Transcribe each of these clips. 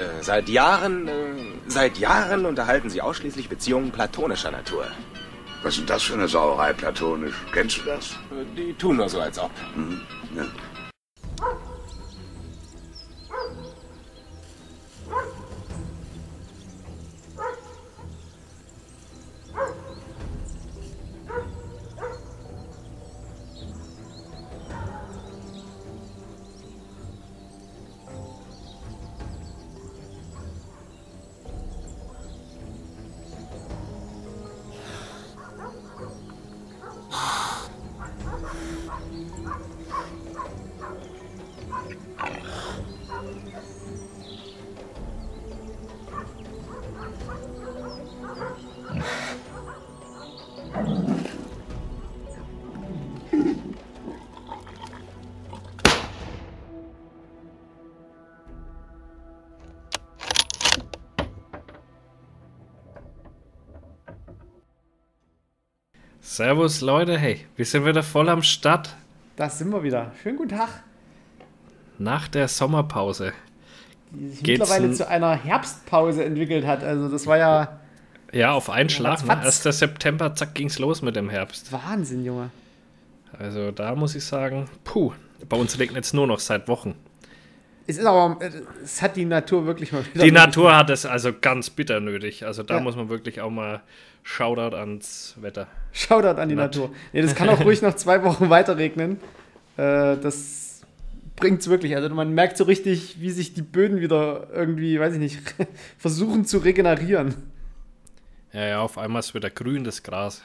Äh, seit Jahren, äh, seit Jahren unterhalten sie ausschließlich Beziehungen platonischer Natur. Was ist denn das für eine Sauerei, platonisch? Kennst du das? Äh, die tun nur so, als ob. Mhm. Ja. Servus Leute, hey, wir sind wieder voll am Start. Das sind wir wieder. Schönen guten Tag. Nach der Sommerpause. Die sich mittlerweile zu einer Herbstpause entwickelt hat. Also das war ja. Ja, auf einen Schlag. Ne? 1. September, zack, ging's los mit dem Herbst. Wahnsinn, Junge. Also da muss ich sagen, puh, bei uns regnet jetzt nur noch seit Wochen. Es ist aber, es hat die Natur wirklich mal wieder. Die Natur hat es also ganz bitter nötig. Also da ja. muss man wirklich auch mal Shoutout ans Wetter. Shoutout an die Natt. Natur. Nee, das kann auch ruhig noch zwei Wochen weiter regnen. Äh, das bringt es wirklich. Also man merkt so richtig, wie sich die Böden wieder irgendwie, weiß ich nicht, versuchen zu regenerieren. Ja, ja, auf einmal ist wieder grün, das Gras.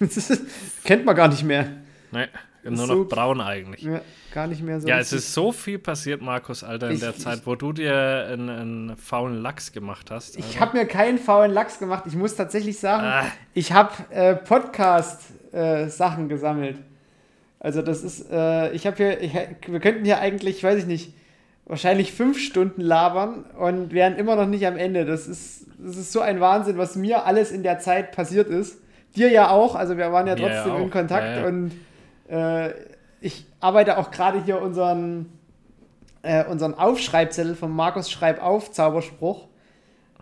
kennt man gar nicht mehr. Nee, nur noch so, braun eigentlich. Ja, gar nicht mehr so. Ja, es ist so viel passiert, Markus, Alter, in ich, der Zeit, wo du dir einen, einen faulen Lachs gemacht hast. Alter. Ich habe mir keinen faulen Lachs gemacht. Ich muss tatsächlich sagen, ah. ich habe äh, Podcast-Sachen äh, gesammelt. Also das ist, äh, ich habe hier, ich, wir könnten hier eigentlich, weiß ich nicht, wahrscheinlich fünf Stunden labern und wären immer noch nicht am Ende. Das ist, das ist so ein Wahnsinn, was mir alles in der Zeit passiert ist. Dir ja auch, also wir waren ja trotzdem ja, in Kontakt ja, ja. und äh, ich arbeite auch gerade hier unseren, äh, unseren Aufschreibzettel von Markus Schreib auf, Zauberspruch.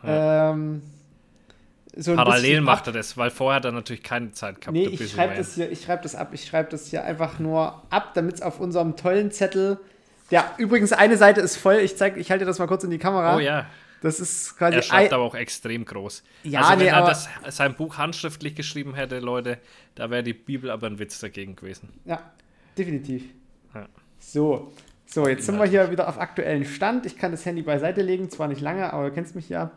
Ja. Ähm, so Parallel macht er das, weil vorher hat er natürlich keine Zeit gehabt. Nee, ich schreibe das hier, ich schreibe das ab, ich schreibe das hier einfach nur ab, damit es auf unserem tollen Zettel, der übrigens eine Seite ist voll, ich zeig, ich halte das mal kurz in die Kamera. Oh ja. Das ist quasi. Er schreibt aber auch extrem groß. Ja, also, wenn nee, er das, sein Buch handschriftlich geschrieben hätte, Leute, da wäre die Bibel aber ein Witz dagegen gewesen. Ja, definitiv. Ja. So. So, jetzt sind wir hier wieder auf aktuellen Stand. Ich kann das Handy beiseite legen, zwar nicht lange, aber du kennst mich ja.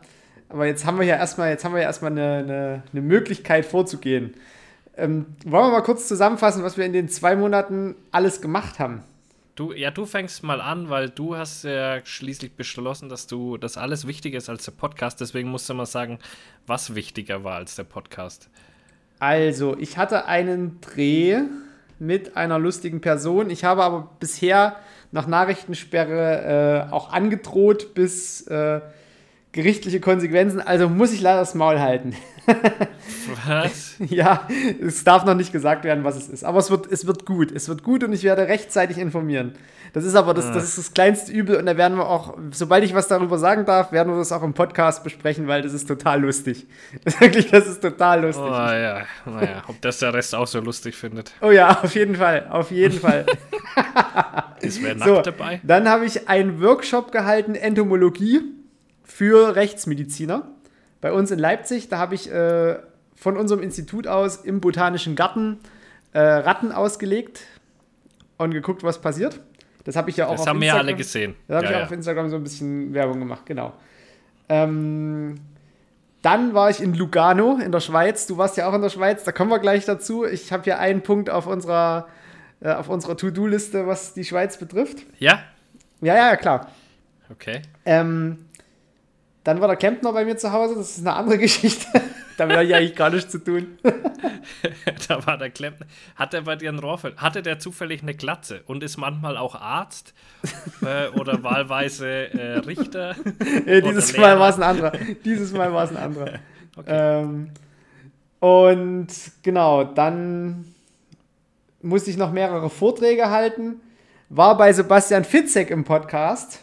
Aber jetzt haben wir ja erstmal, jetzt haben wir ja erstmal eine, eine, eine Möglichkeit vorzugehen. Ähm, wollen wir mal kurz zusammenfassen, was wir in den zwei Monaten alles gemacht haben? Du, ja, du fängst mal an, weil du hast ja schließlich beschlossen, dass du das alles wichtiger ist als der Podcast. Deswegen musst du mal sagen, was wichtiger war als der Podcast. Also, ich hatte einen Dreh mit einer lustigen Person. Ich habe aber bisher nach Nachrichtensperre äh, auch angedroht bis äh, gerichtliche Konsequenzen. Also muss ich leider das Maul halten. Was? ja, es darf noch nicht gesagt werden, was es ist. Aber es wird, es wird gut. Es wird gut und ich werde rechtzeitig informieren. Das ist aber das, das, ist das kleinste Übel und da werden wir auch, sobald ich was darüber sagen darf, werden wir das auch im Podcast besprechen, weil das ist total lustig. Wirklich, das ist total lustig. Oh ja, naja, ob das der Rest auch so lustig findet. Oh ja, auf jeden Fall, auf jeden Fall. ist wer nackt so, dabei? Dann habe ich einen Workshop gehalten, Entomologie für Rechtsmediziner bei uns in Leipzig. Da habe ich äh, von unserem Institut aus im Botanischen Garten äh, Ratten ausgelegt und geguckt, was passiert. Das habe ich ja auch das auf haben Instagram. wir alle gesehen. Da habe ja, ich auch ja. auf Instagram so ein bisschen Werbung gemacht, genau. Ähm, dann war ich in Lugano in der Schweiz. Du warst ja auch in der Schweiz, da kommen wir gleich dazu. Ich habe hier einen Punkt auf unserer, äh, auf unserer To-Do-Liste, was die Schweiz betrifft. Ja? Ja, ja, klar. Okay. Ähm, dann war der Klempner bei mir zu Hause, das ist eine andere Geschichte. Damit habe ich eigentlich gar nichts zu tun. da war der Klempner. Hat er bei dir einen Rohrfell? Hatte der zufällig eine Glatze und ist manchmal auch Arzt äh, oder wahlweise äh, Richter? Ja, dieses Mal war es ein anderer. Dieses Mal war es ein anderer. Okay. Ähm, und genau, dann musste ich noch mehrere Vorträge halten. War bei Sebastian Fitzek im Podcast.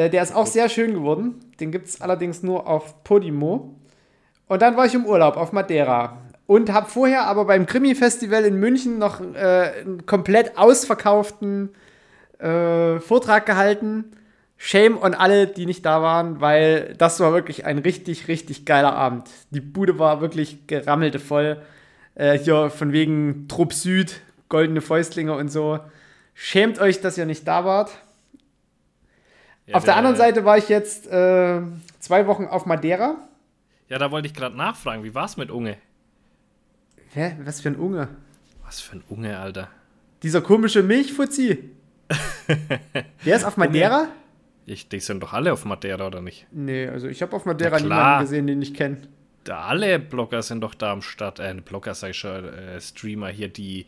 Äh, der ist auch sehr schön geworden. Den gibt es allerdings nur auf Podimo. Und dann war ich im Urlaub auf Madeira. Und habe vorher aber beim Krimi-Festival in München noch äh, einen komplett ausverkauften äh, Vortrag gehalten. Shame on alle, die nicht da waren, weil das war wirklich ein richtig, richtig geiler Abend. Die Bude war wirklich gerammelte voll. Äh, hier von wegen Trupp Süd, goldene Fäustlinge und so. Schämt euch, dass ihr nicht da wart. Ja, auf der anderen Seite war ich jetzt äh, zwei Wochen auf Madeira. Ja, da wollte ich gerade nachfragen, wie war's mit Unge? Hä? Was für ein Unge? Was für ein Unge, Alter. Dieser komische Milchfuzzi. Der ist auf Madeira? Ich, die sind doch alle auf Madeira, oder nicht? Nee, also ich habe auf Madeira niemanden gesehen, den ich kenne. Da alle Blogger sind doch da am Start. Äh, Blogger sag ich schon, äh, Streamer hier, die.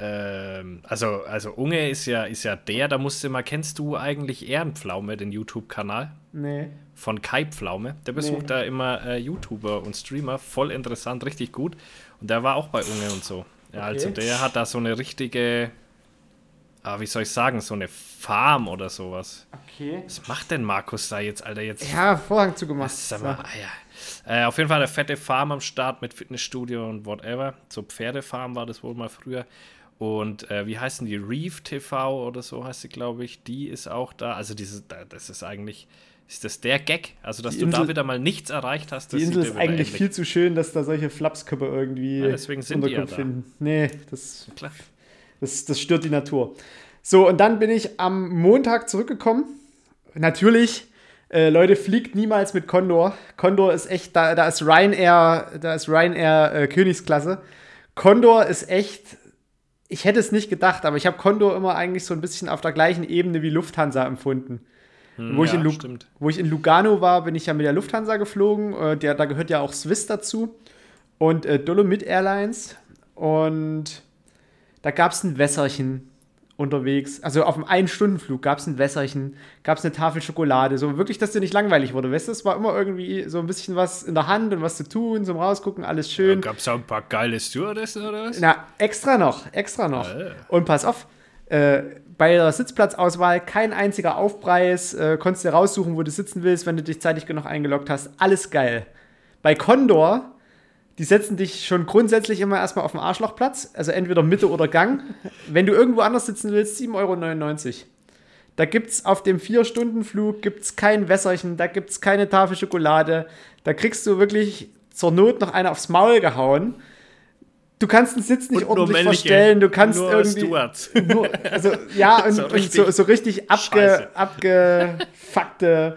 Ähm, also, also Unge ist ja, ist ja der, da musst du mal, kennst du eigentlich Ehrenpflaume, den YouTube-Kanal? Nee. Von Kai Pflaume. Der besucht Nee. da immer äh, YouTuber und Streamer. Voll interessant, richtig gut. Und der war auch bei Unge und so. Ja, also Okay. der hat da so eine richtige, ah, wie soll ich sagen, so eine Farm oder sowas. Okay. Was macht denn Markus da jetzt, Alter? Jetzt Ja, Vorhang zugemacht. Sag mal, ah, ja. äh, auf jeden Fall eine fette Farm am Start mit Fitnessstudio und whatever. So Pferdefarm war das wohl mal früher. Und äh, wie heißen die? Reef TV oder so heißt sie, glaube ich. Die ist auch da. Also diese, da- das ist eigentlich, ist das der Gag? Also, dass Die du Insel- da wieder mal nichts erreicht hast, Die das Insel sieht ist eigentlich ähnlich. viel zu schön, dass da solche Flapsköpfe irgendwie Ja, deswegen sind die ja Unterkunft da. finden. Nee, das, Klar. das, das stört die Natur. So, und dann bin ich am Montag zurückgekommen. Natürlich, äh, Leute, fliegt niemals mit Condor. Condor ist echt, da, da ist Ryanair, da ist Ryanair äh, Königsklasse. Condor ist echt, ich hätte es nicht gedacht, aber ich habe Condor immer eigentlich so ein bisschen auf der gleichen Ebene wie Lufthansa empfunden. wo, ich ja, wo ich in Lugano war, bin ich ja mit der Lufthansa geflogen. Äh, der, da gehört ja auch Swiss dazu. Und äh, Dolomit Airlines. Und da gab es ein Wässerchen unterwegs. Also auf dem Ein-Stunden-Flug gab es ein Wässerchen, gab es eine Tafel Schokolade. So wirklich, dass dir nicht langweilig wurde. Weißt du, es war immer irgendwie so ein bisschen was in der Hand und was zu tun, zum Rausgucken, alles schön. Gab es auch ein paar geile Stewardessen oder was? Na, extra noch, extra noch. Ah. Und pass auf, äh, bei der Sitzplatzauswahl kein einziger Aufpreis, äh, konntest du raussuchen, wo du sitzen willst, wenn du dich zeitig genug eingeloggt hast. Alles geil. Bei Condor, die setzen dich schon grundsätzlich immer erstmal auf den Arschlochplatz, also entweder Mitte oder Gang. Wenn du irgendwo anders sitzen willst, 7,99 Euro. Da gibt es auf dem 4-Stunden-Flug gibt's kein Wässerchen, da gibt es keine Tafel Schokolade. Da kriegst du wirklich zur Not noch eine aufs Maul gehauen. Du kannst den Sitz nicht Und ordentlich verstellen, du kannst nur irgendwie. Stewards. Nur, also, ja, und So so, und richtig so, so richtig abge, abgefuckte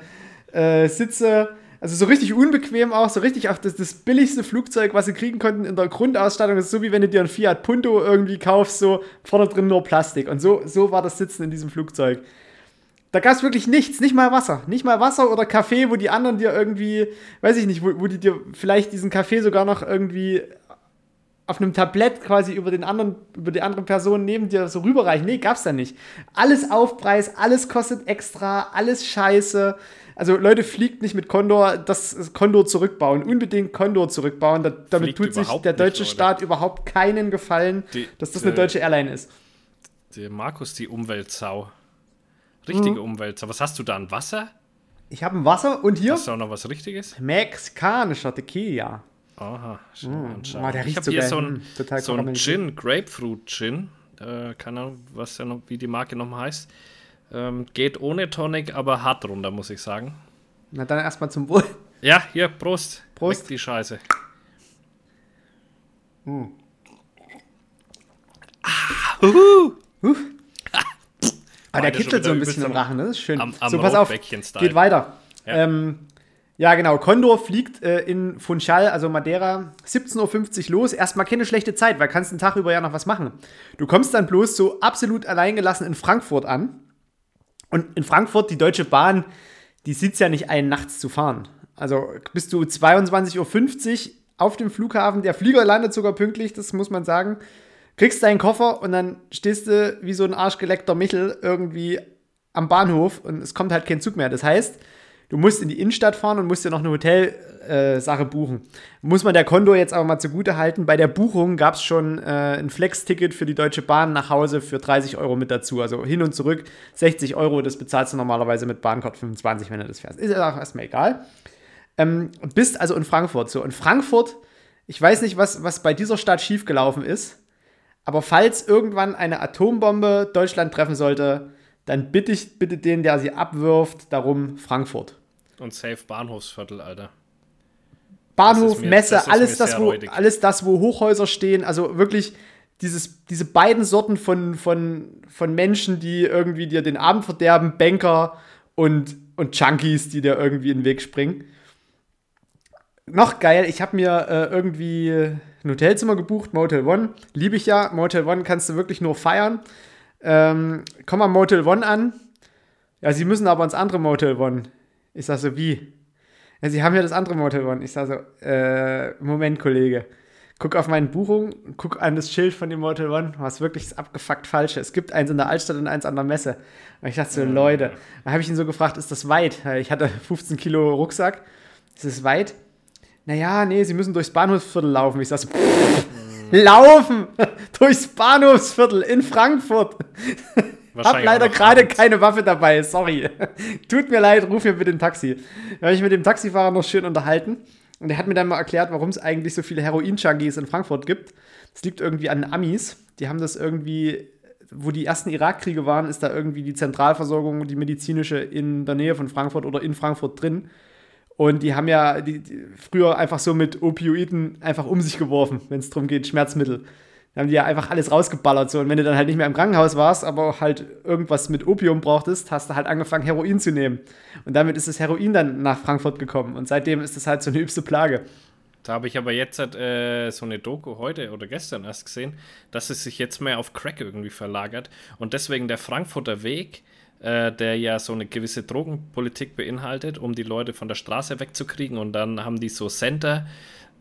äh, Sitze. Also so richtig unbequem auch, so richtig auf das, das billigste Flugzeug, was sie kriegen konnten in der Grundausstattung. Das ist so wie wenn du dir ein Fiat Punto irgendwie kaufst, so vorne drin nur Plastik. Und so, so war das Sitzen in diesem Flugzeug. Da gab es wirklich nichts, nicht mal Wasser. Nicht mal Wasser oder Kaffee, wo die anderen dir irgendwie, weiß ich nicht, wo, wo die dir vielleicht diesen Kaffee sogar noch irgendwie auf einem Tablett quasi über den anderen, über die andere Person neben dir so rüberreichen. Nee, gab's da nicht. Alles Aufpreis, alles kostet extra, alles scheiße. Also Leute, fliegt nicht mit Condor, das Condor zurückbauen. Unbedingt Condor zurückbauen. Da, damit Fliegt tut sich der nicht, deutsche Leute. Staat überhaupt keinen Gefallen, Die- dass das eine deutsche Airline ist. Der Markus, die Umweltsau. Richtige Mhm. Umweltsau. Was hast du da an Wasser? Ich habe ein Wasser und hier Hast du auch noch was Richtiges? mexikanischer Tequila. Aha, mal anschauen. Oh, der ich riecht habe so hier geil. so ein, Mm, total so ein. Gin, Grapefruit Gin. Äh, keine Ahnung, was der noch, wie die Marke nochmal heißt. Ähm, geht ohne Tonic, aber hart runter, muss ich sagen. Na dann erstmal zum Wohl. Ja, hier, Prost. Prost. Weg die Scheiße. Ah, der Beide schon kitzelt so ein bisschen im Rachen, ne? das ist schön. am- am so, pass auf, geht weiter. Ja. Ähm, ja, genau. Condor fliegt äh, in Funchal, also Madeira, 17.50 Uhr los. Erstmal keine schlechte Zeit, weil kannst den Tag über ja noch was machen. Du kommst dann bloß so absolut alleingelassen in Frankfurt an. Und in Frankfurt, die Deutsche Bahn, die es ja nicht ein, nachts zu fahren. Also bist du 22.50 Uhr auf dem Flughafen, der Flieger landet sogar pünktlich, das muss man sagen. Kriegst deinen Koffer und dann stehst du wie so ein arschgeleckter Michel irgendwie am Bahnhof und es kommt halt kein Zug mehr. Das heißt, du musst in die Innenstadt fahren und musst dir noch eine Hotelsache äh, buchen. Muss man der Konto jetzt aber mal zugute halten. Bei der Buchung gab es schon äh, ein Flex-Ticket für die Deutsche Bahn nach Hause für 30 Euro mit dazu. Also hin und zurück 60 Euro, das bezahlst du normalerweise mit Bahncard 25, wenn du das fährst. Ist ja auch erstmal egal. Ähm, bist also in Frankfurt. So, in Frankfurt, ich weiß nicht, was, was bei dieser Stadt schiefgelaufen ist, aber falls irgendwann eine Atombombe Deutschland treffen sollte, dann bitte ich bitte den, der sie abwirft, darum Frankfurt. Und safe Bahnhofsviertel, Alter. Bahnhof, mir, Messe, das alles, das, wo, alles das, wo Hochhäuser stehen, also wirklich dieses, diese beiden Sorten von, von, von Menschen, die irgendwie dir den Abend verderben, Banker und, und Junkies, die dir irgendwie in den Weg springen. Noch geil, ich habe mir äh, irgendwie ein Hotelzimmer gebucht, Motel One. Liebe ich ja. Motel One kannst du wirklich nur feiern. Ähm, komm am Motel One an. Ja, sie müssen aber ins andere Motel One. Ich sag so, wie? Ja, sie haben ja das andere Motel One. Ich sag so, äh, Moment, Kollege. Guck auf meine Buchung, guck an das Schild von dem Motel One, was wirklich das abgefuckt falsche. Es gibt eins in der Altstadt und eins an der Messe. Und ich dachte so, mhm. Leute, da habe ich ihn so gefragt, ist das weit? Ich hatte 15 Kilo Rucksack. Ist es weit? Naja, nee, sie müssen durchs Bahnhofsviertel laufen. Ich sag so, pff, laufen durchs Bahnhofsviertel in Frankfurt. Hab leider gerade keine Waffe dabei, sorry. Tut mir leid, ruf mir bitte ein Taxi. Da habe ich mit dem Taxifahrer noch schön unterhalten und er hat mir dann mal erklärt, warum es eigentlich so viele Heroin-Junkies in Frankfurt gibt. Es liegt irgendwie an Amis. Die haben das irgendwie, wo die ersten Irakkriege waren, ist da irgendwie die Zentralversorgung, die medizinische in der Nähe von Frankfurt oder in Frankfurt drin. Und die haben ja die, die früher einfach so mit Opioiden einfach um sich geworfen, wenn es darum geht, Schmerzmittel. Da haben die ja einfach alles rausgeballert. So. Und wenn du dann halt nicht mehr im Krankenhaus warst, aber halt irgendwas mit Opium brauchtest, hast du halt angefangen, Heroin zu nehmen. Und damit ist das Heroin dann nach Frankfurt gekommen. Und seitdem ist das halt so eine übste Plage. Da habe ich aber jetzt äh, so eine Doku heute oder gestern erst gesehen, dass es sich jetzt mehr auf Crack irgendwie verlagert. Und deswegen der Frankfurter Weg äh, der ja so eine gewisse Drogenpolitik beinhaltet, um die Leute von der Straße wegzukriegen. Und dann haben die so Center,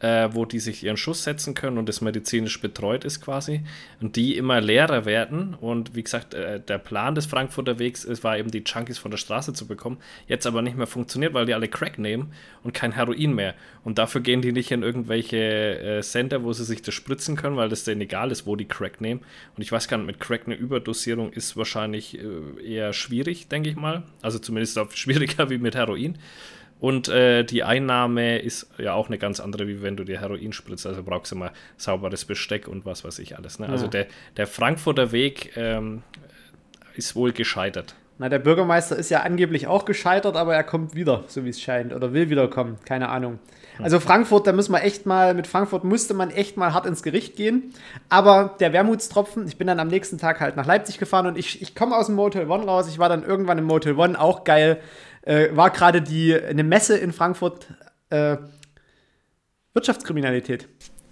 äh, wo die sich ihren Schuss setzen können und das medizinisch betreut ist quasi. Und die immer leerer werden. Und wie gesagt, äh, der Plan des Frankfurter Wegs ist, war eben die Junkies von der Straße zu bekommen. Jetzt aber nicht mehr funktioniert, weil die alle Crack nehmen und kein Heroin mehr. Und dafür gehen die nicht in irgendwelche äh, Center, wo sie sich das spritzen können, weil das denen egal ist, wo die Crack nehmen. Und ich weiß gar nicht, mit Crack eine Überdosierung ist wahrscheinlich äh, eher schwierig, denke ich mal. Also zumindest auch schwieriger wie mit Heroin. Und äh, die Einnahme ist ja auch eine ganz andere, wie wenn du dir Heroin spritzt. Also brauchst du mal sauberes Besteck und was weiß ich alles. Ne? Also ja. Also der, der Frankfurter Weg ähm, ist wohl gescheitert. Na, der Bürgermeister ist ja angeblich auch gescheitert, aber er kommt wieder, so wie es scheint. Oder will wiederkommen, keine Ahnung. Hm. Also Frankfurt, da muss man echt mal, mit Frankfurt musste man echt mal hart ins Gericht gehen. Aber der Wermutstropfen, ich bin dann am nächsten Tag halt nach Leipzig gefahren und ich, ich komme aus dem Motel One raus. Ich war dann irgendwann im Motel One, auch geil äh, war gerade die eine Messe in Frankfurt äh, Wirtschaftskriminalität.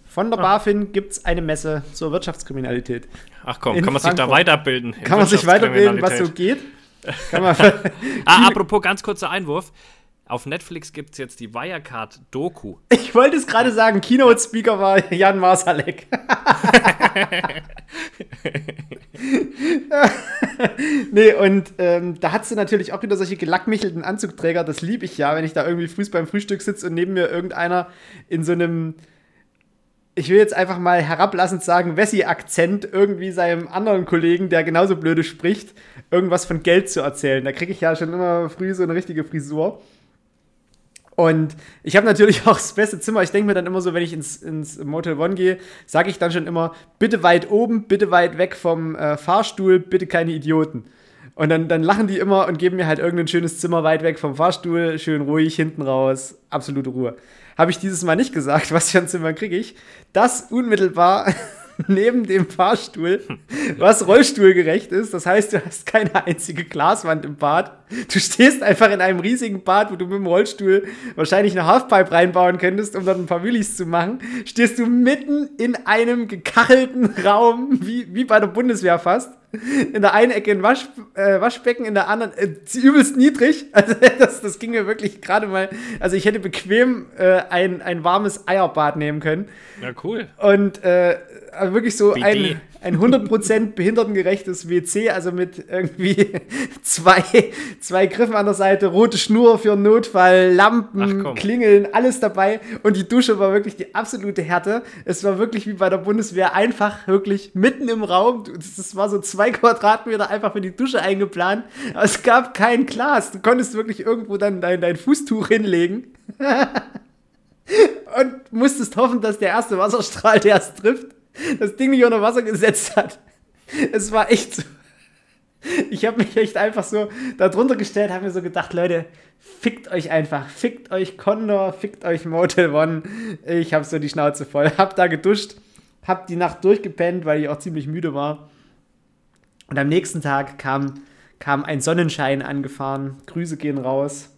Von der ah. BaFin gibt es eine Messe zur Wirtschaftskriminalität. Ach komm, kann man sich da weiterbilden? Kann man sich weiterbilden, was so geht? ah, apropos ganz kurzer Einwurf. Auf Netflix gibt es jetzt die Wirecard-Doku. Ich wollte es gerade sagen, Keynote-Speaker war Jan Masalek. nee, und ähm, da hat sie natürlich auch wieder solche gelackmichelten Anzugträger. Das liebe ich ja, wenn ich da irgendwie früh beim Frühstück sitze und neben mir irgendeiner in so einem ich will jetzt einfach mal herablassend sagen, Wessi-Akzent irgendwie seinem anderen Kollegen, der genauso blöde spricht, irgendwas von Geld zu erzählen. Da kriege ich ja schon immer früh so eine richtige Frisur. Und ich habe natürlich auch das beste Zimmer. Ich denke mir dann immer so, wenn ich ins, ins Motel One gehe, sage ich dann schon immer, bitte weit oben, bitte weit weg vom äh, Fahrstuhl, bitte keine Idioten. Und dann, dann lachen die immer und geben mir halt irgendein schönes Zimmer weit weg vom Fahrstuhl, schön ruhig, hinten raus, absolute Ruhe. Habe ich dieses Mal nicht gesagt, was für ein Zimmer kriege ich. Das unmittelbar neben dem Fahrstuhl, was rollstuhlgerecht ist. Das heißt, du hast keine einzige Glaswand im Bad. Du stehst einfach in einem riesigen Bad, wo du mit dem Rollstuhl wahrscheinlich eine Halfpipe reinbauen könntest, um dann ein paar Willis zu machen. Stehst du mitten in einem gekachelten Raum, wie, wie bei der Bundeswehr fast. In der einen Ecke ein Wasch, äh, Waschbecken, in der anderen äh, übelst niedrig. Also das, das ging mir wirklich gerade mal. Also ich hätte bequem äh, ein, ein warmes Eierbad nehmen können. Ja, cool. Und äh, wirklich so ein, ein 100% behindertengerechtes WC, also mit irgendwie zwei, zwei Griffen an der Seite, rote Schnur für Notfall, Lampen, Klingeln, alles dabei. Und die Dusche war wirklich die absolute Härte. Es war wirklich wie bei der Bundeswehr einfach wirklich mitten im Raum. Das war so zwei Quadratmeter einfach für die Dusche eingeplant. Aber es gab kein Glas. Du konntest wirklich irgendwo dann dein, dein Fußtuch hinlegen. und musstest hoffen, dass der erste Wasserstrahl, der es trifft, das Ding nicht unter Wasser gesetzt hat. Es war echt so. Ich habe mich echt einfach so da drunter gestellt, habe mir so gedacht, Leute, fickt euch einfach, fickt euch Condor, fickt euch Motel One. Ich habe so die Schnauze voll, hab da geduscht, hab die Nacht durchgepennt, weil ich auch ziemlich müde war. Und am nächsten Tag kam, kam ein Sonnenschein angefahren. Grüße gehen raus.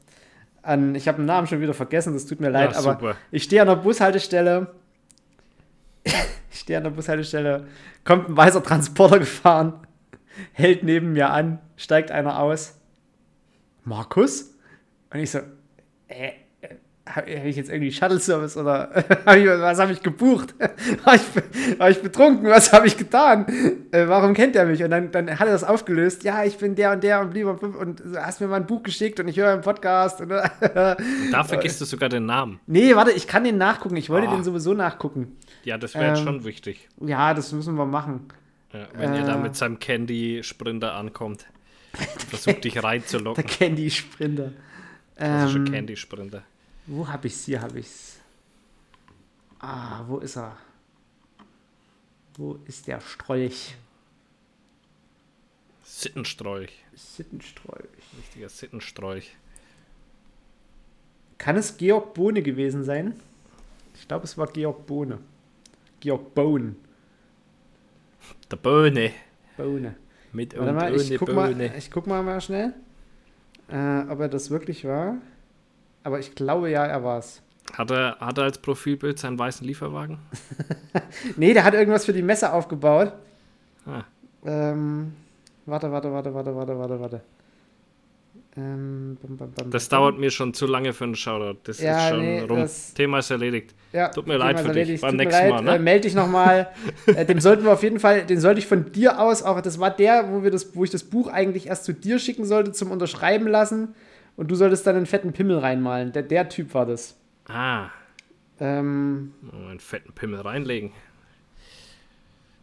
An, ich habe den Namen schon wieder vergessen, das tut mir leid, ja, aber ich stehe an der Bushaltestelle stehe an der Bushaltestelle, kommt ein weißer Transporter gefahren, hält neben mir an, steigt einer aus. Markus? Und ich so, äh, habe ich jetzt irgendwie Shuttle-Service oder hab ich, was habe ich gebucht? war, ich, war ich betrunken? Was habe ich getan? Äh, warum kennt er mich? Und dann, dann hat er das aufgelöst. Ja, ich bin der und der und lieber und hast mir mal ein Buch geschickt und ich höre einen Podcast. Und, und da vergisst du sogar den Namen. Nee, warte, ich kann den nachgucken. Ich wollte oh. den sowieso nachgucken. Ja, das wäre ähm, schon wichtig. Ja, das müssen wir machen. Ja, wenn äh, ihr da mit seinem Candy-Sprinter ankommt. Versucht dich reinzulocken. Der Candy-Sprinter. Schon ähm, Candy-Sprinter. Wo habe ich es? Hier habe ich es. Ah, wo ist er? Wo ist der Strolch? Sittenstrolch. Sittenstrolch. Richtiger Sittenstrolch. Kann es Georg Bohne gewesen sein? Ich glaube, es war Georg Bohne. Georg Bohn. Der Bohne. Bohne. Mit Warte mal, ich guck Bohne. Mal, ich guck mal, mal schnell, äh, ob er das wirklich war. Aber ich glaube ja, er war's. Hat er, hat er als Profilbild seinen weißen Lieferwagen? nee, der hat irgendwas für die Messe aufgebaut. Ah. Ähm, warte, warte, warte, warte, warte, warte, warte. Ähm, bam, bam, bam, das dauert mir schon zu lange für einen Shoutout. Das ja, ist schon nee, rum. Thema ist erledigt. Ja, Tut mir Thema leid für dich. Beim nächsten. Mal. Ne? Äh, melde dich nochmal. äh, dem sollten wir auf jeden Fall, den sollte ich von dir aus auch, das war der, wo, wir das, wo ich das Buch eigentlich erst zu dir schicken sollte zum Unterschreiben lassen. Und du solltest dann einen fetten Pimmel reinmalen. Der, der Typ war das. Ah. Ähm, einen fetten Pimmel reinlegen.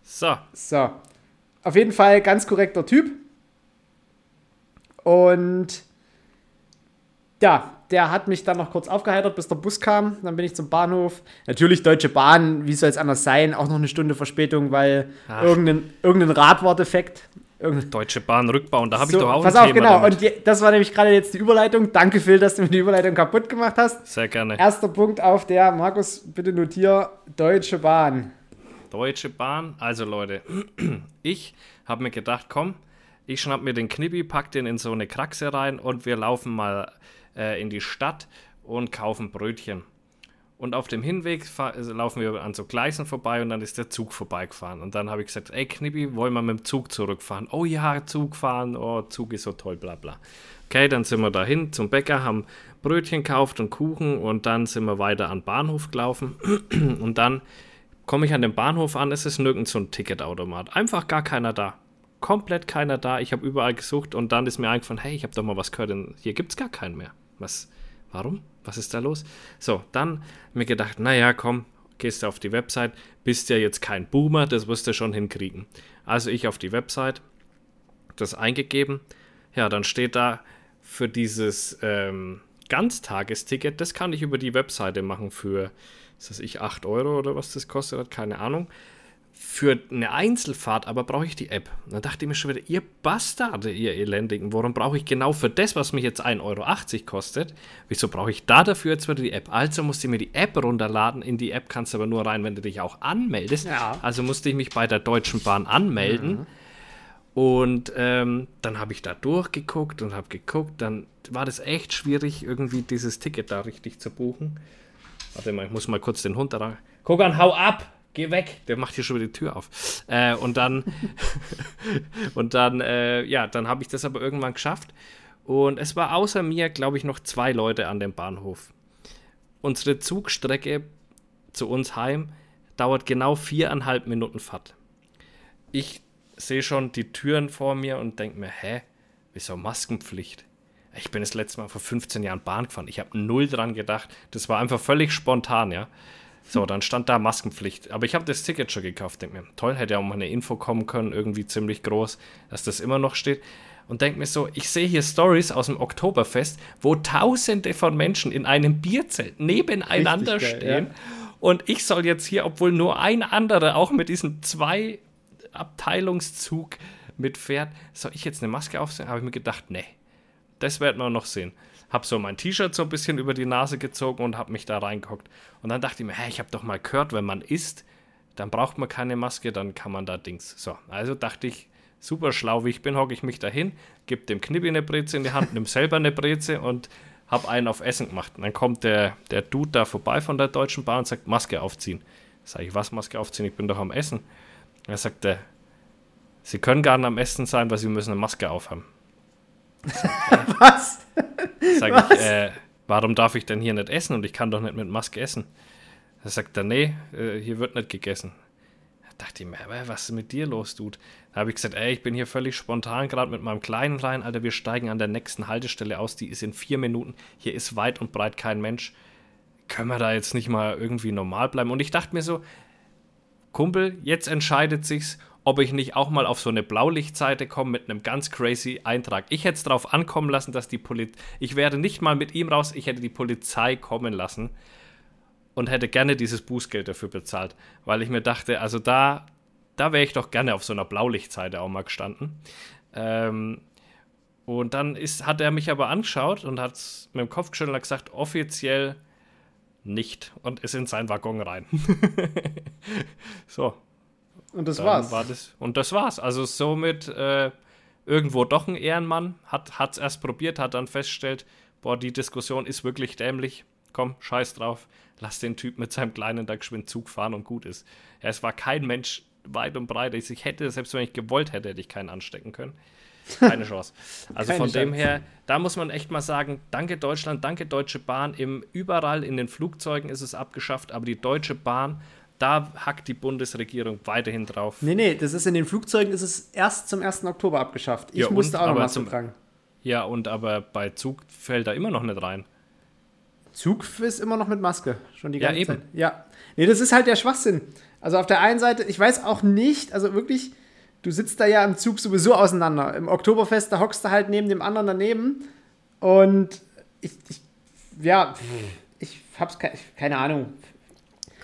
So. So. Auf jeden Fall ganz korrekter Typ. Und ja, der hat mich dann noch kurz aufgeheitert, bis der Bus kam. Dann bin ich zum Bahnhof. Natürlich Deutsche Bahn, wie soll es anders sein? Auch noch eine Stunde Verspätung, weil irgendein, irgendein Radworteffekt. Irgendein Deutsche Bahn Rückbau, und da habe so, ich doch auch Pass auf, Thema genau. Damit. Und das war nämlich gerade jetzt die Überleitung. Danke, Phil, dass du mir die Überleitung kaputt gemacht hast. Sehr gerne. Erster Punkt auf der, Markus, bitte notier, Deutsche Bahn. Deutsche Bahn, also Leute, ich habe mir gedacht, komm, ich schnapp mir den Knippi, pack den in so eine Kraxe rein und wir laufen mal äh, in die Stadt und kaufen Brötchen. Und auf dem Hinweg also laufen wir an so Gleisen vorbei und dann ist der Zug vorbeigefahren. Und dann habe ich gesagt, ey Knippi, wollen wir mit dem Zug zurückfahren? Oh ja, Zug fahren, oh, Zug ist so toll, bla bla. Okay, dann sind wir dahin zum Bäcker, haben Brötchen gekauft und Kuchen und dann sind wir weiter an den Bahnhof gelaufen. Und dann komme ich an den Bahnhof an, es ist nirgends so ein Ticketautomat. Einfach gar keiner da komplett keiner da. Ich habe überall gesucht und dann ist mir eingefallen, hey, ich habe doch mal was gehört, denn hier gibt es gar keinen mehr. Was? Warum? Was ist da los? So, dann mir gedacht, naja, komm, gehst du auf die Website, bist ja jetzt kein Boomer, das wirst du schon hinkriegen. Also ich auf die Website, das eingegeben, ja, dann steht da für dieses ähm, Ganztagesticket, das kann ich über die Webseite machen für, was weiß ich, 8 Euro oder was das kostet hat, keine Ahnung für eine Einzelfahrt aber brauche ich die App. dann dachte ich mir schon wieder, ihr Bastarde, ihr Elendigen, warum brauche ich genau für das, was mich jetzt 1,80 Euro kostet, wieso brauche ich da dafür jetzt wieder die App? Also musste ich mir die App runterladen. In die App kannst du aber nur rein, wenn du dich auch anmeldest. Ja. Also musste ich mich bei der Deutschen Bahn anmelden. Mhm. Und ähm, dann habe ich da durchgeguckt und habe geguckt. Dann war das echt schwierig, irgendwie dieses Ticket da richtig zu buchen. Warte mal, ich muss mal kurz den Hund da. Guck an, hau ab! Geh weg, der macht hier schon wieder die Tür auf. Äh, und dann, und dann, äh, ja, dann habe ich das aber irgendwann geschafft. Und es war außer mir, glaube ich, noch zwei Leute an dem Bahnhof. Unsere Zugstrecke zu uns heim dauert genau viereinhalb Minuten Fahrt. ich sehe schon die Türen vor mir und denke mir, hä, wieso Maskenpflicht? Ich bin das letzte Mal vor 15 Jahren Bahn gefahren. Ich habe null dran gedacht. Das war einfach völlig spontan, ja. So, dann stand da Maskenpflicht. Aber ich habe das Ticket schon gekauft. Denke mir, toll, hätte ja auch mal eine Info kommen können, irgendwie ziemlich groß, dass das immer noch steht. Und denke mir so, ich sehe hier Stories aus dem Oktoberfest, wo Tausende von Menschen in einem Bierzelt nebeneinander geil, stehen. Ja. Und ich soll jetzt hier, obwohl nur ein anderer auch mit diesem zwei Abteilungszug mitfährt, soll ich jetzt eine Maske aufsetzen? Habe ich mir gedacht, nee, das werden wir noch sehen. Hab so mein T-Shirt so ein bisschen über die Nase gezogen und hab mich da reingeguckt. Und dann dachte ich mir, hey, ich habe doch mal gehört, wenn man isst, dann braucht man keine Maske, dann kann man da Dings. So, also dachte ich, super schlau wie ich bin, hocke ich mich dahin, gebe dem Knibbi eine Breze in die Hand, nimm selber eine Breze und hab einen auf Essen gemacht. Und dann kommt der, der Dude da vorbei von der Deutschen Bahn und sagt, Maske aufziehen. Sag ich, was Maske aufziehen? Ich bin doch am Essen. Er sagt, Sie können gar nicht am Essen sein, weil Sie müssen eine Maske aufhaben. Was? Sag Was? ich, äh, warum darf ich denn hier nicht essen und ich kann doch nicht mit Maske essen? Da sagt er, nee, äh, hier wird nicht gegessen. Da dachte ich mir, was ist mit dir los, Dude? Da habe ich gesagt, ey, ich bin hier völlig spontan gerade mit meinem Kleinen rein, Alter, wir steigen an der nächsten Haltestelle aus, die ist in vier Minuten, hier ist weit und breit kein Mensch. Können wir da jetzt nicht mal irgendwie normal bleiben? Und ich dachte mir so, Kumpel, jetzt entscheidet sich's, ob ich nicht auch mal auf so eine Blaulichtseite komme mit einem ganz crazy Eintrag. Ich hätte es darauf ankommen lassen, dass die Polizei, ich wäre nicht mal mit ihm raus, ich hätte die Polizei kommen lassen und hätte gerne dieses Bußgeld dafür bezahlt, weil ich mir dachte, also da, da wäre ich doch gerne auf so einer Blaulichtseite auch mal gestanden. Ähm, und dann ist, hat er mich aber angeschaut und hat mit dem Kopf geschüttelt und gesagt, offiziell nicht und ist in seinen Waggon rein. so, und das war's. War das, und das war's. Also somit äh, irgendwo doch ein Ehrenmann, hat es erst probiert, hat dann festgestellt, boah, die Diskussion ist wirklich dämlich. Komm, scheiß drauf, lass den Typ mit seinem kleinen da geschwind Zug fahren und gut ist. Ja, es war kein Mensch weit und breit. Ich hätte, selbst wenn ich gewollt hätte, hätte ich keinen anstecken können. Keine Chance. Also Keine von Chance. dem her, da muss man echt mal sagen, danke Deutschland, danke Deutsche Bahn. Im, überall in den Flugzeugen ist es abgeschafft, aber die Deutsche Bahn da hackt die Bundesregierung weiterhin drauf. Nee, nee, das ist in den Flugzeugen ist es erst zum 1. Oktober abgeschafft. Ich ja, musste auch noch Maske tragen. Ja, und aber bei Zug fällt da immer noch nicht rein. Zug ist immer noch mit Maske, schon die ganze ja, eben. Zeit. Ja, nee, das ist halt der Schwachsinn. Also auf der einen Seite, ich weiß auch nicht, also wirklich, du sitzt da ja im Zug sowieso auseinander. Im Oktoberfest, da hockst du halt neben dem anderen daneben und ich, ich ja, ich hab's ke keine Ahnung.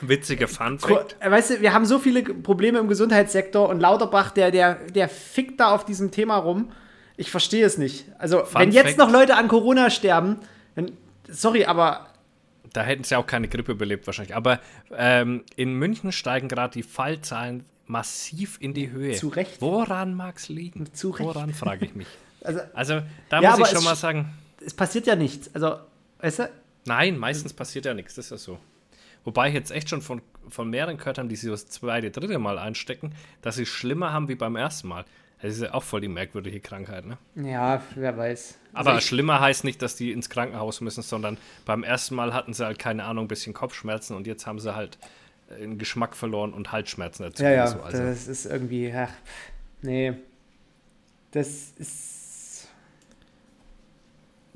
Witzige Fun Fact. Weißt du, wir haben so viele Probleme im Gesundheitssektor und Lauterbach, der, der, der fickt da auf diesem Thema rum. Ich verstehe es nicht. Also, Fun wenn jetzt Fact. noch Leute an Corona sterben, dann, sorry, aber. Da hätten sie auch keine Grippe überlebt, wahrscheinlich. Aber ähm, in München steigen gerade die Fallzahlen massiv in die Höhe. Zu Recht. Woran mag es liegen? Zu Recht. Woran frage ich mich. also, also, da ja, muss ich schon mal sagen. Es passiert ja nichts. Also, weißt du? Nein, meistens passiert ja nichts. Das ist ja so. Wobei ich jetzt echt schon von, von mehreren gehört haben, die sich das zweite, dritte Mal einstecken, dass sie es schlimmer haben wie beim ersten Mal. Das ist ja auch voll die merkwürdige Krankheit, ne? Ja, wer weiß. Also Aber schlimmer heißt nicht, dass die ins Krankenhaus müssen, sondern beim ersten Mal hatten sie halt, keine Ahnung, ein bisschen Kopfschmerzen und jetzt haben sie halt den Geschmack verloren und Halsschmerzen dazu. Ja, ja, so. also. das ist irgendwie, ach, nee. Das ist.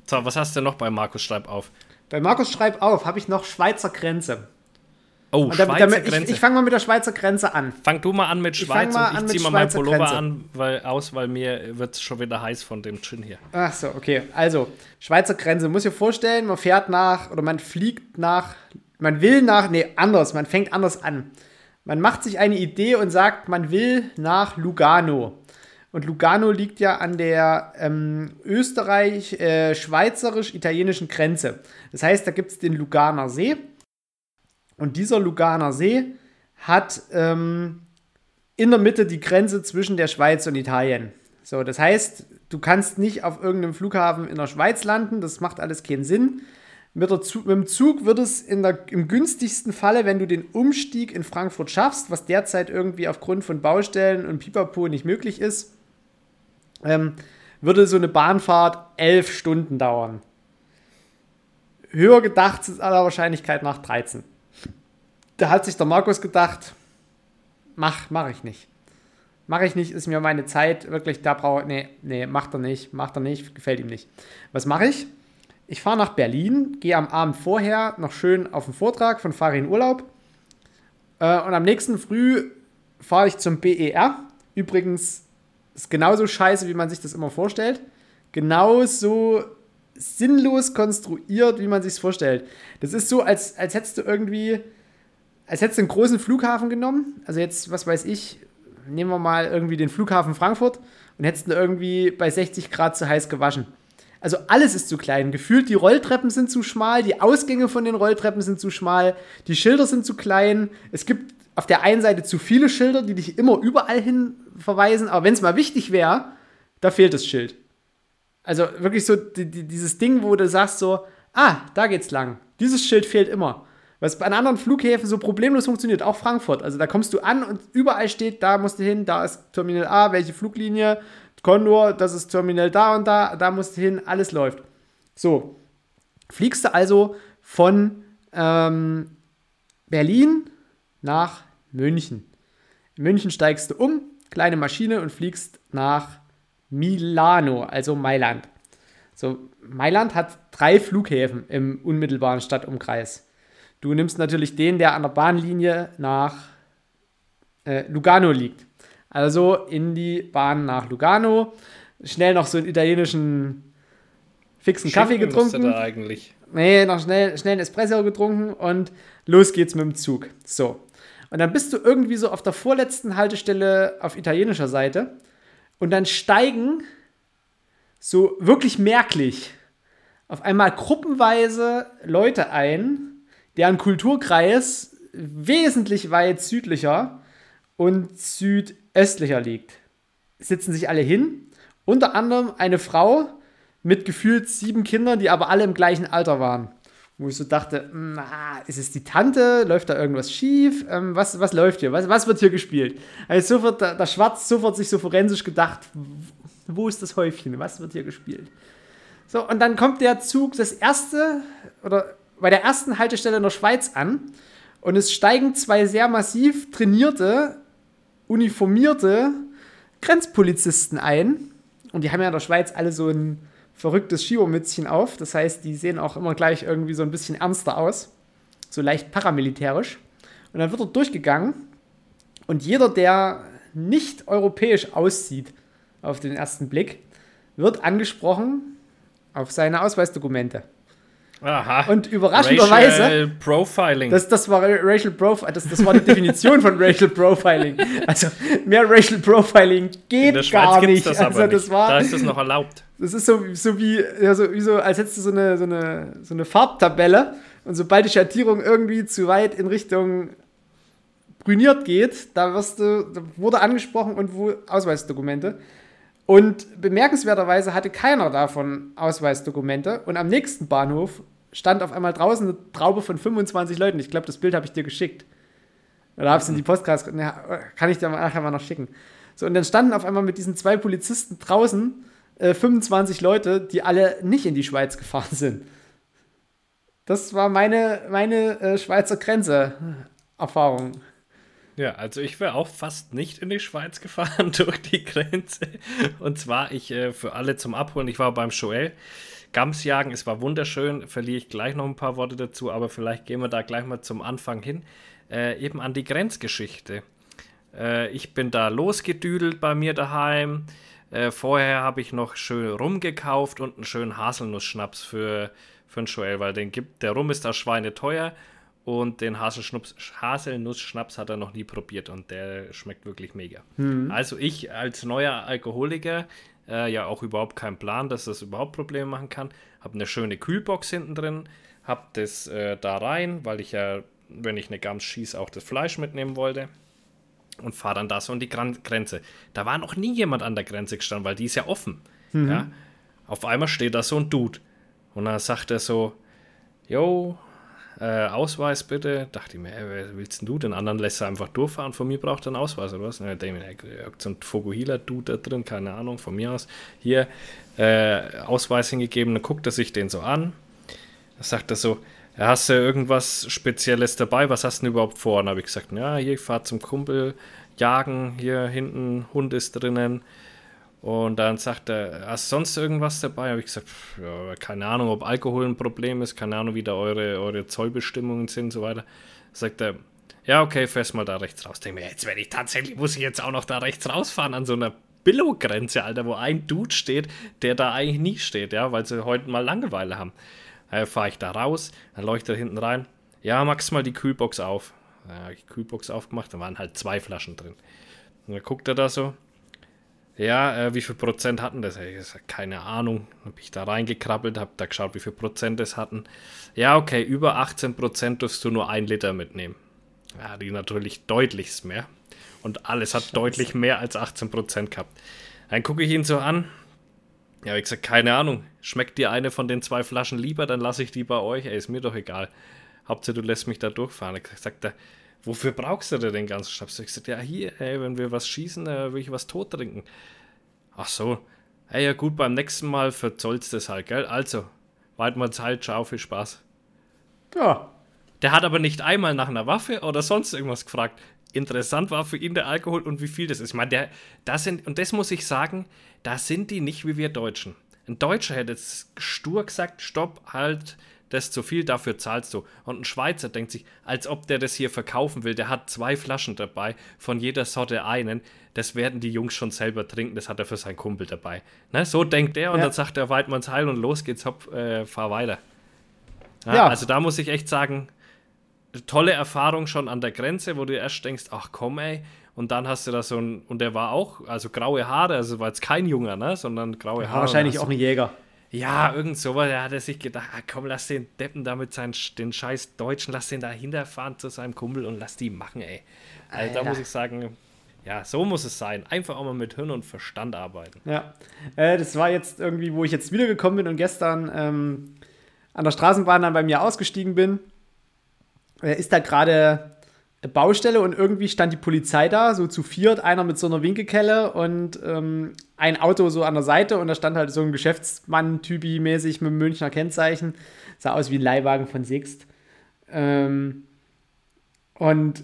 So, was hast du noch bei Markus Schreib auf? Bei Markus Schreib auf habe ich noch Schweizer Grenze. Oh, und Schweizer damit, Grenze. Ich, ich fange mal mit der Schweizer Grenze an. Fang du mal an mit Schweiz ich und ich ziehe mal meinen Pullover Grenze. an, weil, aus, weil mir wird es schon wieder heiß von dem Gin hier. Ach so, okay. Also, Schweizer Grenze. Muss ich vorstellen, man fährt nach oder man fliegt nach, man will nach, nee, anders, man fängt anders an. Man macht sich eine Idee und sagt, man will nach Lugano. Und Lugano liegt ja an der ähm, österreich-schweizerisch-italienischen äh, Grenze. Das heißt, da gibt es den Luganer See. Und dieser Luganer See hat ähm, in der Mitte die Grenze zwischen der Schweiz und Italien. So, das heißt, du kannst nicht auf irgendeinem Flughafen in der Schweiz landen, das macht alles keinen Sinn. Mit, Zug, mit dem Zug wird es der, im günstigsten Falle, wenn du den Umstieg in Frankfurt schaffst, was derzeit irgendwie aufgrund von Baustellen und Pipapo nicht möglich ist, ähm, würde so eine Bahnfahrt elf Stunden dauern. Höher gedacht ist aller Wahrscheinlichkeit nach 13 da hat sich der Markus gedacht, mach, mach ich nicht. mache ich nicht, ist mir meine Zeit, wirklich, da brauche ich, nee, nee, macht er nicht, macht er nicht, gefällt ihm nicht. Was mache ich? Ich fahre nach Berlin, gehe am Abend vorher noch schön auf den Vortrag von Farin Urlaub äh, und am nächsten Früh fahre ich zum BER. Übrigens ist genauso scheiße, wie man sich das immer vorstellt. Genauso sinnlos konstruiert, wie man sich vorstellt. Das ist so, als, als hättest du irgendwie, als hättest du einen großen Flughafen genommen. Also jetzt, was weiß ich, nehmen wir mal irgendwie den Flughafen Frankfurt und hättest du irgendwie bei 60 Grad zu heiß gewaschen. Also alles ist zu klein. Gefühlt die Rolltreppen sind zu schmal, die Ausgänge von den Rolltreppen sind zu schmal, die Schilder sind zu klein. Es gibt auf der einen Seite zu viele Schilder, die dich immer überall hin verweisen, aber wenn es mal wichtig wäre, da fehlt das Schild. Also wirklich so die, die, dieses Ding, wo du sagst so, ah, da geht's lang. Dieses Schild fehlt immer. Was bei anderen Flughäfen so problemlos funktioniert, auch Frankfurt. Also da kommst du an und überall steht, da musst du hin, da ist Terminal A, welche Fluglinie, Condor, das ist Terminal da und da, da musst du hin, alles läuft. So, fliegst du also von ähm, Berlin nach München. In München steigst du um, kleine Maschine und fliegst nach Milano, also Mailand. So, Mailand hat drei Flughäfen im unmittelbaren Stadtumkreis. Du nimmst natürlich den, der an der Bahnlinie nach äh, Lugano liegt. Also in die Bahn nach Lugano. Schnell noch so einen italienischen fixen Schinken Kaffee getrunken. Da eigentlich. Nee, noch schnell, schnell einen Espresso getrunken und los geht's mit dem Zug. So. Und dann bist du irgendwie so auf der vorletzten Haltestelle auf italienischer Seite und dann steigen so wirklich merklich auf einmal gruppenweise Leute ein, deren Kulturkreis wesentlich weit südlicher und südöstlicher liegt. Sitzen sich alle hin, unter anderem eine Frau mit gefühlt sieben Kindern, die aber alle im gleichen Alter waren. Wo ich so dachte, na, ist es die Tante? Läuft da irgendwas schief? Ähm, was, was läuft hier? Was, was wird hier gespielt? Also sofort, der, der Schwarz sofort sich so forensisch gedacht, wo ist das Häufchen? Was wird hier gespielt? So, und dann kommt der Zug, das erste, oder bei der ersten Haltestelle in der Schweiz an. Und es steigen zwei sehr massiv trainierte, uniformierte Grenzpolizisten ein. Und die haben ja in der Schweiz alle so ein verrücktes Schiebermützchen auf. Das heißt, die sehen auch immer gleich irgendwie so ein bisschen ernster aus. So leicht paramilitärisch. Und dann wird er durchgegangen. Und jeder, der nicht europäisch aussieht, auf den ersten Blick, wird angesprochen auf seine Ausweisdokumente. Aha. Und überraschenderweise. Racial Profiling. Das, das war Racial Profiling. Das, das war die Definition von Racial Profiling. Also mehr Racial Profiling geht In der gar Schweiz nicht. Das also, das nicht. war. da ist das noch erlaubt. Das ist so, so wie, ja, so, wie so, als hättest du so eine, so, eine, so eine Farbtabelle und sobald die Schattierung irgendwie zu weit in Richtung brüniert geht, da wirst du, da wurde angesprochen und wo Ausweisdokumente. Und bemerkenswerterweise hatte keiner davon Ausweisdokumente und am nächsten Bahnhof stand auf einmal draußen eine Traube von 25 Leuten. Ich glaube, das Bild habe ich dir geschickt. Oder habe es in die Podcast, kann ich dir nachher mal noch schicken. So, und dann standen auf einmal mit diesen zwei Polizisten draußen äh, 25 Leute, die alle nicht in die Schweiz gefahren sind. Das war meine, meine äh, Schweizer Grenze-Erfahrung. Ja, also ich wäre auch fast nicht in die Schweiz gefahren durch die Grenze. Und zwar, ich äh, für alle zum Abholen, ich war beim Joel. Gamsjagen, es war wunderschön, verliere ich gleich noch ein paar Worte dazu, aber vielleicht gehen wir da gleich mal zum Anfang hin. Äh, eben an die Grenzgeschichte. Äh, ich bin da losgedüdelt bei mir daheim. Äh, vorher habe ich noch schön rumgekauft und einen schönen Haselnussschnaps für, für den Joel, weil den gibt, der Rum ist da schweineteuer und den Haselnussschnaps hat er noch nie probiert und der schmeckt wirklich mega. Mhm. Also ich als neuer Alkoholiker, äh, ja auch überhaupt keinen Plan, dass das überhaupt Probleme machen kann, habe eine schöne Kühlbox hinten drin, habe das äh, da rein, weil ich ja, wenn ich eine Gams schieße, auch das Fleisch mitnehmen wollte und fahre dann da so an die Grenze. Da war noch nie jemand an der Grenze gestanden, weil die ist ja offen. Mhm. Ja? Auf einmal steht da so ein Dude und dann sagt er so, yo, äh, Ausweis bitte. Dachte ich mir, ey, willst denn du? Den anderen lässt er einfach durchfahren. Von mir braucht er einen Ausweis oder was? Ich mir, so ein Fokuhila-Dude da drin, keine Ahnung, von mir aus. Hier, äh, Ausweis hingegeben, dann guckt er sich den so an. Dann sagt er so, Hast du irgendwas Spezielles dabei? Was hast du denn überhaupt vor? Und habe ich gesagt, ja, hier, ich fahre zum Kumpel jagen, hier hinten, Hund ist drinnen. Und dann sagt er, hast du sonst irgendwas dabei? Habe ich gesagt, ja, keine Ahnung, ob Alkohol ein Problem ist, keine Ahnung, wie da eure, eure Zollbestimmungen sind und so weiter. Sagt er, ja, okay, fährst mal da rechts raus. Denke mir, jetzt werde ich tatsächlich, muss ich jetzt auch noch da rechts rausfahren an so einer Billo-Grenze, Alter, wo ein Dude steht, der da eigentlich nie steht, ja, weil sie heute mal Langeweile haben. Äh, Fahre ich da raus, dann leuchtet er hinten rein. Ja, machst mal die Kühlbox auf. Ja, habe ich die Kühlbox aufgemacht, da waren halt zwei Flaschen drin. Und dann guckt er da so. Ja, äh, wie viel Prozent hatten das? Ich gesagt, keine Ahnung. Dann bin ich da reingekrabbelt, habe da geschaut, wie viel Prozent es hatten. Ja, okay, über 18 Prozent darfst du nur ein Liter mitnehmen. Ja, die natürlich deutlichst mehr. Und alles hat Scheiße. deutlich mehr als 18 Prozent gehabt. Dann gucke ich ihn so an. Ja, ich gesagt, keine Ahnung. Schmeckt dir eine von den zwei Flaschen lieber, dann lasse ich die bei euch. Ey, ist mir doch egal. Hauptsache, du lässt mich da durchfahren. Ich sagt er, wofür brauchst du denn den ganzen Schnaps? Ich gesagt, ja, hier, ey, wenn wir was schießen, äh, will ich was tot trinken. Ach so. Ey, ja gut, beim nächsten Mal verzollst du es halt, gell? Also, weit mal Zeit, ciao, viel Spaß. Ja. Der hat aber nicht einmal nach einer Waffe oder sonst irgendwas gefragt. Interessant war für ihn der Alkohol und wie viel das ist. Ich meine, der, das sind, und das muss ich sagen, da sind die nicht wie wir Deutschen. Ein Deutscher hätte jetzt stur gesagt, stopp, halt, das ist zu viel, dafür zahlst du. Und ein Schweizer denkt sich, als ob der das hier verkaufen will, der hat zwei Flaschen dabei, von jeder Sorte einen, das werden die Jungs schon selber trinken, das hat er für seinen Kumpel dabei. Ne? So denkt er und ja. dann sagt der Weidmanns Heil und los geht's, hopp, äh, fahr weiter. Ja, ja. Also da muss ich echt sagen, tolle Erfahrung schon an der Grenze, wo du erst denkst, ach komm ey, und dann hast du da so ein, und der war auch, also graue Haare, also war jetzt kein Junger, ne, sondern graue Haare. Wahrscheinlich auch ein Jäger. Ja, irgend sowas. Da hat er sich gedacht, ah, komm, lass den Deppen damit seinen, den scheiß Deutschen, lass den da hinterfahren zu seinem Kumpel und lass die machen, ey. Also da muss ich sagen, ja, so muss es sein. Einfach auch mal mit Hirn und Verstand arbeiten. Ja, äh, das war jetzt irgendwie, wo ich jetzt wiedergekommen bin und gestern ähm, an der Straßenbahn dann bei mir ausgestiegen bin. Äh, ist da gerade Baustelle und irgendwie stand die Polizei da, so zu viert, einer mit so einer Winkelkelle und ähm, ein Auto so an der Seite und da stand halt so ein Geschäftsmann-Typi mäßig mit Münchner Kennzeichen. Sah aus wie ein Leihwagen von Sixt. Ähm, und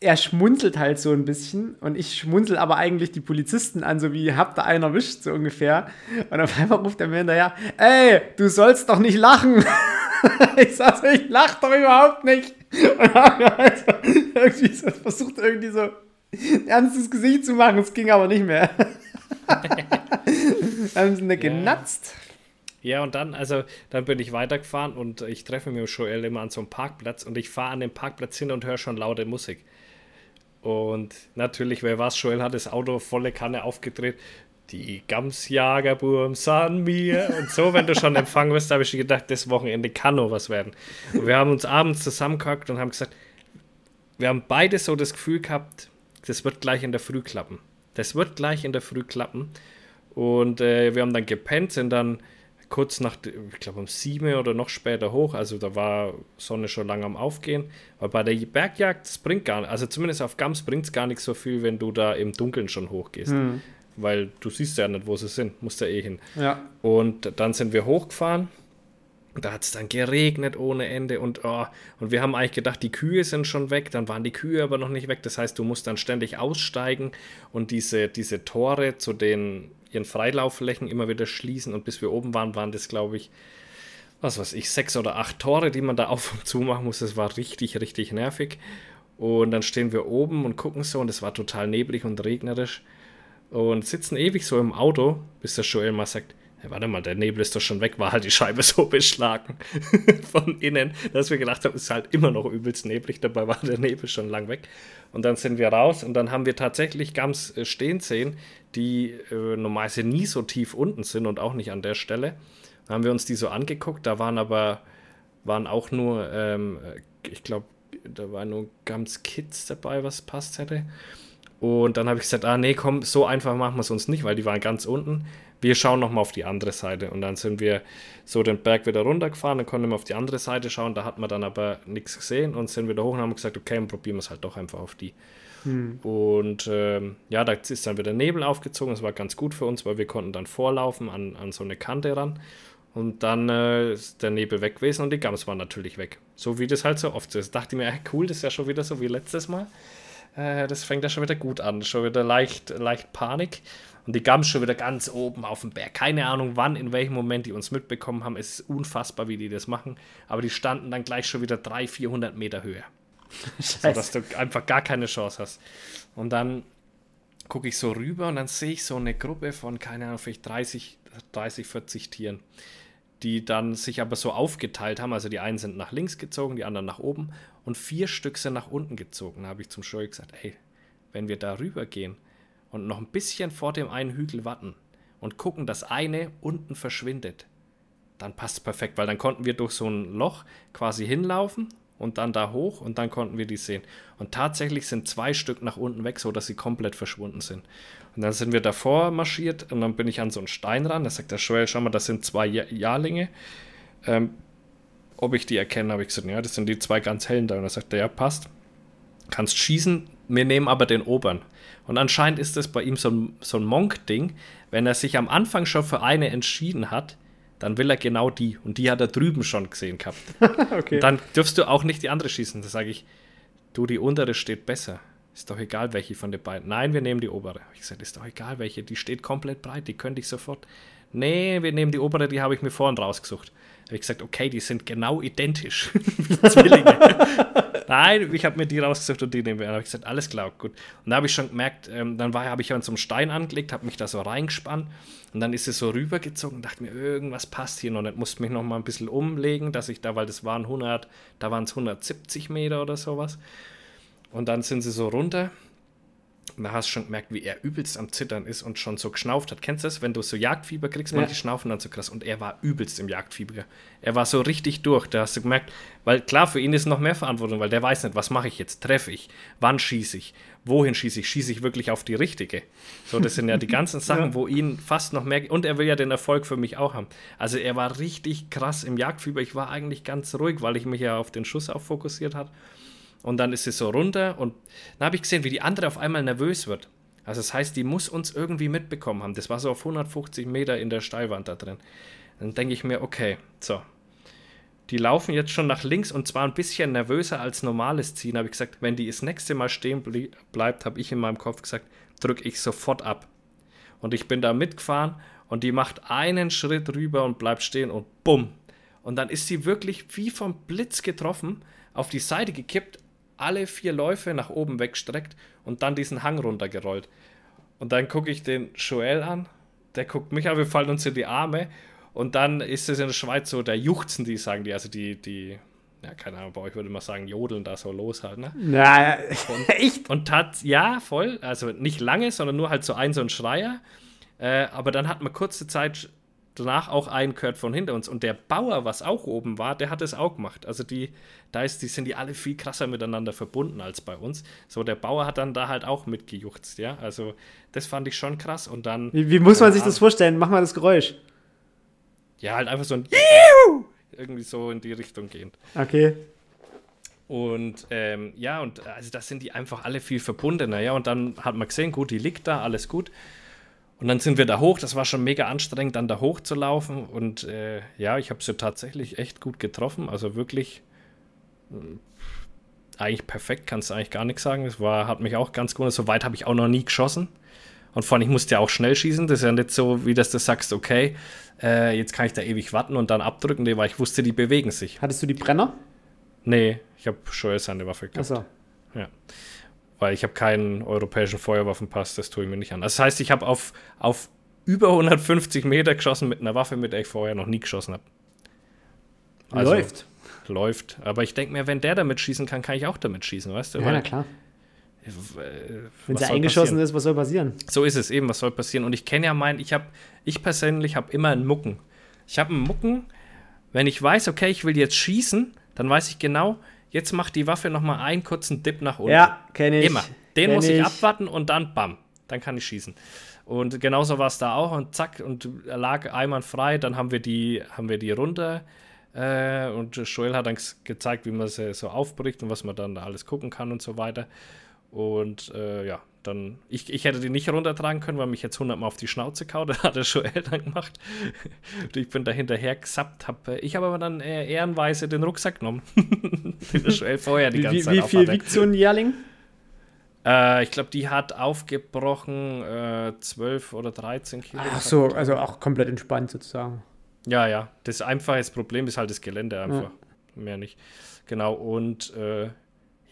er schmunzelt halt so ein bisschen und ich schmunzel aber eigentlich die Polizisten an, so wie habt ihr einen erwischt, so ungefähr. Und auf einmal ruft er mir hinterher, ey, du sollst doch nicht lachen. ich sag so, ich lach doch überhaupt nicht. Und halt irgendwie so versucht, irgendwie so ein ernstes Gesicht zu machen. Es ging aber nicht mehr. dann sind wir genatzt. Ja, und dann, also, dann bin ich weitergefahren und ich treffe mich mit Joel immer an so einem Parkplatz und ich fahre an dem Parkplatz hin und höre schon laute Musik. Und natürlich, wer was, Joel hat das Auto volle Kanne aufgedreht. Die Gamsjagerburm san mir. Und so, wenn du schon empfangen wirst, habe ich gedacht, das Wochenende kann nur was werden. Und wir haben uns abends zusammengehockt und haben gesagt, wir haben beide so das Gefühl gehabt, das wird gleich in der Früh klappen. Das wird gleich in der Früh klappen. Und äh, wir haben dann gepennt, sind dann kurz nach, ich glaube um sieben oder noch später hoch, also da war Sonne schon lange am Aufgehen, weil bei der Bergjagd, das bringt gar nicht, also zumindest auf Gams bringt es gar nicht so viel, wenn du da im Dunkeln schon hochgehst. Mhm weil du siehst ja nicht, wo sie sind, musst ja eh hin. Ja. Und dann sind wir hochgefahren. Da hat es dann geregnet ohne Ende und, oh, und wir haben eigentlich gedacht, die Kühe sind schon weg, dann waren die Kühe aber noch nicht weg. Das heißt, du musst dann ständig aussteigen und diese, diese Tore zu den ihren Freilaufflächen immer wieder schließen. Und bis wir oben waren, waren das, glaube ich, was weiß ich, sechs oder acht Tore, die man da auf und zu machen muss. Das war richtig, richtig nervig. Und dann stehen wir oben und gucken so und es war total neblig und regnerisch und sitzen ewig so im Auto, bis der Joel mal sagt, hey, warte mal, der Nebel ist doch schon weg, war halt die Scheibe so beschlagen von innen, dass wir gedacht haben, es ist halt immer noch übelst neblig, dabei war der Nebel schon lang weg. Und dann sind wir raus und dann haben wir tatsächlich Gams äh, stehen sehen, die äh, normalerweise nie so tief unten sind und auch nicht an der Stelle. Dann haben wir uns die so angeguckt, da waren aber, waren auch nur, ähm, ich glaube, da waren nur Gams Kids dabei, was passt hätte. Und dann habe ich gesagt, ah nee, komm, so einfach machen wir es uns nicht, weil die waren ganz unten. Wir schauen nochmal auf die andere Seite. Und dann sind wir so den Berg wieder runtergefahren, dann konnten wir auf die andere Seite schauen, da hat man dann aber nichts gesehen und sind wieder hoch und haben gesagt, okay, dann probieren wir es halt doch einfach auf die. Hm. Und ähm, ja, da ist dann wieder Nebel aufgezogen, das war ganz gut für uns, weil wir konnten dann vorlaufen an, an so eine Kante ran. Und dann äh, ist der Nebel weg gewesen und die Gams waren natürlich weg. So wie das halt so oft ist. dachte ich mir, cool, das ist ja schon wieder so wie letztes Mal. Äh, das fängt ja schon wieder gut an. Schon wieder leicht, leicht Panik. Und die Gams schon wieder ganz oben auf dem Berg. Keine Ahnung, wann, in welchem Moment die uns mitbekommen haben. Es ist unfassbar, wie die das machen. Aber die standen dann gleich schon wieder 300, 400 Meter höher. so dass du einfach gar keine Chance hast. Und dann gucke ich so rüber und dann sehe ich so eine Gruppe von, keine Ahnung, vielleicht 30, 30, 40 Tieren, die dann sich aber so aufgeteilt haben. Also die einen sind nach links gezogen, die anderen nach oben und vier Stück sind nach unten gezogen. Da habe ich zum Scheu gesagt, ey, wenn wir da rüber gehen und noch ein bisschen vor dem einen Hügel warten und gucken, dass eine unten verschwindet, dann passt es perfekt, weil dann konnten wir durch so ein Loch quasi hinlaufen und dann da hoch und dann konnten wir die sehen. Und tatsächlich sind zwei Stück nach unten weg, so dass sie komplett verschwunden sind. Und dann sind wir davor marschiert und dann bin ich an so einen Stein ran. Da sagt der Joel, schau mal, das sind zwei Jahrlinge. Ähm, ob ich die erkenne, habe ich gesagt, ja, das sind die zwei ganz hellen da. Und er sagt, ja, passt. Kannst schießen, wir nehmen aber den oberen. Und anscheinend ist das bei ihm so ein, so ein Monk-Ding. Wenn er sich am Anfang schon für eine entschieden hat, dann will er genau die. Und die hat er drüben schon gesehen gehabt. okay. dann dürfst du auch nicht die andere schießen. Da sage ich, du, die untere steht besser. Ist doch egal, welche von den beiden. Nein, wir nehmen die obere. Ich gesagt, ist doch egal, welche. Die steht komplett breit, die könnte ich sofort. Nee, wir nehmen die obere, die habe ich mir vorhin rausgesucht. Habe ich gesagt, okay, die sind genau identisch. Zwillinge. Nein, ich habe mir die rausgesucht und die nehmen wir. Dann habe ich gesagt, alles klar, gut. Und da habe ich schon gemerkt, ähm, dann habe ich an so einem Stein angelegt, habe mich da so reingespannt und dann ist es so rübergezogen und dachte mir, irgendwas passt hier noch nicht. Musste mich noch mal ein bisschen umlegen, dass ich da, weil das waren 100, da waren es 170 Meter oder sowas. Und dann sind sie so runter und da hast du schon gemerkt, wie er übelst am Zittern ist und schon so geschnauft hat. Kennst du das, wenn du so Jagdfieber kriegst, manche ja. schnaufen dann so krass. Und er war übelst im Jagdfieber. Er war so richtig durch. Da hast du gemerkt, weil klar, für ihn ist noch mehr Verantwortung, weil der weiß nicht, was mache ich jetzt? Treffe ich? Wann schieße ich? Wohin schieße ich? Schieße ich wirklich auf die richtige? So, das sind ja die ganzen Sachen, ja. wo ihn fast noch mehr. Und er will ja den Erfolg für mich auch haben. Also er war richtig krass im Jagdfieber. Ich war eigentlich ganz ruhig, weil ich mich ja auf den Schuss auch fokussiert habe. Und dann ist sie so runter und dann habe ich gesehen, wie die andere auf einmal nervös wird. Also das heißt, die muss uns irgendwie mitbekommen haben. Das war so auf 150 Meter in der Steilwand da drin. Dann denke ich mir, okay, so. Die laufen jetzt schon nach links und zwar ein bisschen nervöser als normales Ziehen. Habe ich gesagt, wenn die das nächste Mal stehen bleibt, habe ich in meinem Kopf gesagt, drücke ich sofort ab. Und ich bin da mitgefahren und die macht einen Schritt rüber und bleibt stehen und bumm. Und dann ist sie wirklich wie vom Blitz getroffen, auf die Seite gekippt, alle vier Läufe nach oben weggestreckt und dann diesen Hang runtergerollt. Und dann gucke ich den Joel an, der guckt mich an, wir fallen uns in die Arme. Und dann ist es in der Schweiz so, der juchzen die, sagen die, also die, die, ja, keine Ahnung, bei euch würde man sagen, jodeln da so los halt, ne? Na, und, echt? Und tat, ja, voll, also nicht lange, sondern nur halt so ein, so ein Schreier. Äh, aber dann hat man kurze Zeit danach auch einen gehört von hinter uns. Und der Bauer, was auch oben war, der hat es auch gemacht. Also die, da ist, die sind die alle viel krasser miteinander verbunden als bei uns. So, der Bauer hat dann da halt auch mitgejuchzt, ja. Also das fand ich schon krass. Und dann. Wie, wie muss man sich das vorstellen? Mach mal das Geräusch. Ja, halt einfach so ein irgendwie so in die Richtung gehend. Okay. Und ähm, ja, und also das sind die einfach alle viel verbundener, ja. Und dann hat man gesehen, gut, die liegt da, alles gut. Und dann sind wir da hoch. Das war schon mega anstrengend, dann da hoch zu laufen. Und äh, ja, ich habe sie tatsächlich echt gut getroffen. Also wirklich äh, eigentlich perfekt, kannst du eigentlich gar nichts sagen. Das war, hat mich auch ganz gut. So weit habe ich auch noch nie geschossen. Und vor allem, ich musste ja auch schnell schießen. Das ist ja nicht so, wie das du sagst, okay, äh, jetzt kann ich da ewig warten und dann abdrücken, weil ich wusste, die bewegen sich. Hattest du die Brenner? Nee, ich habe schon seine Waffe gehabt. Ach so. Ja weil ich habe keinen europäischen Feuerwaffenpass, das tue ich mir nicht an. Das heißt, ich habe auf, auf über 150 Meter geschossen mit einer Waffe, mit der ich vorher noch nie geschossen habe. Also, läuft. Läuft. Aber ich denke mir, wenn der damit schießen kann, kann ich auch damit schießen, weißt du? Ja, weil, na klar. Äh, wenn sie eingeschossen ist, was soll passieren? So ist es eben, was soll passieren? Und ich kenne ja meinen, ich habe, ich persönlich habe immer einen Mucken. Ich habe einen Mucken, wenn ich weiß, okay, ich will jetzt schießen, dann weiß ich genau, jetzt macht die Waffe nochmal einen kurzen Dip nach unten. Ja, kenne ich. Immer. Den kenn muss ich, ich abwarten und dann bam, dann kann ich schießen. Und genauso war es da auch und zack, und lag einwandfrei, dann haben wir die, haben wir die runter äh, und Joel hat dann gezeigt, wie man sie so aufbricht und was man dann da alles gucken kann und so weiter. Und äh, ja, dann, ich, ich hätte die nicht runtertragen können, weil mich jetzt hundertmal auf die Schnauze kaut. Das hat er schon Eltern gemacht. Ich bin da hinterher gesappt. Hab, äh, ich habe aber dann äh, ehrenweise den Rucksack genommen. den der Joel vorher die wie, ganze wie, Zeit Wie viel wiegt so ein Jährling? Äh, ich glaube, die hat aufgebrochen äh, 12 oder 13 Kilo. Ach so, also auch komplett entspannt sozusagen. Ja, ja. Das einfache Problem ist halt das Gelände einfach. Ja. Mehr nicht. Genau. Und äh,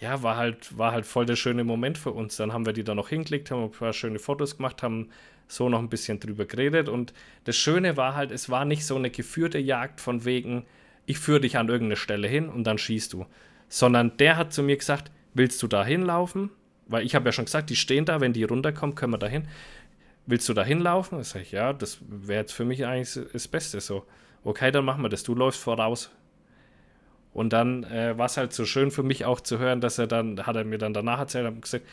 ja, war halt, war halt voll der schöne Moment für uns. Dann haben wir die da noch hingelegt, haben ein paar schöne Fotos gemacht, haben so noch ein bisschen drüber geredet. Und das Schöne war halt, es war nicht so eine geführte Jagd von wegen, ich führe dich an irgendeine Stelle hin und dann schießt du. Sondern der hat zu mir gesagt, willst du da hinlaufen? Weil ich habe ja schon gesagt, die stehen da, wenn die runterkommen, können wir da hin. Willst du da hinlaufen? Da sage ich, ja, das wäre jetzt für mich eigentlich das Beste so. Okay, dann machen wir das. Du läufst voraus. Und dann äh, war es halt so schön für mich auch zu hören, dass er dann, hat er mir dann danach erzählt, gesagt,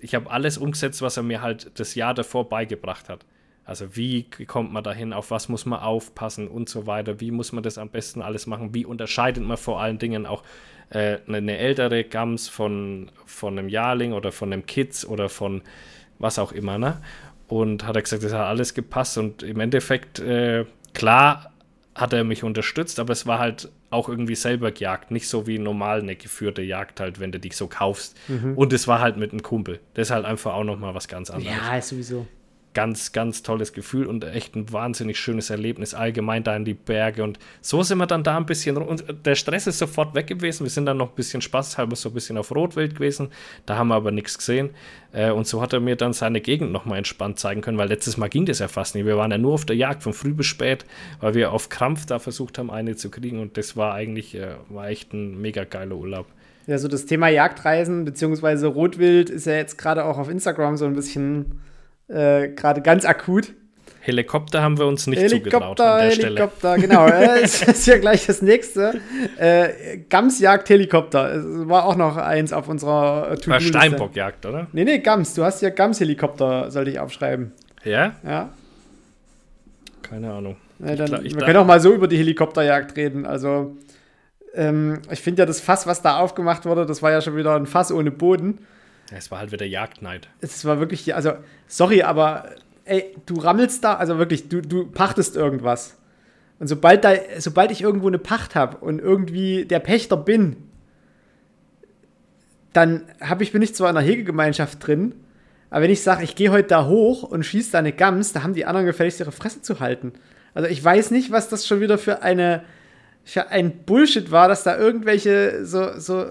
ich habe alles umgesetzt, was er mir halt das Jahr davor beigebracht hat. Also wie kommt man dahin, auf was muss man aufpassen und so weiter, wie muss man das am besten alles machen, wie unterscheidet man vor allen Dingen auch äh, eine ältere Gams von, von einem Jahrling oder von einem Kids oder von was auch immer, ne? Und hat er gesagt, das hat alles gepasst und im Endeffekt, äh, klar hat er mich unterstützt, aber es war halt auch irgendwie selber gejagt, nicht so wie normal eine geführte Jagd halt, wenn du dich so kaufst. Mhm. Und es war halt mit einem Kumpel. Das ist halt einfach auch nochmal was ganz anderes. Ja, sowieso ganz, ganz tolles Gefühl und echt ein wahnsinnig schönes Erlebnis allgemein da in die Berge. Und so sind wir dann da ein bisschen, und der Stress ist sofort weg gewesen. Wir sind dann noch ein bisschen spaßhalber so ein bisschen auf Rotwild gewesen. Da haben wir aber nichts gesehen. Äh, und so hat er mir dann seine Gegend nochmal entspannt zeigen können, weil letztes Mal ging das ja fast nicht. Wir waren ja nur auf der Jagd von früh bis spät, weil wir auf Krampf da versucht haben, eine zu kriegen. Und das war eigentlich, äh, war echt ein mega geiler Urlaub. Ja, so das Thema Jagdreisen bzw. Rotwild ist ja jetzt gerade auch auf Instagram so ein bisschen äh, gerade ganz akut. Helikopter haben wir uns nicht Helikopter, zugetraut an der Helikopter, Stelle. genau. das ist ja gleich das nächste. Äh, Gamsjagd Helikopter. Es war auch noch eins auf unserer to War Steinbockjagd, oder? Nee, nee, Gams. Du hast ja Gams Helikopter, sollte ich aufschreiben. Ja? Ja. Keine Ahnung. Ja, dann, wir können auch mal so über die Helikopterjagd reden. Also, ähm, ich finde ja das Fass, was da aufgemacht wurde, das war ja schon wieder ein Fass ohne Boden. Es war halt wieder Jagdneid. Es war wirklich, also, sorry, aber ey, du rammelst da, also wirklich, du, du pachtest irgendwas. Und sobald, da, sobald ich irgendwo eine Pacht habe und irgendwie der Pächter bin, dann hab ich, bin ich zwar in einer Hegegemeinschaft drin, aber wenn ich sage, ich gehe heute da hoch und schieße da eine Gams, da haben die anderen gefälligst ihre Fresse zu halten. Also ich weiß nicht, was das schon wieder für eine für ein Bullshit war, dass da irgendwelche so, so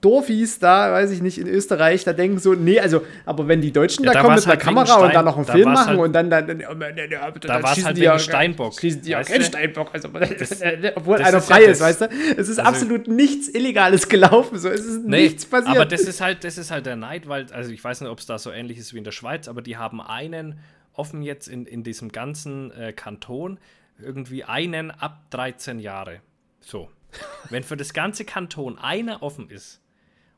Dorfis da, weiß ich nicht, in Österreich, da denken so, nee, also, aber wenn die Deutschen ja, da, da kommen mit einer halt Kamera Stein, und dann noch einen Film machen halt, und dann, dann, dann, dann, dann da schießen halt die ja Steinbock. Schießen die ja keinen Steinbock, also, das, obwohl einer ist frei ja ist, weißt du? Es ist also, absolut nichts Illegales gelaufen, so, es ist nee, nichts passiert. Aber das ist halt, das ist halt der Neid, weil, also ich weiß nicht, ob es da so ähnlich ist wie in der Schweiz, aber die haben einen offen jetzt in, in diesem ganzen äh, Kanton, irgendwie einen ab 13 Jahre. So. Wenn für das ganze Kanton einer offen ist,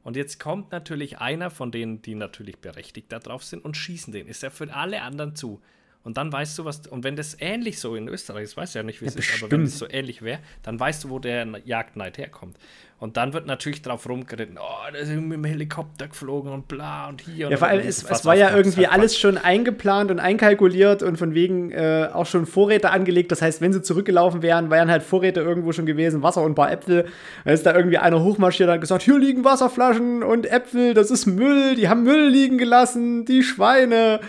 und jetzt kommt natürlich einer von denen, die natürlich berechtigt darauf sind und schießen den. Ist ja für alle anderen zu. Und dann weißt du, was. Und wenn das ähnlich so in Österreich ist, weiß ja nicht, wie es ja, ist, aber wenn es so ähnlich wäre, dann weißt du, wo der Jagdneid herkommt. Und dann wird natürlich drauf rumgeritten, oh, der ist mit dem Helikopter geflogen und bla und hier. Ja, vor allem, es, es war ja irgendwie alles schon eingeplant und einkalkuliert und von wegen äh, auch schon Vorräte angelegt. Das heißt, wenn sie zurückgelaufen wären, wären halt Vorräte irgendwo schon gewesen, Wasser und ein paar Äpfel. Dann ist da irgendwie einer hochmarschiert und hat gesagt, hier liegen Wasserflaschen und Äpfel, das ist Müll, die haben Müll liegen gelassen, die Schweine.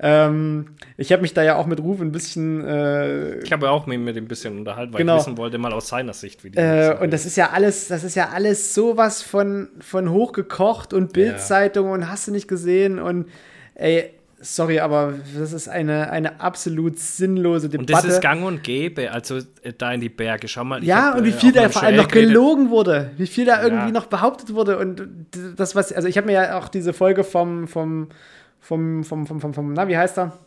Ähm, ich habe mich da ja auch mit Ruf ein bisschen. Äh, ich habe ja auch mit, mit ihm ein bisschen unterhalten, weil genau. ich wissen wollte, mal aus seiner Sicht, wie die äh, Und das ist ja alles, das ist ja alles sowas von, von hochgekocht und Bildzeitung ja. und hast du nicht gesehen und ey, sorry, aber das ist eine, eine absolut sinnlose Debatte. Und das ist gang und gäbe, also äh, da in die Berge, schau mal. Ja, hab, und wie äh, viel da vor allem noch gelogen wurde, wie viel da irgendwie ja. noch behauptet wurde und das, was, also ich habe mir ja auch diese Folge vom, vom vom, vom, vom, vom, vom, na, wie heißt er?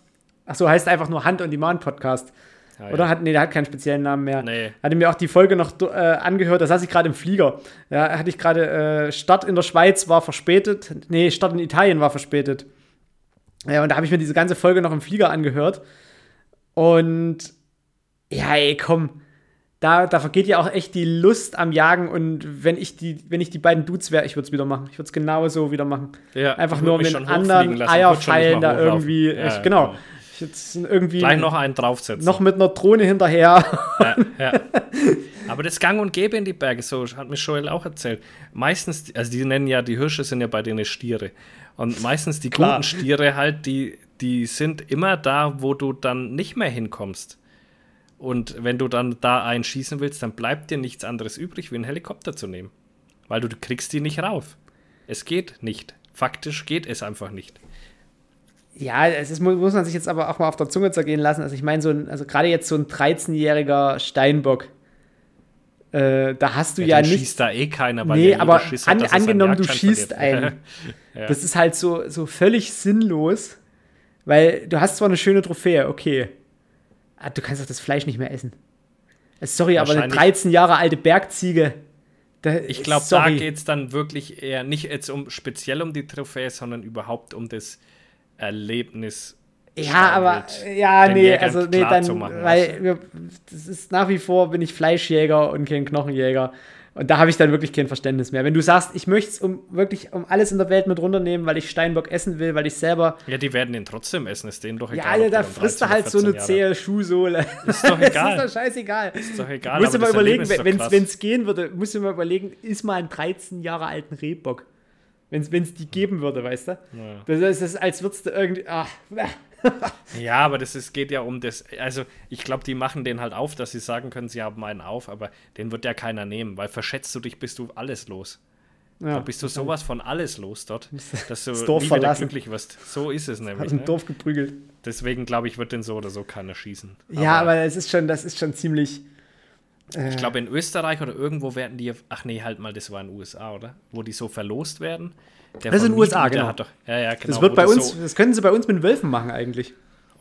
Ach so, heißt einfach nur Hand on Demand Podcast. Ah, Oder ja. hat, nee, der hat keinen speziellen Namen mehr. Nee. Hatte mir auch die Folge noch äh, angehört, da saß ich gerade im Flieger. Ja, hatte ich gerade, äh, Start in der Schweiz war verspätet. Nee, Start in Italien war verspätet. Ja, und da habe ich mir diese ganze Folge noch im Flieger angehört. Und ja, ey, komm da, da vergeht ja auch echt die Lust am Jagen und wenn ich die, wenn ich die beiden Dudes wäre, ich würde es wieder machen. Ich würde es genauso wieder machen. Ja, Einfach nur um den anderen Eierpfeilen da irgendwie. Ja, ich, genau. genau. Jetzt irgendwie Gleich noch einen draufsetzen. noch mit einer Drohne hinterher. Ja, ja. Aber das Gang und Gäbe in die Berge, so hat mir Joel auch erzählt. Meistens, also die nennen ja, die Hirsche sind ja bei denen Stiere. Und meistens die Klar. guten Stiere halt, die, die sind immer da, wo du dann nicht mehr hinkommst. Und wenn du dann da einen schießen willst, dann bleibt dir nichts anderes übrig, wie einen Helikopter zu nehmen. Weil du, du kriegst die nicht rauf. Es geht nicht. Faktisch geht es einfach nicht. Ja, es ist, mu- muss man sich jetzt aber auch mal auf der Zunge zergehen lassen. Also ich meine, so ein, also gerade jetzt so ein 13-jähriger Steinbock, äh, da hast du ja, den nicht. schießt da eh keiner, weil Nee, aber hat, an, angenommen, du schießt einen. Ja. Das ist halt so, so völlig sinnlos, weil du hast zwar eine schöne Trophäe, okay. Ah, Du kannst doch das Fleisch nicht mehr essen. Äh, Sorry, aber eine Wahrscheinlich- 13 Jahre alte Bergziege. Da, Ich glaube, da geht es dann wirklich eher nicht jetzt um speziell um die Trophäe, sondern überhaupt um das Erlebnis. Ja, aber ja, den nee, Jägern also nee, dann, weil wir, das ist nach wie vor bin ich Fleischjäger und kein Knochenjäger. Und da habe ich dann wirklich kein Verständnis mehr. Wenn du sagst, ich möchte es um wirklich um alles in der Welt mit runternehmen, weil ich Steinbock essen will, weil ich selber. Ja, die werden den trotzdem essen, ist denen doch Ja, egal. Alter, ob da frisst du 13 halt so eine 14 Jahre zähe Schuhsohle. Ist doch egal. ist doch scheißegal. Ist doch egal. musst du mal überlegen, wenn es gehen würde, musst du mal überlegen, ist mal einen 13 Jahre alten Rehbock. Wenn es die geben würde, weißt du? Das ist, das ist als würdest du irgendwie. Ach, Ja, aber das ist, geht ja um das. Also, ich glaube, die machen den halt auf, dass sie sagen können, sie haben einen auf, aber den wird ja keiner nehmen, weil verschätzt du dich, bist du alles los. ja, Da bist du sowas von alles los dort, dass du das Dorf nie wieder verlassen. glücklich wirst. So ist es nämlich. aus dem Ne? Dorf geprügelt. Deswegen glaube ich, wird den so oder so keiner schießen. Ja, aber es ist schon, das ist schon ziemlich. Ich glaube, in Österreich oder irgendwo werden die. Ach nee, halt mal, das war in den USA, oder? Wo die so verlost werden. Der Das ist in den USA, genau. Hat doch, ja, ja, genau. Das wird bei das uns, So, das können sie bei uns mit Wölfen machen eigentlich.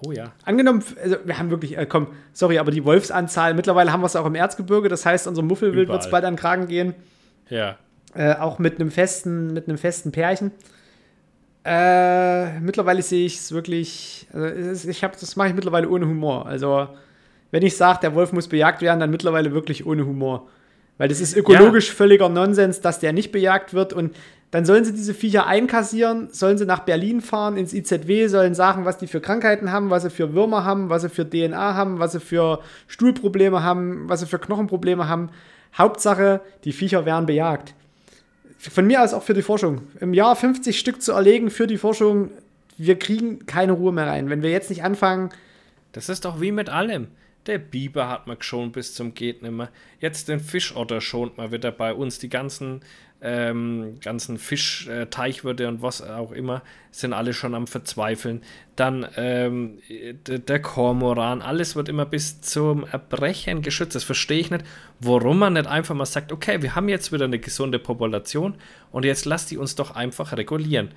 oh ja. Angenommen, also wir haben wirklich, äh, komm, sorry, aber die Wolfsanzahl, mittlerweile haben wir es auch im Erzgebirge, das heißt, unser Muffelwild wird es bald an den Kragen gehen. Ja. Äh, auch mit einem festen, mit einem festen Pärchen. Äh, mittlerweile sehe ich es wirklich, also ich habe, das mache ich mittlerweile ohne Humor. Also, wenn ich sage, der Wolf muss bejagt werden, dann mittlerweile wirklich ohne Humor. Weil das ist ökologisch völliger Nonsens, dass der nicht bejagt wird. Und dann sollen sie diese Viecher einkassieren, sollen sie nach Berlin fahren, ins IZW, sollen sagen, was die für Krankheiten haben, was sie für Würmer haben, was sie für DNA haben, was sie für Stuhlprobleme haben, was sie für Knochenprobleme haben. Hauptsache, die Viecher werden bejagt. Von mir aus auch für die Forschung. Im Jahr 50 Stück zu erlegen für die Forschung, wir kriegen keine Ruhe mehr rein. Wenn wir jetzt nicht anfangen, Das ist doch wie mit allem. Der Biber hat man geschont bis zum geht nimmer. Jetzt den Fischotter schont man wieder bei uns. Die ganzen, ähm, ganzen Fisch, äh, und was auch immer sind alle schon am Verzweifeln. Dann ähm, der Kormoran, alles wird immer bis zum Erbrechen geschützt. Das verstehe ich nicht, warum man nicht einfach mal sagt, okay, wir haben jetzt wieder eine gesunde Population und jetzt lasst die uns doch einfach regulieren.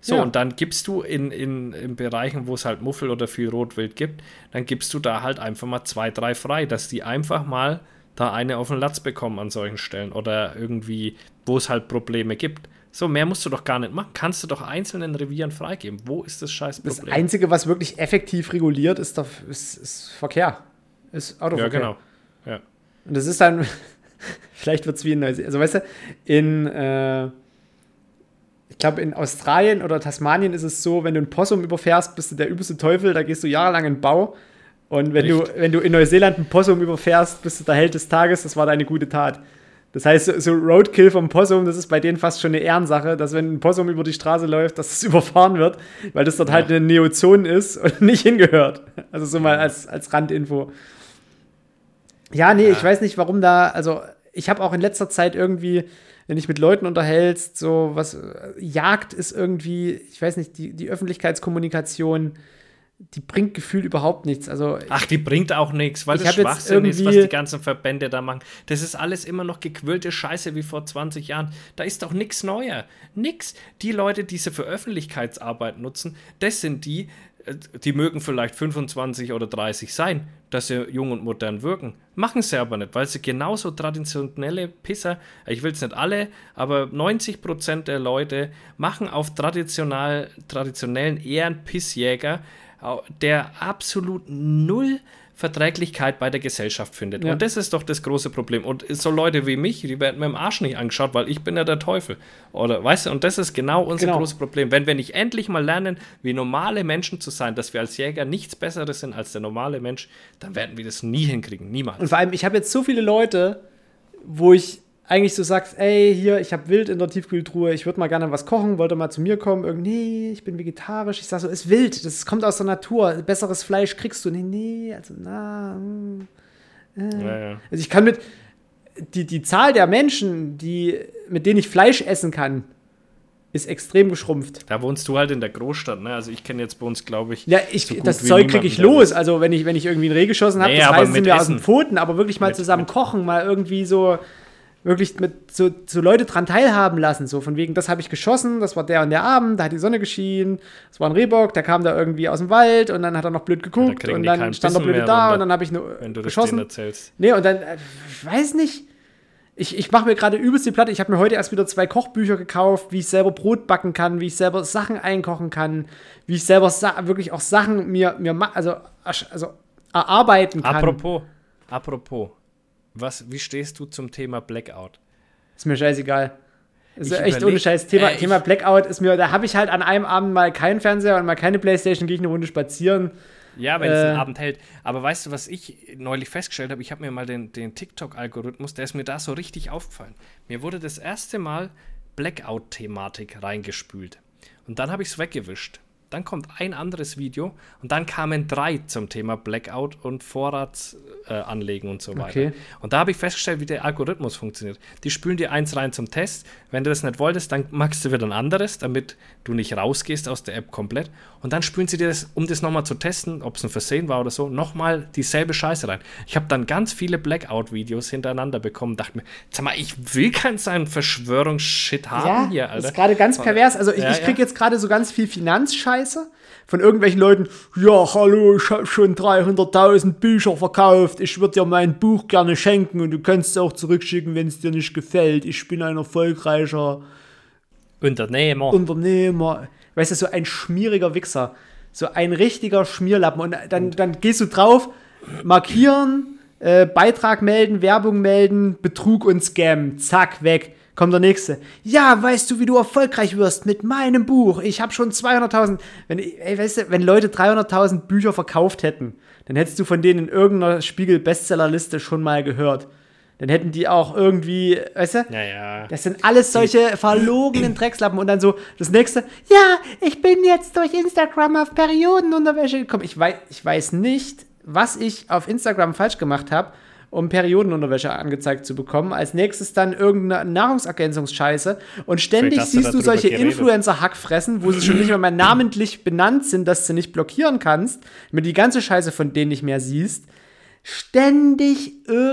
So, Ja. und dann gibst du in, in, in Bereichen, wo es halt Muffel oder viel Rotwild gibt, dann gibst du da halt einfach mal zwei, drei frei, dass die einfach mal da eine auf den Latz bekommen an solchen Stellen oder irgendwie, wo es halt Probleme gibt. So, mehr musst du doch gar nicht machen. Kannst du doch einzelnen Revieren freigeben. Wo ist das scheiß das Problem? Einzige, was wirklich effektiv reguliert, ist, der, ist, ist Verkehr. Ist ja, Autoverkehr. genau. Ja. Und das ist dann, vielleicht wird es wie in Neuseeland. Also weißt du, in, äh, ich glaube in Australien oder Tasmanien ist es so, wenn du ein Possum überfährst, bist du der übelste Teufel, da gehst du jahrelang in den Bau. Und wenn du, wenn du in Neuseeland ein Possum überfährst, bist du der Held des Tages, das war deine gute Tat. Das heißt, so- Roadkill vom Possum, das ist bei denen fast schon eine Ehrensache, dass wenn ein Possum über die Straße läuft, dass es überfahren wird, weil das dort halt eine Neozone ist und nicht hingehört. Also so mal als, als Randinfo. Ja, nee, ich weiß nicht, warum da, also ich habe auch in letzter Zeit irgendwie, wenn ich mit Leuten unterhältst, so was, Jagd ist irgendwie, ich weiß nicht, die, die Öffentlichkeitskommunikation, die bringt gefühlt überhaupt nichts. Also Ach, die bringt auch nichts, weil Ich das Schwachsinn ist, was die ganzen Verbände da machen. Das ist alles immer noch gequillte Scheiße wie vor 20 Jahren. Da ist doch nichts neuer. Nix. Die Leute, die sie für Öffentlichkeitsarbeit nutzen, das sind die, die mögen vielleicht 25 oder 30 sein, dass sie jung und modern wirken. Machen sie aber nicht, weil sie genauso traditionelle Pisser, ich will es nicht alle, aber 90% der Leute machen auf traditional, traditionellen eher einen Pissjäger, au- der absolut null Verträglichkeit bei der Gesellschaft findet. Ja. Und das ist doch das große Problem. Und so Leute wie mich, die werden mir im Arsch nicht angeschaut, weil ich bin ja der Teufel. Oder weißt du, und das ist genau unser Genau. großes Problem. Wenn wir nicht endlich mal lernen, wie normale Menschen zu sein, dass wir als Jäger nichts Besseres sind als der normale Mensch, dann werden wir das nie hinkriegen. Niemals. Und vor allem, ich habe jetzt so viele Leute, wo ich eigentlich so sagst, ey, hier, ich habe Wild in der Tiefkühltruhe, ich würde mal gerne was kochen, wollte mal zu mir kommen, irgendwie, nee, ich bin vegetarisch. Ich sag so, ist wild, das kommt aus der Natur, besseres Fleisch kriegst du. Nee, nee, also, na, hm. ja, ja. Also ich kann mit, die, die Zahl der Menschen, die, mit denen ich Fleisch essen kann, ist extrem geschrumpft. Da wohnst du halt in der Großstadt, ne? Also ich kenne jetzt bei uns, glaube ich, Ja, ich, so das Zeug kriege ich los. Also wenn ich, wenn ich irgendwie einen Reh geschossen habe, Nee, das sie mit mir aus den Essen. Pfoten, aber wirklich mal Mit- zusammen mit- kochen, mal irgendwie so, wirklich mit so, so Leute dran teilhaben lassen. So von wegen, das habe ich geschossen, das war der und der Abend, da hat die Sonne geschienen, das war ein Rehbock, der kam da irgendwie aus dem Wald und dann hat er noch blöd geguckt kriegen und die dann stand er blöd da runter, und dann habe ich nur wenn du das geschossen. denen erzählst. Nee, und dann, äh, ich weiß nicht. Ich, ich mache mir gerade übelst die Platte. Ich habe mir heute erst wieder zwei Kochbücher gekauft, wie ich selber Brot backen kann, wie ich selber Sachen einkochen kann, wie ich selber wirklich auch Sachen mir, mir also, also erarbeiten kann. Apropos, apropos, was, wie stehst du zum Thema Blackout? Ist mir scheißegal. Ist Ich echt überleg- ohne Scheiß. Thema, äh, Thema Blackout ist mir, da habe ich halt an einem Abend mal keinen Fernseher und mal keine Playstation, gehe ich eine Runde spazieren. Ja, wenn es einen Äh. Abend hält. Aber weißt du, was ich neulich festgestellt habe? Ich habe mir mal den, den TikTok-Algorithmus, der ist mir da so richtig aufgefallen. Mir wurde das erste Mal Blackout-Thematik reingespült. Und dann habe ich es weggewischt. Dann kommt ein anderes Video und dann kamen drei zum Thema Blackout und Vorratsanlegen äh, und so weiter. Okay. Und da habe ich festgestellt, wie der Algorithmus funktioniert. Die spülen dir eins rein zum Test. Wenn du das nicht wolltest, dann machst du wieder ein anderes, damit du nicht rausgehst aus der App komplett. Und dann spülen sie dir das, um das nochmal zu testen, ob es ein Versehen war oder so, nochmal dieselbe Scheiße rein. Ich habe dann ganz viele Blackout-Videos hintereinander bekommen. Dachte mir, sag mal, ich will keinen seinen Verschwörungsshit haben hier, das ist gerade ganz pervers. Also ich, Ja, ich kriege ja. jetzt gerade so ganz viel Finanzscheiße von irgendwelchen Leuten. Ja, hallo, ich habe schon 300.000 Bücher verkauft. Ich würde dir mein Buch gerne schenken und du kannst es auch zurückschicken, wenn es dir nicht gefällt. Ich bin ein erfolgreicher Unternehmer. Unternehmer. Weißt du, so ein schmieriger Wichser. So ein richtiger Schmierlappen. Und dann, dann gehst du drauf, markieren, äh, Beitrag melden, Werbung melden, Betrug und Scam. Zack, weg. Kommt der nächste. Ja, weißt du, wie du erfolgreich wirst mit meinem Buch? Ich habe schon 200.000. Wenn, ey, weißt du, wenn Leute 300.000 Bücher verkauft hätten, dann hättest du von denen in irgendeiner Spiegel-Bestsellerliste schon mal gehört. Dann hätten die auch irgendwie, weißt du? Ja, ja. Das sind alles solche verlogenen Dreckslappen und dann so das nächste, ja, ich bin jetzt durch Instagram auf Periodenunterwäsche gekommen. Ich weiß, ich weiß nicht, was ich auf Instagram falsch gemacht habe, um Periodenunterwäsche angezeigt zu bekommen. Als nächstes dann irgendeine Nahrungsergänzungsscheiße und ständig siehst du solche. Influencer-Hackfressen, wo sie schon nicht mehr, mal namentlich benannt sind, dass du nicht blockieren kannst, damit du die ganze Scheiße von denen nicht mehr siehst ständig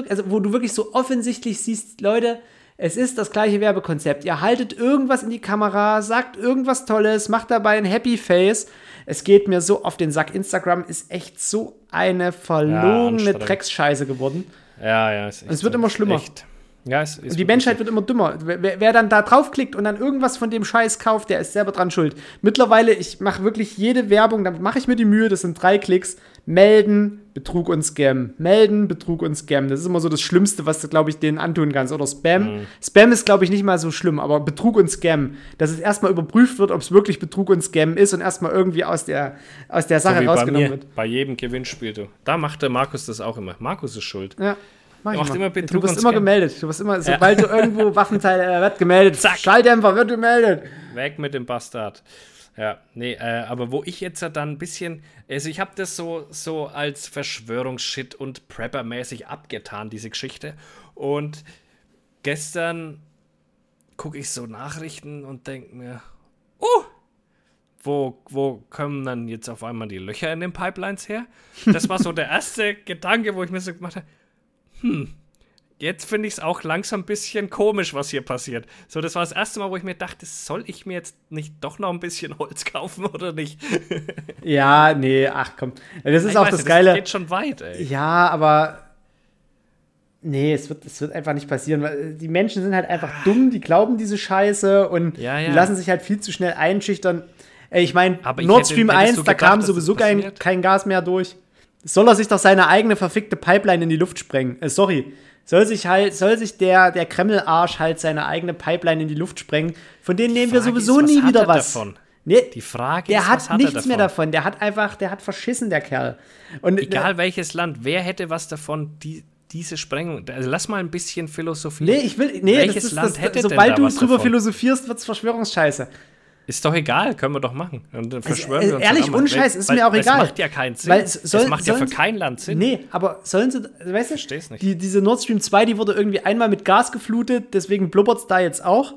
also wo du wirklich so offensichtlich siehst, Leute, es ist das gleiche Werbekonzept. Ihr haltet irgendwas in die Kamera, sagt irgendwas Tolles, macht dabei ein Happy Face. Es geht mir so auf den Sack. Instagram ist echt so eine verlogene anstrengend. Drecksscheiße geworden. Ja, ja. Es wird immer schlimmer. Echt. Ja, es ist Und die Menschheit wird immer dümmer. Wer, wer dann da draufklickt und dann irgendwas von dem Scheiß kauft, der ist selber dran schuld. Mittlerweile, ich mache wirklich jede Werbung, damit mache ich mir die Mühe, das sind drei Klicks. Melden, Betrug und Scam. Melden, Betrug und Scam. Das ist immer so das Schlimmste, was du, glaube ich, denen antun kannst. Oder Spam. Spam ist, glaube ich, nicht mal so schlimm, aber Betrug und Scam. Dass es erstmal überprüft wird, ob es wirklich Betrug und Scam ist und erstmal irgendwie aus der, aus der so Sache bei rausgenommen mir, wird. bei jedem Gewinnspiel, du. Da macht der Markus das auch immer. Markus ist schuld. Ja. Mach ich Macht immer du Betrug wirst und immer Scam. gemeldet. Du wirst immer, sobald du irgendwo Waffenteil äh, wird gemeldet. Zack. Schalldämpfer wird gemeldet. Weg mit dem Bastard. Ja, nee, äh, aber wo ich jetzt ja dann ein bisschen, also ich habe das so, so als Verschwörungsshit und Prepper-mäßig abgetan, diese Geschichte. Und gestern gucke ich so Nachrichten und denke mir, oh, wo, wo kommen dann jetzt auf einmal die Löcher in den Pipelines her? Das war so der erste Gedanke, wo ich mir so gemacht habe, hm, jetzt finde ich es auch langsam ein bisschen komisch, was hier passiert. So, das war das erste Mal, wo ich mir dachte, soll ich mir jetzt nicht doch noch ein bisschen Holz kaufen oder nicht? Ja, nee, ach komm. Das ist Ich auch das nicht, Geile. geht schon weit, ey. Ja, aber. Nee, es wird, es wird einfach nicht passieren. weil Die Menschen sind halt einfach dumm, die glauben diese Scheiße und Ja, ja. die lassen sich halt viel zu schnell einschüchtern. Ey, Ich meine, Nord Stream hättest 1, du da kam sowieso das kein, kein Gas mehr durch. Soll er sich doch seine eigene verfickte Pipeline in die Luft sprengen. Äh, sorry. Soll sich halt, soll sich der, der Kreml-Arsch halt seine eigene Pipeline in die Luft sprengen. Von denen nehmen wir sowieso ist, nie wieder er was. Davon? Nee, Die Frage der ist, hat was hat nichts er davon? mehr davon. Der hat einfach, der hat verschissen, der Kerl. Und Egal welches Land, wer hätte was davon, die, diese Sprengung? Also lass mal ein bisschen Philosophie. Nee, ich will. Nee, Welches das ist, Land das, hätte denn sobald da du was drüber davon? philosophierst, wird's Verschwörungsscheiße. Ist doch egal, können wir doch machen. Und dann verschwören äh, wir uns ehrlich, dann auch mal. ohne Scheiß, ist weil, mir auch weil egal. Es macht ja keinen Sinn. Weil es soll- es macht ja für kein Land Sinn. Nee, aber sollen sie, weißt du, versteh's nicht. Die, diese Nord Stream 2, die wurde irgendwie einmal mit Gas geflutet, deswegen blubbert's da jetzt auch.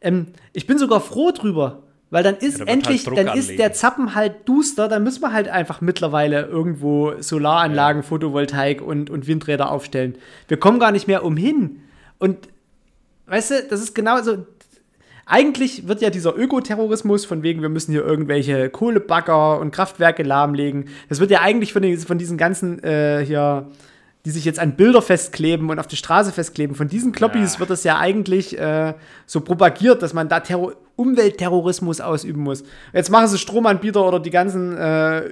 Ähm, ich bin sogar froh drüber, weil dann ist da wird endlich, halt dann ist anlegen. der Zappen halt duster, dann müssen wir halt einfach mittlerweile irgendwo Solaranlagen, Photovoltaik und, und Windräder aufstellen. Wir kommen gar nicht mehr umhin. Und weißt du, das ist genau so. Eigentlich wird ja dieser Ökoterrorismus, von wegen, wir müssen hier irgendwelche Kohlebagger und Kraftwerke lahmlegen, das wird ja eigentlich von, den, von diesen ganzen äh, hier, die sich jetzt an Bilder festkleben und auf die Straße festkleben, von diesen Kloppis Ja. wird das ja eigentlich äh, so propagiert, dass man da Terror Umweltterrorismus ausüben muss. Jetzt machen sie Stromanbieter oder die ganzen äh,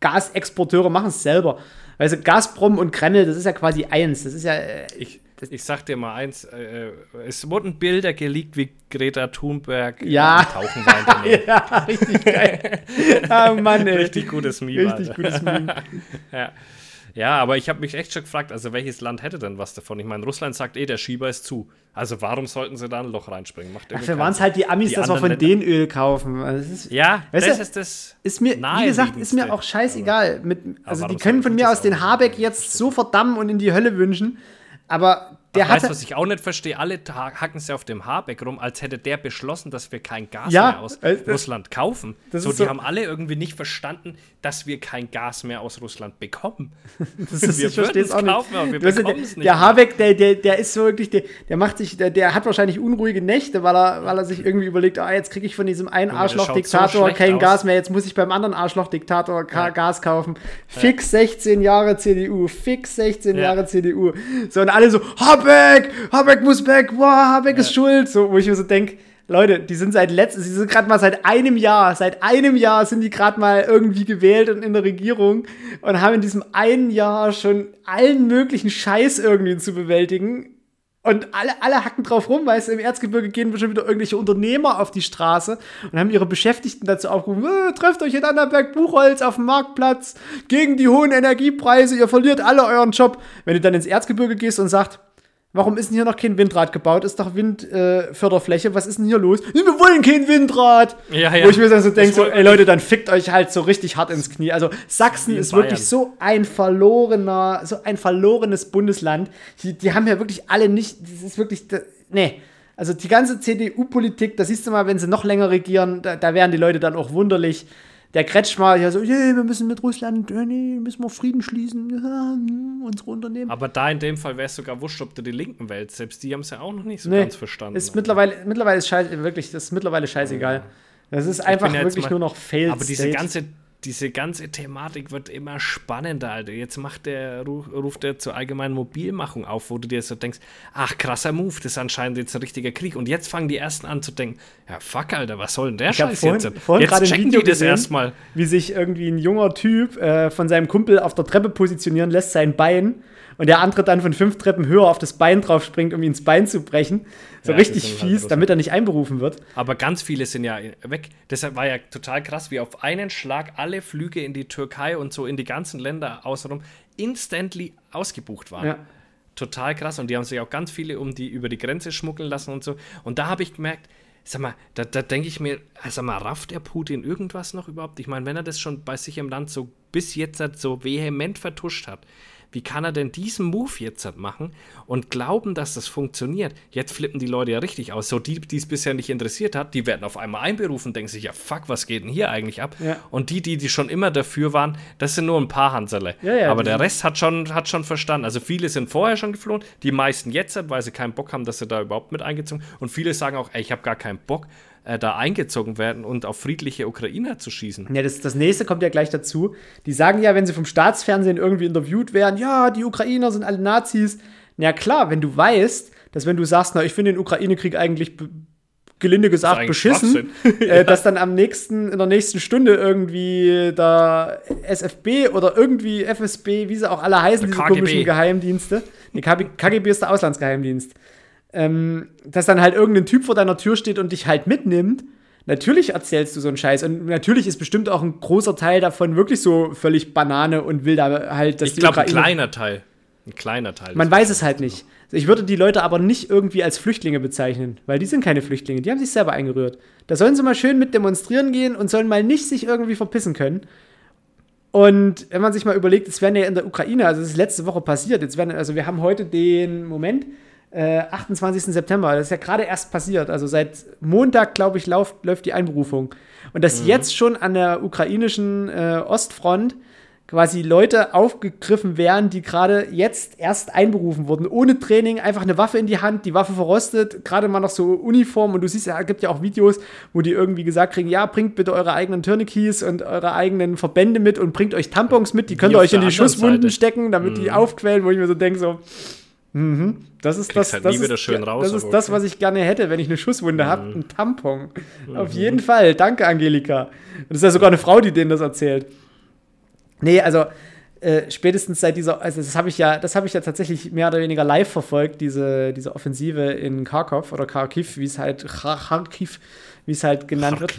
Gasexporteure machen es selber. Also Gazprom und Kreml, das ist ja quasi eins. Das ist ja. Äh, Ich, ich sag dir mal eins, äh, es wurden Bilder geleakt, wie Greta Thunberg Ja. äh, tauchen war in der Nähe. ja, richtig geil. ah, Mann, ey. Richtig gutes Meme. Richtig Alter. gutes Meme. Ja. ja, aber ich habe mich echt schon gefragt, also welches Land hätte denn was davon? Ich meine, Russland sagt eh, der Schieber ist zu. Also warum sollten sie da ein Loch reinspringen? Macht Dafür waren es halt die Amis, Die dass wir von anderen denen Öl kaufen. Also ist, Ja, das du, ist das. ist mir, wie gesagt, ist mir auch scheißegal. Mit, also die können von mir aus den? Habeck jetzt so verdammen und in die Hölle wünschen, aber der weißt du, hat was ich auch nicht verstehe? Alle hacken sie auf dem Habeck rum, als hätte der beschlossen, dass wir kein Gas Ja, mehr aus äh, das- Russland kaufen. So, die so- haben alle irgendwie nicht verstanden, dass wir kein Gas mehr aus Russland bekommen. Das ist, Wir ich verstehe es würden's auch nicht. kaufen, aber wir weißt ja, bekommen der, es nicht der. Habeck, der, der, der ist so wirklich, der, der macht sich, der, der hat wahrscheinlich unruhige Nächte, weil er, weil er sich irgendwie überlegt, ah, jetzt kriege ich von diesem einen Arschloch-Diktator so kein aus. Gas mehr, jetzt muss ich beim anderen Arschloch-Diktator Ka- Gas kaufen. Fix 16 Jahre CDU, fix 16 Ja. Jahre CDU. So, und alle so, Habeck, Habeck muss weg, boah, Habeck ist schuld. So, wo ich mir so denke, Leute, die sind seit letztem, sie sind gerade mal seit einem Jahr, seit einem Jahr sind die gerade mal irgendwie gewählt und in der Regierung und haben in diesem einen Jahr schon allen möglichen Scheiß irgendwie zu bewältigen. Und alle, alle hacken drauf rum, weißt du, im Erzgebirge gehen schon wieder irgendwelche Unternehmer auf die Straße und haben ihre Beschäftigten dazu aufgerufen, äh, trefft euch in Annaberg Buchholz auf dem Marktplatz gegen die hohen Energiepreise, ihr verliert alle euren Job. Wenn du dann ins Erzgebirge gehst und sagst, Warum ist denn hier noch kein Windrad gebaut? Ist doch Windförderfläche. Äh. Was ist denn hier los? Wir wollen kein Windrad. Ja, ja. Wo ich mir dann so denke, so, ey Leute, dann fickt euch halt so richtig hart ins Knie. Also Sachsen ist wirklich Bayern. so ein verlorener, so ein verlorenes Bundesland. Die, die haben ja wirklich alle nicht, das ist wirklich, da- nee. Also die ganze CDU-Politik, da siehst du mal, wenn sie noch länger regieren, da, da wären die Leute dann auch wunderlich. Der Kretschmer, ja so, yeah, wir müssen mit Russland, nee, müssen wir Frieden schließen, ja, hm, unsere Unternehmen. Aber da in dem Fall wäre es sogar wurscht, ob du die linken wählst. Selbst die haben es ja auch noch nicht so Nee, ganz verstanden. Ist mittlerweile, mittlerweile ist scheiße, wirklich, das ist mittlerweile scheißegal. Das ist einfach ja wirklich mal- nur noch Failed Aber diese State. ganze, diese ganze Thematik wird immer spannender, Alter. Jetzt macht der, ruf- ruft er zur allgemeinen Mobilmachung auf, wo du dir so denkst, ach, krasser Move, das ist anscheinend jetzt ein richtiger Krieg. Und jetzt fangen die ersten an zu denken, ja, fuck, Alter, was soll denn der Ich Scheiß vorhin, jetzt? vorhin jetzt checken Video die das erstmal. wie sich irgendwie ein junger Typ äh, von seinem Kumpel auf der Treppe positionieren lässt, sein Bein, und der andere dann von fünf Treppen höher auf das Bein drauf springt, um ihn ins Bein zu brechen. So Ja, richtig halt fies, damit er nicht einberufen wird. Aber ganz viele sind ja weg. Deshalb war ja total krass, wie auf einen Schlag alle Flüge in die Türkei und so in die ganzen Länder außenrum instantly ausgebucht waren. Ja. Total krass. Und die haben sich auch ganz viele um die über die Grenze schmuggeln lassen und so. Und da habe ich gemerkt, sag mal, da, da denke ich mir, sag mal, rafft der Putin irgendwas noch überhaupt? Ich meine, wenn er das schon bei sich im Land so bis jetzt halt so vehement vertuscht hat, wie kann er denn diesen Move jetzt halt machen und glauben, dass das funktioniert? Jetzt flippen die Leute ja richtig aus. So die, die es bisher nicht interessiert hat, die werden auf einmal einberufen, denken sich, ja fuck, was geht denn hier eigentlich ab? Ja. Und die, die, die schon immer dafür waren, das sind nur ein paar Hansele. Ja, ja, Aber der Rest hat schon, hat schon verstanden. Also viele sind vorher schon geflohen, die meisten jetzt, weil sie keinen Bock haben, dass sie da überhaupt mit eingezogen Und viele sagen auch, ey, ich habe gar keinen Bock, äh, da eingezogen werden und auf friedliche Ukrainer zu schießen. Ja, das, das nächste kommt ja gleich dazu. Die sagen ja, wenn sie vom Staatsfernsehen irgendwie interviewt werden, ja, die Ukrainer sind alle Nazis. Na klar, wenn du weißt, dass wenn du sagst, na, ich finde den Ukraine-Krieg eigentlich gelinde gesagt beschissen, äh, dass dann am nächsten, in der nächsten Stunde irgendwie der SFB oder irgendwie FSB, wie sie auch alle heißen, diese komischen Geheimdienste. Nee, KGB ist der Auslandsgeheimdienst. Ähm, dass dann halt irgendein Typ vor deiner Tür steht und dich halt mitnimmt. Natürlich erzählst du so einen Scheiß. Und natürlich ist bestimmt auch ein großer Teil davon wirklich so völlig Banane und will da halt, dass Ich glaube, ein kleiner Teil. Ein kleiner Teil. man weiß es halt nicht. Ich würde die Leute aber nicht irgendwie als Flüchtlinge bezeichnen, weil die sind keine Flüchtlinge, die haben sich selber eingerührt. Da sollen sie mal schön mit demonstrieren gehen und sollen mal nicht sich irgendwie verpissen können. Und wenn man sich mal überlegt, es werden ja in der Ukraine, also es ist letzte Woche passiert, jetzt werden, also wir haben heute den Moment, äh, 28. September, das ist ja gerade erst passiert, also seit Montag, glaube ich, lauf, läuft die Einberufung. Und dass jetzt schon an der ukrainischen äh, Ostfront quasi Leute aufgegriffen werden, die gerade jetzt erst einberufen wurden, ohne Training, einfach eine Waffe in die Hand, die Waffe verrostet, gerade mal noch so Uniform und du siehst ja, es gibt ja auch Videos, wo die irgendwie gesagt kriegen, ja, bringt bitte eure eigenen Tourniquets und eure eigenen Verbände mit und bringt euch Tampons mit, die könnt ihr euch in die Schusswunden Seite. stecken, damit die aufquellen, wo ich mir so denke, so, mhm, das ist das, halt das, nie ist, wieder schön raus, das ist das, okay. was ich gerne hätte, wenn ich eine Schusswunde habe, Mhm. ein Tampon. Auf jeden Fall, danke Angelika. Das ist ja sogar eine Frau, die denen das erzählt. Nee, also äh, spätestens seit dieser, also das habe ich ja, das habe ich ja tatsächlich mehr oder weniger live verfolgt, diese, diese Offensive in Kharkov oder Kharkiv, wie es halt Kharkiv, wie es halt genannt wird.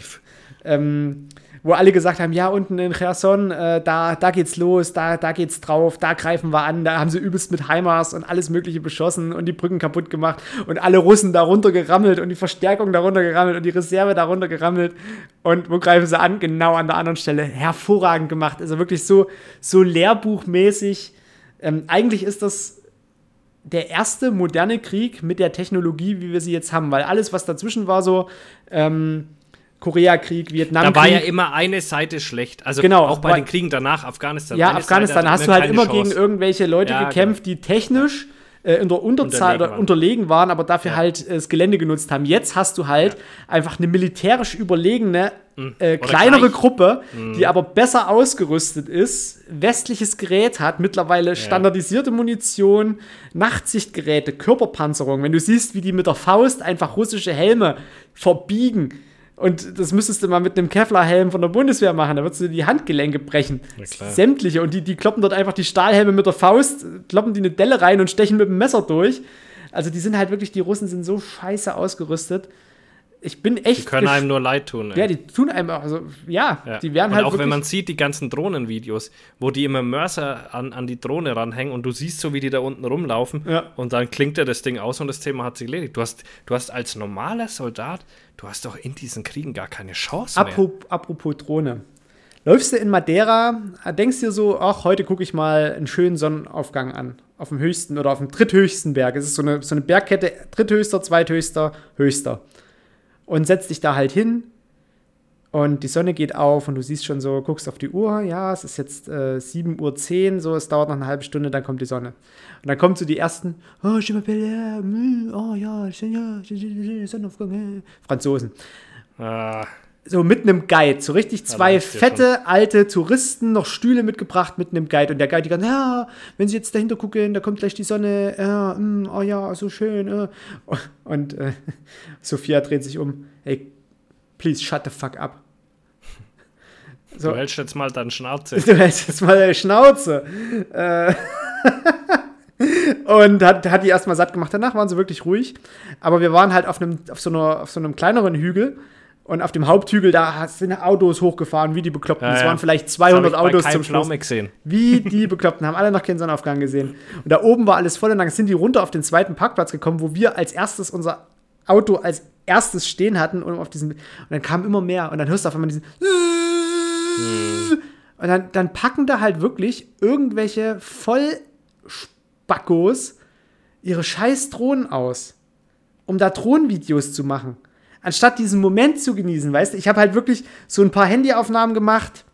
Ähm, wo alle gesagt haben, ja, unten in Cherson, äh, da, da geht's los, da, da geht's drauf, da greifen wir an, da haben sie übelst mit HIMARS und alles mögliche beschossen und die Brücken kaputt gemacht und alle Russen darunter gerammelt und die Verstärkung darunter gerammelt und die Reserve darunter gerammelt und wo greifen sie an? Genau an der anderen Stelle. Hervorragend gemacht, also wirklich so, so lehrbuchmäßig. Ähm, eigentlich ist das der erste moderne Krieg mit der Technologie, wie wir sie jetzt haben, weil alles, was dazwischen war, so ähm, Koreakrieg, Vietnamkrieg. Da war ja immer eine Seite schlecht. Also Genau, auch bei den Kriegen danach, Afghanistan. Ja, Afghanistan, Seite hast du halt immer Chance. gegen irgendwelche Leute Ja, gekämpft, die technisch äh, in der Unterzahl Unterlegen waren. unterlegen waren, aber dafür Ja. halt äh, das Gelände genutzt haben. Jetzt hast du halt einfach eine militärisch überlegene, äh, Mhm. Oder kleinere gleich. Gruppe, die aber besser ausgerüstet ist, westliches Gerät hat, mittlerweile standardisierte Munition, Nachtsichtgeräte, Körperpanzerung. Wenn du siehst, wie die mit der Faust einfach russische Helme verbiegen. Und das müsstest du mal mit einem Kevlar-Helm von der Bundeswehr machen, da würdest du die Handgelenke brechen. Sämtliche. Und die, die kloppen dort einfach die Stahlhelme mit der Faust, kloppen die eine Delle rein und stechen mit dem Messer durch. Also die sind halt wirklich, die Russen sind so scheiße ausgerüstet. Ich bin echt. Die können einem nur leid tun. ey. ja, die tun einem auch, also, ja, Ja. die werden und halt auch wenn man sieht, die ganzen Drohnenvideos, wo die immer Mörser an, an die Drohne ranhängen und du siehst so, wie die da unten rumlaufen Ja. und dann klingt ja das Ding aus und das Thema hat sich erledigt. Du hast, du hast als normaler Soldat, du hast doch in diesen Kriegen gar keine Chance mehr. Apropos, apropos Drohne. Läufst du in Madeira, denkst dir so, ach, heute gucke ich mal einen schönen Sonnenaufgang an. Auf dem höchsten oder auf dem dritthöchsten Berg. Es ist so eine, so eine Bergkette, dritthöchster, zweithöchster, höchster. Und setzt dich da halt hin und die Sonne geht auf und du siehst schon so, guckst auf die Uhr, ja, es ist jetzt äh, 7.10 Uhr, so, es dauert noch eine halbe Stunde, dann kommt die Sonne. Und dann kommen so die ersten, oh, je m'appelle, euh, oh ja, Sonnenaufgang, äh, Franzosen Ah, so mit einem Guide, so richtig zwei fette alte Touristen, noch Stühle mitgebracht mit einem Guide. Und der Guide, die ganze, ja, wenn Sie jetzt dahinter gucken, da kommt gleich die Sonne, ja, mm, oh ja, so schön. Äh. Und äh, Sophia dreht sich um, hey, please shut the fuck up. So. Du hältst jetzt mal deinen Schnauze. Du hältst jetzt mal deine Schnauze. Äh, und hat, hat die erstmal satt gemacht. Danach waren sie wirklich ruhig. Aber wir waren halt auf, einem, auf, so, einer, auf so einem kleineren Hügel. Und auf dem Haupthügel, da sind Autos hochgefahren, wie die Bekloppten. Ja, Es ja. waren vielleicht Das 200 hab ich bei Autos zum Schluss. Gesehen. Wie die Bekloppten, haben alle noch keinen Sonnenaufgang gesehen. Und da oben war alles voll und dann sind die runter auf den zweiten Parkplatz gekommen, wo wir als erstes unser Auto als erstes stehen hatten und auf diesen und dann kam immer mehr und dann hörst du auf einmal diesen und dann, dann packen da halt wirklich irgendwelche Vollspackos ihre scheiß Drohnen aus, um da Drohnenvideos zu machen. Anstatt diesen Moment zu genießen, weißt du, ich habe halt wirklich so ein paar Handyaufnahmen gemacht,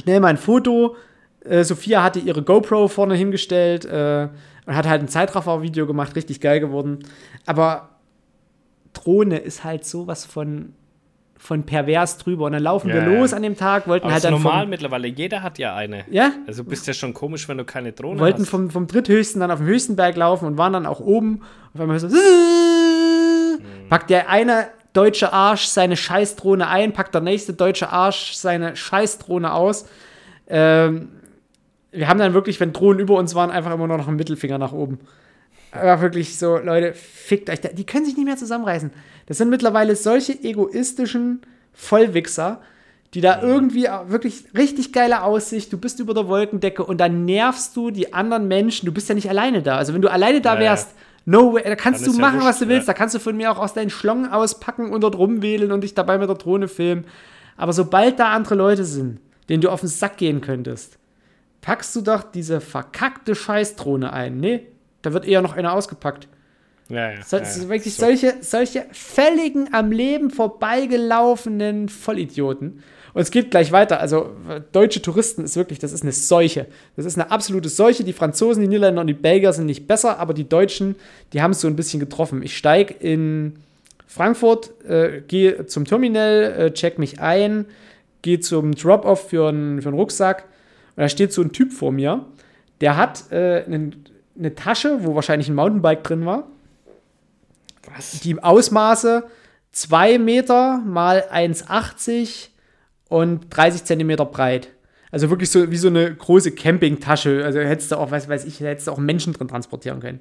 schnell mal ein Foto. Äh, Sophia hatte ihre GoPro vorne hingestellt äh, und hat halt ein Zeitraffer-Video gemacht, richtig geil geworden. Aber Drohne ist halt sowas von, von pervers drüber. Und dann laufen Ja, wir los an dem Tag, wollten halt dann normal vom, mittlerweile. Jeder hat ja eine. ja, Also bist ja schon komisch, wenn du keine Drohne wollten hast. vom, vom dritthöchsten dann auf den höchsten Berg laufen und waren dann auch oben. Auf einmal so, Packt der eine deutsche Arsch seine Scheißdrohne ein, packt der nächste deutsche Arsch seine Scheißdrohne aus. Ähm, wir haben dann wirklich, wenn Drohnen über uns waren, einfach immer nur noch einen Mittelfinger nach oben. Aber wirklich so, Leute, fickt euch. Die können sich nicht mehr zusammenreißen. Das sind mittlerweile solche egoistischen Vollwichser, die da irgendwie wirklich richtig geile Aussicht, du bist über der Wolkendecke und dann nervst du die anderen Menschen. Du bist ja nicht alleine da. Also wenn du alleine da wärst, no way, da kannst du machen, ja was du willst. Ja. Da kannst du von mir auch aus deinen Schlongen auspacken und dort rumwählen und dich dabei mit der Drohne filmen. Aber sobald da andere Leute sind, denen du auf den Sack gehen könntest, packst du doch diese verkackte Scheißdrohne ein. Nee, da wird eher noch einer ausgepackt. Ja, ja, so, ja, wirklich so. solche, solche völligen am Leben vorbeigelaufenen Vollidioten. Und es geht gleich weiter. Also, deutsche Touristen ist wirklich, das ist eine Seuche. Das ist eine absolute Seuche. Die Franzosen, die Niederländer und die Belgier sind nicht besser, aber die Deutschen, die haben es so ein bisschen getroffen. Ich steige in Frankfurt, äh, gehe zum Terminal, äh, check mich ein, gehe zum Drop-Off für, einen, für einen Rucksack. Und da steht so ein Typ vor mir, der hat äh, einen, eine Tasche, wo wahrscheinlich ein Mountainbike drin war. Was? Die Ausmaße 2 Meter mal 1,80 und 30 Zentimeter breit. Also wirklich so wie so eine große Campingtasche. Also hättest du auch, weiß, weiß ich, hättest du auch Menschen drin transportieren können.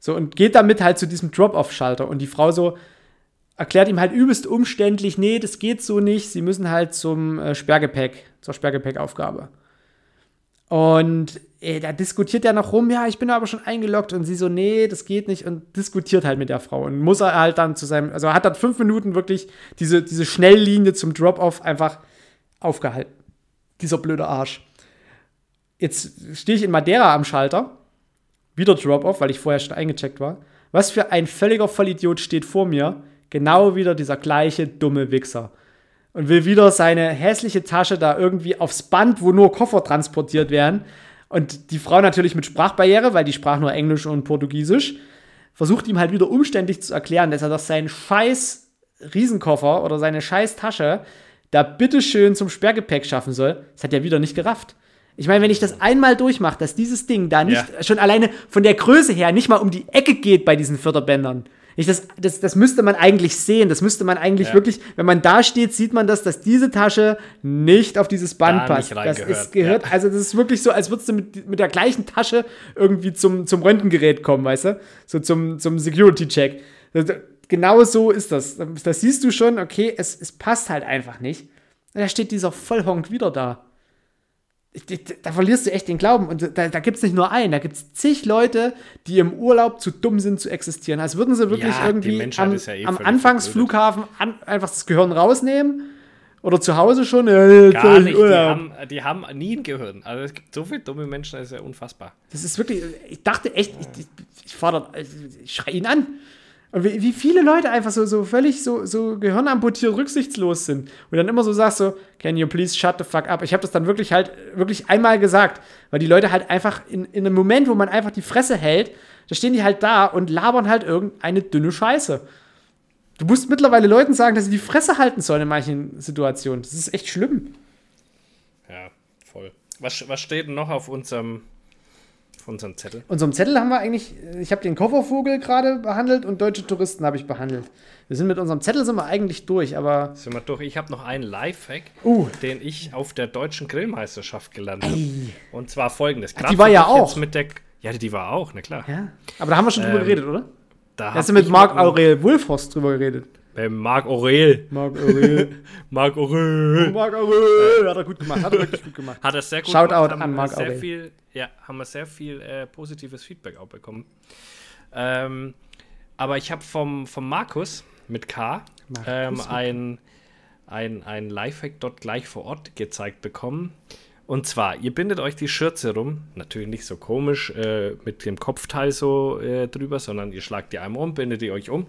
So, und geht damit halt zu diesem Drop-Off-Schalter. Und die Frau so erklärt ihm halt übelst umständlich, nee, das geht so nicht. Sie müssen halt zum äh, Sperrgepäck, zur Sperrgepäckaufgabe. Und ey, da diskutiert er noch rum, ja, ich bin aber schon eingeloggt und sie so, nee, das geht nicht und diskutiert halt mit der Frau und muss er halt dann zu seinem, also hat dann fünf Minuten wirklich diese, diese Schnelllinie zum Drop-Off einfach aufgehalten. Dieser blöde Arsch. Jetzt stehe ich in Madeira am Schalter, wieder Drop-Off, weil ich vorher schon eingecheckt war. Was für ein völliger Vollidiot steht vor mir? Genau wieder dieser gleiche dumme Wichser und will wieder seine hässliche Tasche da irgendwie aufs Band, wo nur Koffer transportiert werden, und die Frau natürlich mit Sprachbarriere, weil die sprach nur Englisch und Portugiesisch, versucht ihm halt wieder umständlich zu erklären, dass er doch seinen scheiß Riesenkoffer oder seine scheiß Tasche da bitteschön zum Sperrgepäck schaffen soll. Das hat er wieder nicht gerafft. Ich meine, wenn ich das einmal durchmache, dass dieses Ding da nicht ja. schon alleine von der Größe her nicht mal um die Ecke geht bei diesen Förderbändern, ich, das, das, das müsste man eigentlich sehen. Das müsste man eigentlich ja. wirklich, wenn man da steht, sieht man das, dass diese Tasche nicht auf dieses Band da passt. das ist gehört, ja. also das ist wirklich so, als würdest du mit, mit der gleichen Tasche irgendwie zum, zum Röntgengerät kommen, weißt du? So zum, zum Security-Check. Genau so ist das. Da siehst du schon, okay, es, es passt halt einfach nicht. Und da steht dieser Vollhonk wieder da da verlierst du echt den Glauben. Und da, da gibt es nicht nur einen, da gibt es zig Leute, die im Urlaub zu dumm sind zu existieren. Als würden sie wirklich ja, irgendwie am, ja eh am Anfangsflughafen an, einfach das Gehirn rausnehmen. Oder zu Hause schon? Ja, Gar nicht. Die haben, die haben, nie ein Gehirn. Also es gibt so viele dumme Menschen, das ist ja unfassbar. Das ist wirklich, ich dachte echt, ich, ich, ich ich schreie ihn an. Und wie, wie, viele Leute einfach so, so völlig so, so gehirnamputiert rücksichtslos sind. Und dann immer so sagst so, can you please shut the fuck up? Ich habe das dann wirklich halt, wirklich einmal gesagt, weil die Leute halt einfach in, in einem Moment, wo man einfach die Fresse hält, da stehen die halt da und labern halt irgendeine dünne Scheiße. Du musst mittlerweile Leuten sagen, dass sie die Fresse halten sollen in manchen Situationen. Das ist echt schlimm. Ja, voll. Was, was steht denn noch auf unserem unseren Zettel? Unserem Zettel haben wir eigentlich, ich habe den Koffervogel gerade behandelt und deutsche Touristen habe ich behandelt. Wir sind mit unserem Zettel sind wir eigentlich durch, aber. Sind wir durch. Ich habe noch einen Lifehack, uh. den ich auf der deutschen Grillmeisterschaft gelernt habe. Und zwar folgendes. Ach, die war ja auch. Mit der, ja, die war auch, na klar. Ja. Aber da haben wir schon ähm, drüber geredet, oder? Da hast du mit Marc Aurel Wulfhorst drüber geredet. Bei Marc Aurel. Marc Aurel. Marc Aurel. Marc Aurel. Hat er gut gemacht. Hat er wirklich gut gemacht. Hat er sehr gut Shoutout gemacht. Shoutout an Marc Aurel. Viel, ja, haben wir sehr viel äh, positives Feedback auch bekommen. Ähm, aber ich habe vom, vom Markus mit K ähm, ein, ein, ein Lifehack dort gleich vor Ort gezeigt bekommen. Und zwar, ihr bindet euch die Schürze rum, natürlich nicht so komisch äh, mit dem Kopfteil so äh, drüber, sondern ihr schlagt die einmal um, bindet die euch um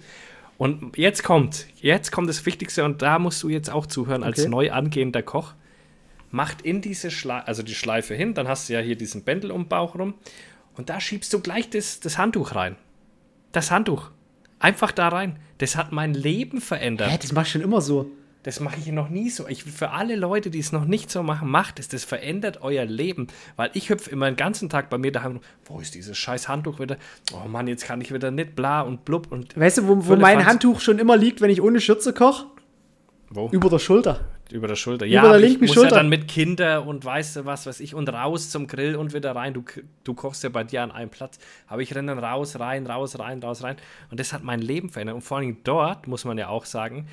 und jetzt kommt, jetzt kommt das Wichtigste und da musst du jetzt auch zuhören okay. als neu angehender Koch. Macht in diese Schleife, also die Schleife hin, dann hast du ja hier diesen Bändel um den Bauch rum und da schiebst du gleich das, das Handtuch rein. Das Handtuch. Einfach da rein. Das hat mein Leben verändert. Hä, das machst du schon immer so. Das mache ich noch nie so. Ich, für alle Leute, die es noch nicht so machen, macht es. Das verändert euer Leben. Weil ich hüpfe immer den ganzen Tag bei mir daheim. Wo ist dieses scheiß Handtuch wieder? Oh Mann, jetzt kann ich wieder nicht bla und blub und. Weißt du, wo, wo mein Handtuch schon immer liegt, wenn ich ohne Schürze koche? Wo? Über der Schulter. Über der Schulter. Über ja, der linken ich muss Schulter. ja dann mit Kinder und weißt du was, was ich und raus zum Grill und wieder rein. Du, du kochst ja bei dir an einem Platz. Aber ich renne dann raus, rein, raus, rein, raus, rein. Und das hat mein Leben verändert. Und vor allem dort muss man ja auch sagen,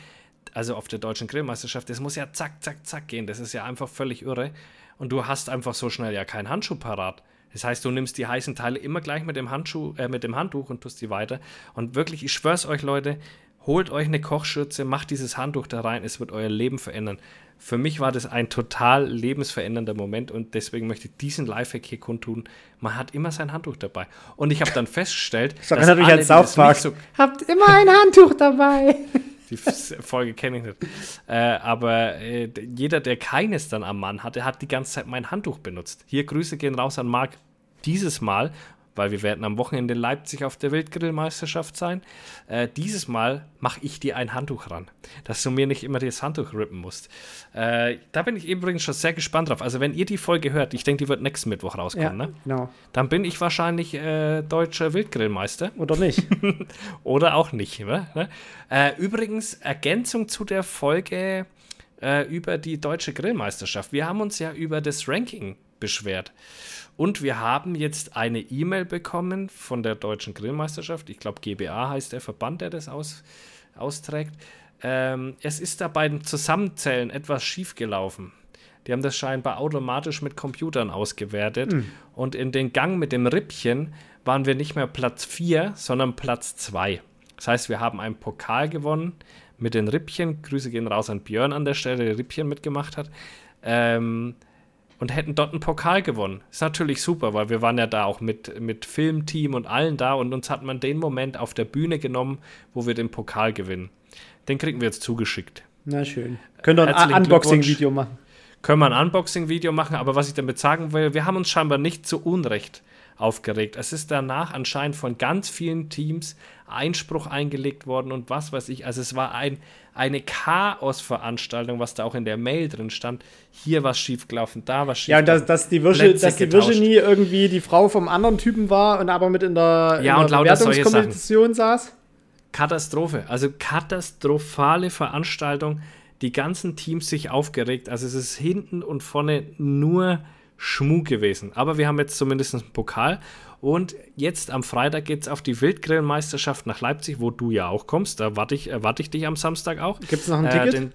also auf der deutschen Grillmeisterschaft, das muss ja zack, zack, zack gehen. Das ist ja einfach völlig irre. Und du hast einfach so schnell ja keinen Handschuh parat. Das heißt, du nimmst die heißen Teile immer gleich mit dem Handschuh, äh, mit dem Handtuch und tust die weiter. Und wirklich, ich schwör's euch, Leute, holt euch eine Kochschürze, macht dieses Handtuch da rein, es wird euer Leben verändern. Für mich war das ein total lebensverändernder Moment und deswegen möchte ich diesen Lifehack hier kundtun. Man hat immer sein Handtuch dabei. Und ich habe dann festgestellt, Das erinnert mich an die South das Park. nicht so Habt immer ein Handtuch dabei. die Folge kenne ich nicht. Äh, aber äh, jeder, der keines dann am Mann hatte, hat die ganze Zeit mein Handtuch benutzt. Hier Grüße gehen raus an Marc dieses Mal, weil wir werden am Wochenende in Leipzig auf der Wildgrillmeisterschaft sein. Äh, dieses Mal mache ich dir ein Handtuch ran, dass du mir nicht immer das Handtuch rippen musst. Äh, da bin ich übrigens schon sehr gespannt drauf. Also wenn ihr die Folge hört, ich denke, die wird nächsten Mittwoch rauskommen, Ja, ne? genau. dann bin ich wahrscheinlich äh, deutscher Wildgrillmeister. Oder nicht? Oder auch nicht. Ne? Äh, übrigens, Ergänzung zu der Folge äh, über die deutsche Grillmeisterschaft. Wir haben uns ja über das Ranking beschwert. Und wir haben jetzt eine E-Mail bekommen von der deutschen Grillmeisterschaft. Ich glaube, GBA heißt der Verband, der das aus, austrägt. Ähm, es ist da beim Zusammenzählen etwas schiefgelaufen. Die haben das scheinbar automatisch mit Computern ausgewertet. Und in den Gang mit dem Rippchen waren wir nicht mehr Platz 4, sondern Platz 2. Das heißt, wir haben einen Pokal gewonnen mit den Rippchen. Grüße gehen raus an Björn an der Stelle, der Rippchen mitgemacht hat. Ähm, und hätten dort einen Pokal gewonnen. Ist natürlich super, weil wir waren ja da auch mit, mit Filmteam und allen da und uns hat man den Moment auf der Bühne genommen, wo wir den Pokal gewinnen. Den kriegen wir jetzt zugeschickt. Na schön. Könnt ihr ein Unboxing-Video machen. Können wir ein Unboxing-Video machen, aber was ich damit sagen will, wir haben uns scheinbar nicht zu Unrecht aufgeregt. Es ist danach anscheinend von ganz vielen Teams Einspruch eingelegt worden und was weiß ich. Also es war ein, eine Chaos-Veranstaltung, was da auch in der Mail drin stand. Hier was schiefgelaufen, da was Ja, und dass, schiefgelaufen. dass, die, Virgi dass die. Virginie irgendwie die Frau vom anderen Typen war und aber mit in der, Ja, in und der Bewertungskommission saß. Katastrophe. Also katastrophale Veranstaltung. Die ganzen Teams sich aufgeregt. Also es ist hinten und vorne nur Schmuh gewesen. Aber wir haben jetzt zumindest einen Pokal. Und jetzt am Freitag geht es auf die Wildgrillmeisterschaft nach Leipzig, wo du ja auch kommst. Da warte ich, erwarte ich dich am Samstag auch. Gibt es noch ein Äh, Ticket?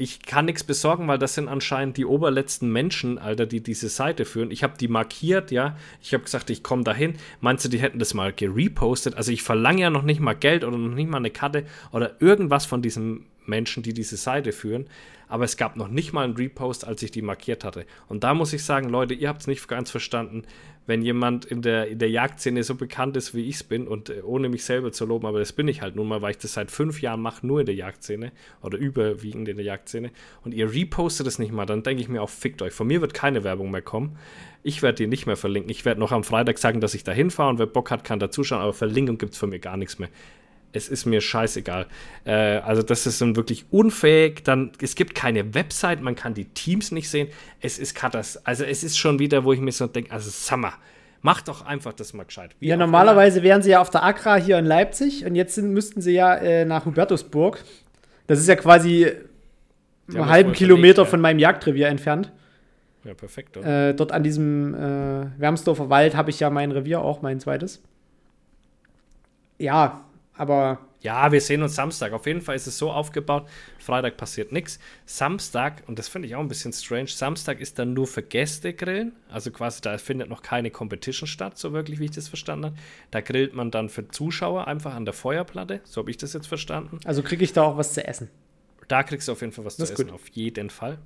ich kann nichts besorgen, weil das sind anscheinend die oberletzten Menschen, Alter, die diese Seite führen. Ich habe die markiert, ja. Ich habe gesagt, ich komme dahin. Meinst du, die hätten das mal gerepostet? Also ich verlange ja noch nicht mal Geld oder noch nicht mal eine Karte oder irgendwas von diesen Menschen, die diese Seite führen. Aber es gab noch nicht mal einen Repost, als ich die markiert hatte. Und da muss ich sagen, Leute, ihr habt es nicht ganz verstanden, wenn jemand in der, in der Jagdszene so bekannt ist, wie ich es bin, und äh, ohne mich selber zu loben, aber das bin ich halt nun mal, weil ich das seit fünf Jahren mache, nur in der Jagdszene oder überwiegend in der Jagdszene, und ihr repostet es nicht mal, dann denke ich mir auch, fickt euch. Von mir wird keine Werbung mehr kommen. Ich werde die nicht mehr verlinken. Ich werde noch am Freitag sagen, dass ich da hinfahre und wer Bock hat, kann da zuschauen, aber Verlinkung gibt es von mir gar nichts mehr es ist mir scheißegal. Äh, also das ist dann wirklich unfähig. Dann es gibt keine Website, man kann die Teams nicht sehen. Es ist katas. Also es ist schon wieder, wo ich mir so denke, also Summer, mach doch einfach das mal gescheit. Wie Ja, normalerweise wären sie ja auf der Agra hier in Leipzig und jetzt sind, müssten sie ja äh, nach Hubertusburg. Das ist ja quasi haben einen das halben Kilometer ja. von meinem Jagdrevier entfernt. Ja, perfekt. Äh, dort an diesem äh, Wermsdorfer Wald habe ich ja mein Revier auch, mein zweites. Ja, aber Ja, wir sehen uns Samstag. Auf jeden Fall ist es so aufgebaut. Freitag passiert nichts. Samstag, und das finde ich auch ein bisschen strange, Samstag ist dann nur für Gäste grillen. Also quasi, da findet noch keine Competition statt, so wirklich, wie ich das verstanden habe. Da grillt man dann für Zuschauer einfach an der Feuerplatte. So habe ich das jetzt verstanden. also kriege ich da auch was zu essen. Da kriegst du auf jeden Fall was Das zu essen, gut. auf jeden Fall.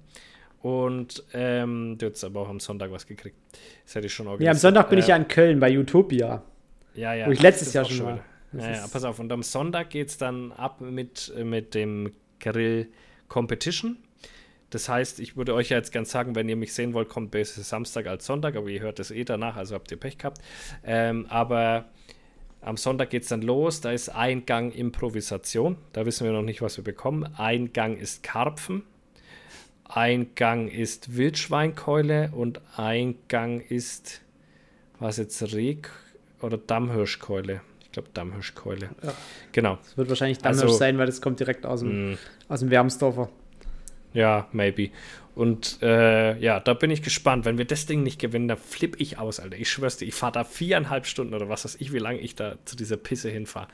Und ähm, du hättest aber auch am Sonntag was gekriegt. Das hätte ich schon Ja, organisiert. am Sonntag bin ich Äh, ja in Köln bei Utopia. ja, ja. Wo ich letztes Jahr schon war. wieder. Das Ja, ja, ist- pass auf. Und am Sonntag geht es dann ab mit, mit dem Grill Competition. Das heißt, ich würde euch ja jetzt gern sagen, wenn ihr mich sehen wollt, kommt besser Samstag als Sonntag, aber ihr hört es eh danach, also habt ihr Pech gehabt. Ähm, aber Am Sonntag geht es dann los. Da ist ein Gang Improvisation. Da wissen wir noch nicht, was wir bekommen. Ein Gang ist Karpfen. Ein Gang ist Wildschweinkeule. Und ein Gang ist, was jetzt, Reh oder Dammhirschkeule. Ich glaube, Dammhirschkeule. Ja. Genau. Das wird wahrscheinlich Dammhirsch Also- sein, weil das kommt direkt aus dem, Mm. aus dem Wermsdorfer. Ja, maybe. Und äh, ja, da bin ich gespannt. Wenn wir das Ding nicht gewinnen, dann flippe ich aus, Alter. Ich schwör's dir, ich fahre da viereinhalb Stunden oder was weiß ich, wie lange ich da zu dieser Pisse hinfahre.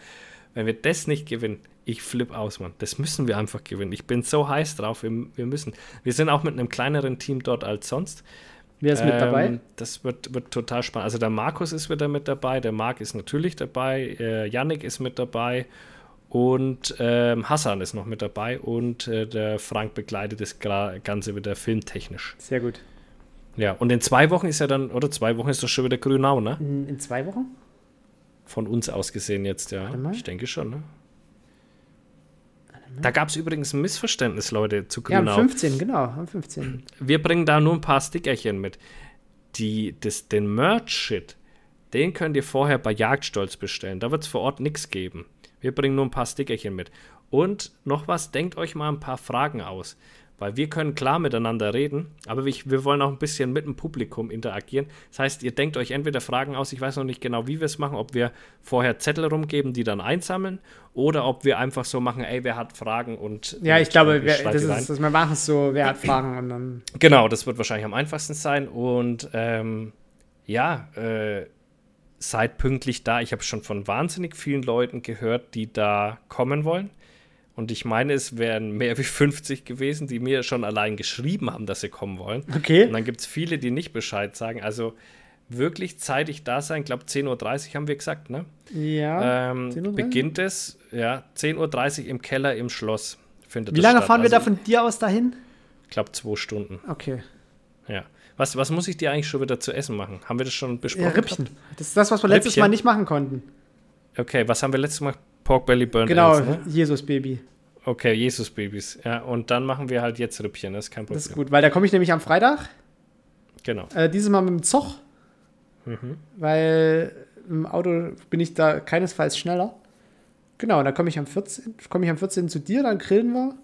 Wenn wir das nicht gewinnen, ich flippe aus, Mann. Das müssen wir einfach gewinnen. Ich bin so heiß drauf, wir, wir müssen. Wir sind auch mit einem kleineren Team dort als sonst. Wer ist mit Ähm, dabei? Das wird, wird total spannend. Also der Markus ist wieder mit dabei, der Marc ist natürlich dabei, äh, Yannick ist mit dabei und ähm, Hassan ist noch mit dabei und äh, der Frank begleitet das Ganze wieder filmtechnisch. Sehr gut. Ja, und in zwei Wochen ist ja dann, oder zwei Wochen ist doch schon wieder Grünau, ne? In, zwei Wochen? Von uns aus gesehen jetzt, ja. Ich denke schon, ne? Da gab es übrigens ein Missverständnis, Leute, zu Ja, am Grünau. 15, genau, am 15. Wir bringen da nur ein paar Stickerchen mit. Die, das, den Merch-Shit, den könnt ihr vorher bei Jagdstolz bestellen. Da wird es vor Ort nichts geben. Wir bringen nur ein paar Stickerchen mit. Und noch was, denkt euch mal ein paar Fragen aus. Weil wir können klar miteinander reden, aber wir, wollen auch ein bisschen mit dem Publikum interagieren. Das heißt, ihr denkt euch entweder Fragen aus, ich weiß noch nicht genau, wie wir es machen, ob wir vorher Zettel rumgeben, die dann einsammeln, oder ob wir einfach so machen, ey, wer hat Fragen und. Ja, ich glaube, wer, das ist, das, wir machen es so, wer hat Fragen und dann. Genau, das wird wahrscheinlich am einfachsten sein. Und ähm, ja, äh, seid pünktlich da. Ich habe schon von wahnsinnig vielen Leuten gehört, die da kommen wollen. Und ich meine, es wären mehr wie 50 gewesen, die mir schon allein geschrieben haben, dass sie kommen wollen. Und Okay. dann gibt es viele, die nicht Bescheid sagen. Also wirklich zeitig da sein. Ich glaube, 10.30 Uhr haben wir gesagt, ne? Ja. Ähm, 10.30 Uhr? beginnt es, ja, 10.30 Uhr im Keller im Schloss. Findet Wie lange statt. fahren wir da Also, von dir aus dahin? Ich glaube, zwei Stunden. Okay. Ja. Was, was muss ich dir eigentlich schon wieder zu essen machen? Haben wir das schon besprochen? Ja, Rippchen. Das ist das, was wir letztes Rippchen? Mal nicht machen konnten. Okay, was haben wir letztes Mal? Pork Belly Burnt Genau, Ends, ne? Jesus Baby. Okay, Jesus-Babys. Ja, und dann machen wir halt jetzt Rippchen, das ist kein Problem. Das ist gut, weil da komme ich nämlich am Freitag. Genau. Äh, dieses Mal mit dem Zoch. Mhm. Weil im Auto bin ich da keinesfalls schneller. Genau, dann komme ich am 14. komme ich am 14. zu dir, dann grillen wir.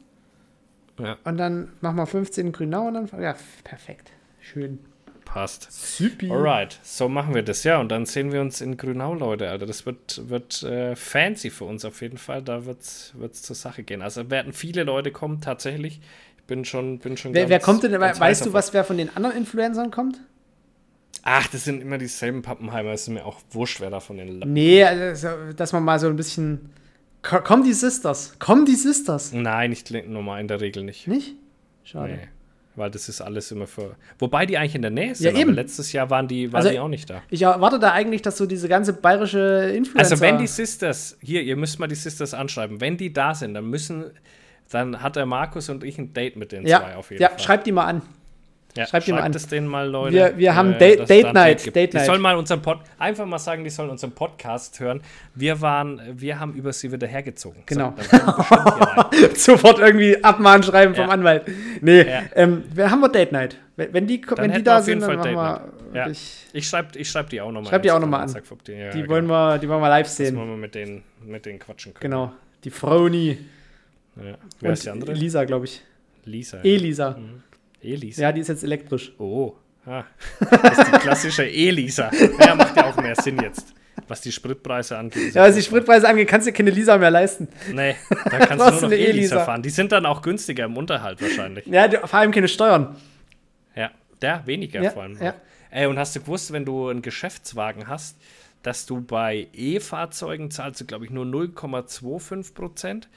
Ja, Und dann machen wir 15 in Grünau und dann. Ja, perfekt. Schön. Passt. Supi. Alright, so machen wir das. Ja, und dann sehen wir uns in Grünau, Leute. Alter, das wird, wird äh, fancy für uns auf jeden Fall. Da wird es zur Sache gehen. Also werden viele Leute kommen, tatsächlich. Ich bin schon, bin schon Wer, wer ganz- kommt denn? Weißt du, was wer von den anderen Influencern kommt? Ach, das sind immer dieselben Pappenheimer. Es ist mir auch wurscht, wer da von den Lappen Nee, also, dass man mal so ein bisschen. Ko- Kommen die Sisters? Kommen die Sisters? Nein, nicht normal in der Regel nicht. Nicht? Schade. Nee. Weil das ist alles immer für. Wobei die eigentlich in der Nähe sind. Ja, eben. Aber letztes Jahr waren die, waren Also, die auch nicht da. Ich erwarte da eigentlich, dass so diese ganze bayerische Influencer. Also wenn die Sisters, hier, ihr müsst mal die Sisters anschreiben, wenn die da sind, dann müssen, dann hat der Markus und ich ein Date mit den ja, zwei auf jeden ja Fall. schreibt die mal an. Ja, schreibt die mal schreibt an. es denen mal, Leute. Wir- wir haben äh, da Date Night. Date Die Night. sollen mal unseren Pod, einfach mal sagen, die sollen unseren Podcast hören. Wir waren, wir haben über sie wieder hergezogen. Genau. So. Sofort irgendwie Abmahn schreiben vom Ja. Anwalt. Nee, Ja. ähm, wir haben wir Date Night. Wenn, wenn die, wenn die wir da sind, dann machen Date wir. Ja. Ich, Ich schreibe ich schreib die auch nochmal. Schreib die auch noch mal an. Die, ja, die, genau. wollen wir, die wollen wir live sehen. wir mal mit denen, mit denen quatschen können. Genau. Die Froni. Ja. Wer ist die andere? Lisa, glaube ich. Lisa. Elisa. Elisa. Ja, die ist jetzt elektrisch. Oh, ah. das ist die klassische Elisa. Ja, macht ja auch mehr Sinn jetzt, was die Spritpreise angeht. Ja, was die Spritpreise angeht, kannst du dir keine Lisa mehr leisten. Nee, da kannst du nur noch Elisa fahren. Die sind dann auch günstiger im Unterhalt wahrscheinlich. Ja, vor allem keine Steuern. Ja, der weniger Ja, vor allem. ja. Ey, und hast du gewusst, wenn du einen Geschäftswagen hast, dass du bei E-Fahrzeugen zahlst du, glaube ich, nur 0,25 Prozent.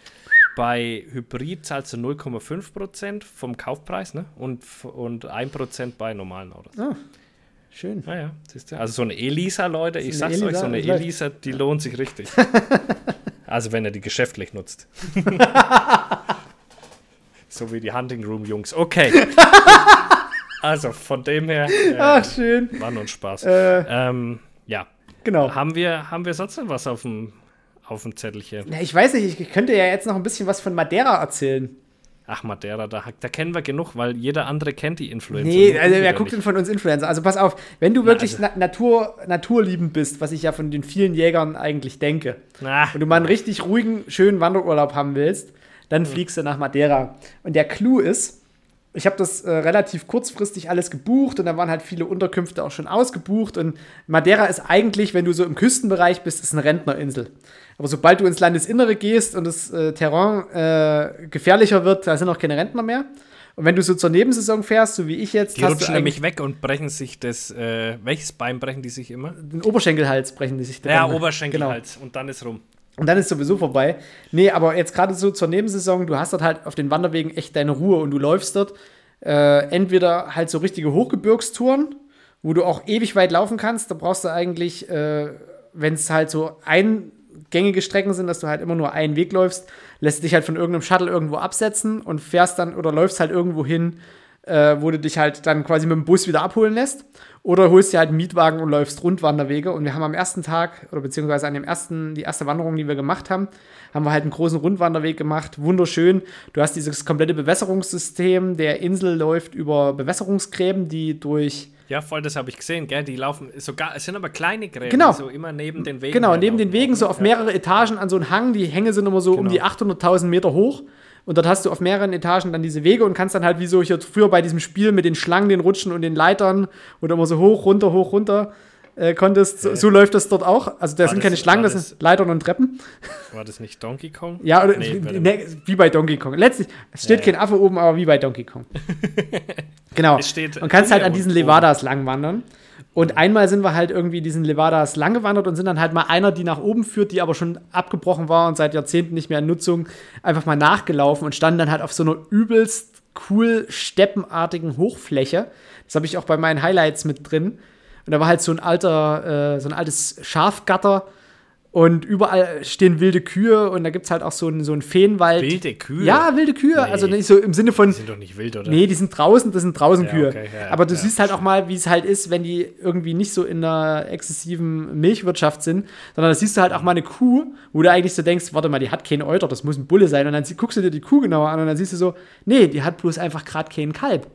Bei Hybrid zahlst du 0,5 Prozent vom Kaufpreis ne? und, und 1 Prozent bei normalen Autos. Schön. Naja, siehst du. Also so eine Elisa, Leute, ich sag's euch, Elisa, so eine. Elisa, die lohnt sich richtig. also wenn er die geschäftlich nutzt. so wie die Hunting Room Jungs. Okay. also von dem her äh, Ach, schön. war nur ein Spaß. Äh, Ähm, ja. genau. Haben wir, haben wir sonst noch was auf dem, auf dem Zettelchen? Ja, ich weiß nicht, ich könnte ja jetzt noch ein bisschen was von Madeira erzählen. Ach, Madeira, da, da kennen wir genug, weil jeder andere kennt die Influencer. Nee, also wer guckt denn von uns Influencer? Also pass auf, wenn du wirklich Na, also, na Natur, naturliebend bist, was ich ja von den vielen Jägern eigentlich denke, na, und du mal einen richtig ruhigen, schönen Wanderurlaub haben willst, dann hm. fliegst du nach Madeira. Und der Clou ist, ich habe das äh, relativ kurzfristig alles gebucht und da waren halt viele Unterkünfte auch schon ausgebucht. Und Madeira ist eigentlich, wenn du so im Küstenbereich bist, ist eine Rentnerinsel. Aber sobald du ins Landesinnere gehst und das äh, Terrain äh, gefährlicher wird, da sind auch keine Rentner mehr. Und wenn du so zur Nebensaison fährst, so wie ich jetzt. Die rutschen nämlich weg und brechen sich das. Äh, welches Bein brechen die sich immer? Den Oberschenkelhals brechen die sich. Ja, Oberschenkelhals. Genau. Und dann ist rum. Und dann ist sowieso vorbei. Nee, aber jetzt gerade so zur Nebensaison, du hast dort halt auf den Wanderwegen echt deine Ruhe und du läufst dort äh, entweder halt so richtige Hochgebirgstouren, wo du auch ewig weit laufen kannst. Da brauchst du eigentlich, äh, wenn es halt so eingängige Strecken sind, dass du halt immer nur einen Weg läufst, lässt dich halt von irgendeinem Shuttle irgendwo absetzen und fährst dann oder läufst halt irgendwo hin, äh, wo du dich halt dann quasi mit dem Bus wieder abholen lässt. Oder holst dir halt einen Mietwagen und läufst Rundwanderwege. Und wir haben am ersten Tag, oder beziehungsweise an dem ersten, die erste Wanderung, die wir gemacht haben, haben wir halt einen großen Rundwanderweg gemacht. Wunderschön. Du hast dieses komplette Bewässerungssystem. Der Insel läuft über Bewässerungsgräben, die durch ja, voll, das habe ich gesehen, gell? Die laufen sogar, es sind aber kleine Gräben, genau. so immer neben den Wegen. Genau, neben den Wegen, so auf mehrere Etagen an so einem Hang. Die Hänge sind immer so genau. um die 800.000 Meter hoch. Und dort hast du auf mehreren Etagen dann diese Wege und kannst dann halt wie so hier früher bei diesem Spiel mit den Schlangen, den Rutschen und den Leitern, du immer so hoch, runter, hoch, runter äh, konntest. So, so, läuft das dort auch. Also da sind das, keine Schlangen, das, das, sind Leitern und Treppen. War das nicht Donkey Kong? Ja, oder, nee, ne, wie bei Donkey Kong. Letztlich, es steht ja, kein Affe oben, aber wie bei Donkey Kong. genau. und kannst halt an diesen Levadas lang wandern. Und einmal sind wir halt irgendwie diesen Levadas lang gewandert und sind dann halt mal einer, die nach oben führt, die aber schon abgebrochen war und seit Jahrzehnten nicht mehr in Nutzung, einfach mal nachgelaufen und standen dann halt auf so einer übelst cool steppenartigen Hochfläche. Das habe ich auch bei meinen Highlights mit drin. Und da war halt so ein alter, äh, so ein altes Schafgatter und überall stehen wilde Kühe und da gibt es halt auch so einen so einen Feenwald. Wilde Kühe? Ja, wilde Kühe. Nee. Also nicht so im Sinne von. Die sind doch nicht wild, oder? Nee, die sind draußen, das sind draußen ja, Kühe. Okay, ja, Aber du ja. siehst halt auch mal, wie es halt ist, wenn die irgendwie nicht so in einer exzessiven Milchwirtschaft sind, sondern da siehst du halt auch mal eine Kuh, wo du eigentlich so denkst, warte mal, die hat keinen Euter, das muss ein Bulle sein. Und dann guckst du dir die Kuh genauer an und dann siehst du so, nee, die hat bloß einfach gerade keinen Kalb.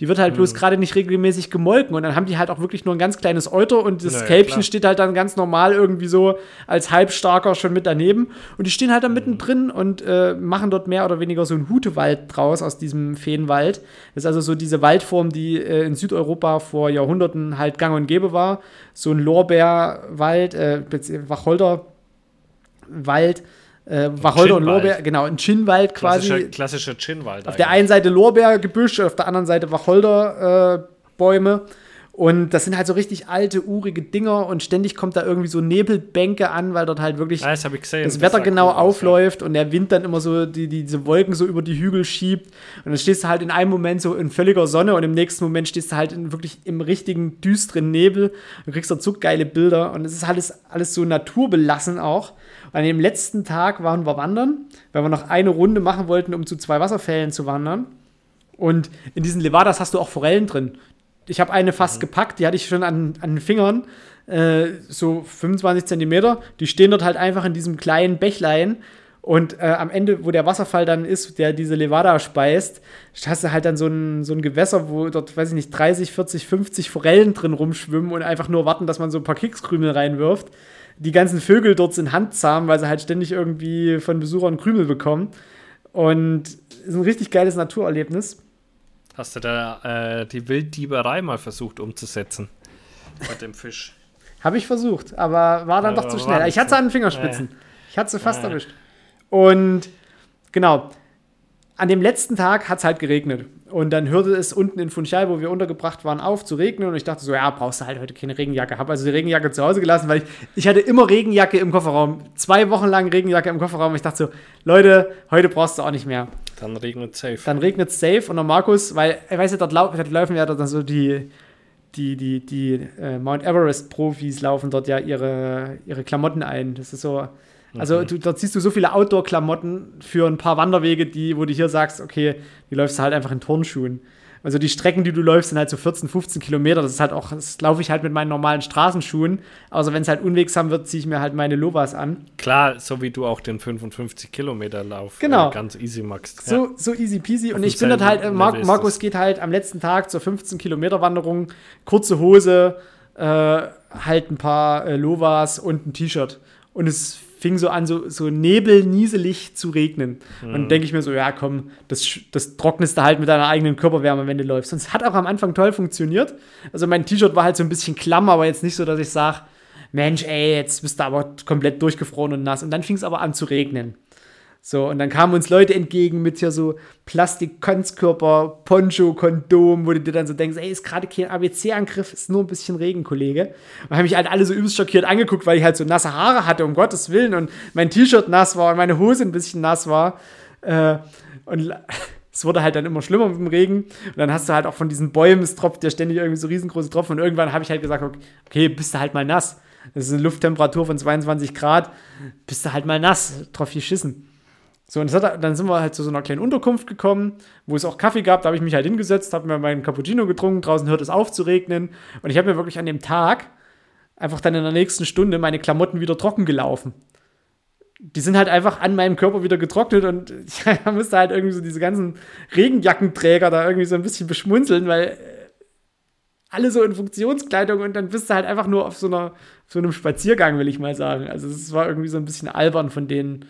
Die wird halt mhm. bloß gerade nicht regelmäßig gemolken und dann haben die halt auch wirklich nur ein ganz kleines Euter und das naja, Kälbchen klar. steht halt dann ganz normal irgendwie so als halbstarker schon mit daneben und die stehen halt dann mhm. mittendrin und äh, machen dort mehr oder weniger so einen Hutewald draus aus diesem Feenwald. Das ist also so diese Waldform, die äh, in Südeuropa vor Jahrhunderten halt gang und gäbe war. So ein Lorbeerwald, äh, Wacholderwald äh, Wacholder und Lorbeer, genau, ein Chinwald quasi. Klassischer, klassischer Chinwald. Auf der einen Seite Lorbeergebüsch, auf der anderen Seite Wacholderbäume. Äh, und das sind halt so richtig alte, urige Dinger und ständig kommt da irgendwie so Nebelbänke an, weil dort halt wirklich ja, das, gesehen, das Wetter genau cool aufläuft ja. und der Wind dann immer so die, die, diese Wolken so über die Hügel schiebt. Und dann stehst du halt in einem Moment so in völliger Sonne und im nächsten Moment stehst du halt in wirklich im richtigen düsteren Nebel und kriegst dort so geile Bilder. Und es ist alles, alles so naturbelassen auch. An dem letzten Tag waren wir wandern, weil wir noch eine Runde machen wollten, um zu zwei Wasserfällen zu wandern. Und in diesen Levadas hast du auch Forellen drin ich habe eine fast mhm. gepackt, die hatte ich schon an, an den Fingern, äh, so 25 Zentimeter. Die stehen dort halt einfach in diesem kleinen Bächlein. Und äh, am Ende, wo der Wasserfall dann ist, der diese Levada speist, hast du halt dann so ein, so ein Gewässer, wo dort, weiß ich nicht, 30, 40, 50 Forellen drin rumschwimmen und einfach nur warten, dass man so ein paar Kekskrümel reinwirft. Die ganzen Vögel dort sind handzahm, weil sie halt ständig irgendwie von Besuchern Krümel bekommen. Und es ist ein richtig geiles Naturerlebnis. Hast du da äh, die Wilddieberei mal versucht umzusetzen? Mit dem Fisch. Habe ich versucht, aber war dann aber doch zu schnell. Ich hatte sie an den Fingerspitzen. Ja. Ich hatte sie fast ja. erwischt. Und genau, an dem letzten Tag hat es halt geregnet. Und dann hörte es unten in Funchal, wo wir untergebracht waren, auf zu regnen. Und ich dachte so, ja, brauchst du halt heute keine Regenjacke. Habe also die Regenjacke zu Hause gelassen, weil ich, ich hatte immer Regenjacke im Kofferraum. Zwei Wochen lang Regenjacke im Kofferraum. Ich dachte so, Leute, heute brauchst du auch nicht mehr. Dann regnet es safe. Dann regnet es safe. Und der Markus, weil, er weiß ja, dort, lau dort laufen ja dann so die, die, die, die äh, Mount Everest-Profis laufen dort ja ihre, ihre Klamotten ein. Das ist so. Also mhm. du, dort siehst du so viele Outdoor-Klamotten für ein paar Wanderwege, die, wo du hier sagst, okay, die läufst du halt einfach in Turnschuhen. Also die Strecken, die du läufst, sind halt so 14, 15 Kilometer. Das ist halt auch, das laufe ich halt mit meinen normalen Straßenschuhen. Außer wenn es halt unwegsam wird, ziehe ich mir halt meine Lovas an. Klar, so wie du auch den 55 Kilometer Lauf genau. Äh, ganz easy machst. So, ja. so easy peasy. Und ich bin dort halt, äh, Mar Markus geht halt am letzten Tag zur 15 Kilometer Wanderung, kurze Hose, äh, halt ein paar äh, Lovas und ein T-Shirt. Und es fing so an, so, so nebelnieselig zu regnen. Mhm. Und denke ich mir so, ja, komm, das, das trocknest du halt mit deiner eigenen Körperwärme, wenn du läufst. Und es hat auch am Anfang toll funktioniert. Also mein T-Shirt war halt so ein bisschen klamm, aber jetzt nicht so, dass ich sage, Mensch, ey, jetzt bist du aber komplett durchgefroren und nass. Und dann fing es aber an zu regnen. So, und dann kamen uns Leute entgegen mit hier so Plastik-Konzkörper, Poncho, Kondom, wo du dir dann so denkst, ey, ist gerade kein ABC-Angriff, ist nur ein bisschen Regen, Kollege. Und haben mich halt alle so übelst schockiert angeguckt, weil ich halt so nasse Haare hatte, um Gottes Willen, und mein T-Shirt nass war und meine Hose ein bisschen nass war. Äh, und es wurde halt dann immer schlimmer mit dem Regen. Und dann hast du halt auch von diesen Bäumen, es tropft ja ständig irgendwie so riesengroße Tropfen. Und irgendwann habe ich halt gesagt, okay, bist du halt mal nass. Das ist eine Lufttemperatur von 22 Grad, bist du halt mal nass, drauf geschissen. So, und hat, dann sind wir halt zu so einer kleinen Unterkunft gekommen, wo es auch Kaffee gab. Da habe ich mich halt hingesetzt, habe mir meinen Cappuccino getrunken. Draußen hört es auf zu regnen. Und ich habe mir wirklich an dem Tag einfach dann in der nächsten Stunde meine Klamotten wieder trocken gelaufen. Die sind halt einfach an meinem Körper wieder getrocknet und ich musste halt irgendwie so diese ganzen Regenjackenträger da irgendwie so ein bisschen beschmunzeln, weil äh, alle so in Funktionskleidung und dann bist du halt einfach nur auf so, einer, auf so einem Spaziergang, will ich mal sagen. Also es war irgendwie so ein bisschen albern von denen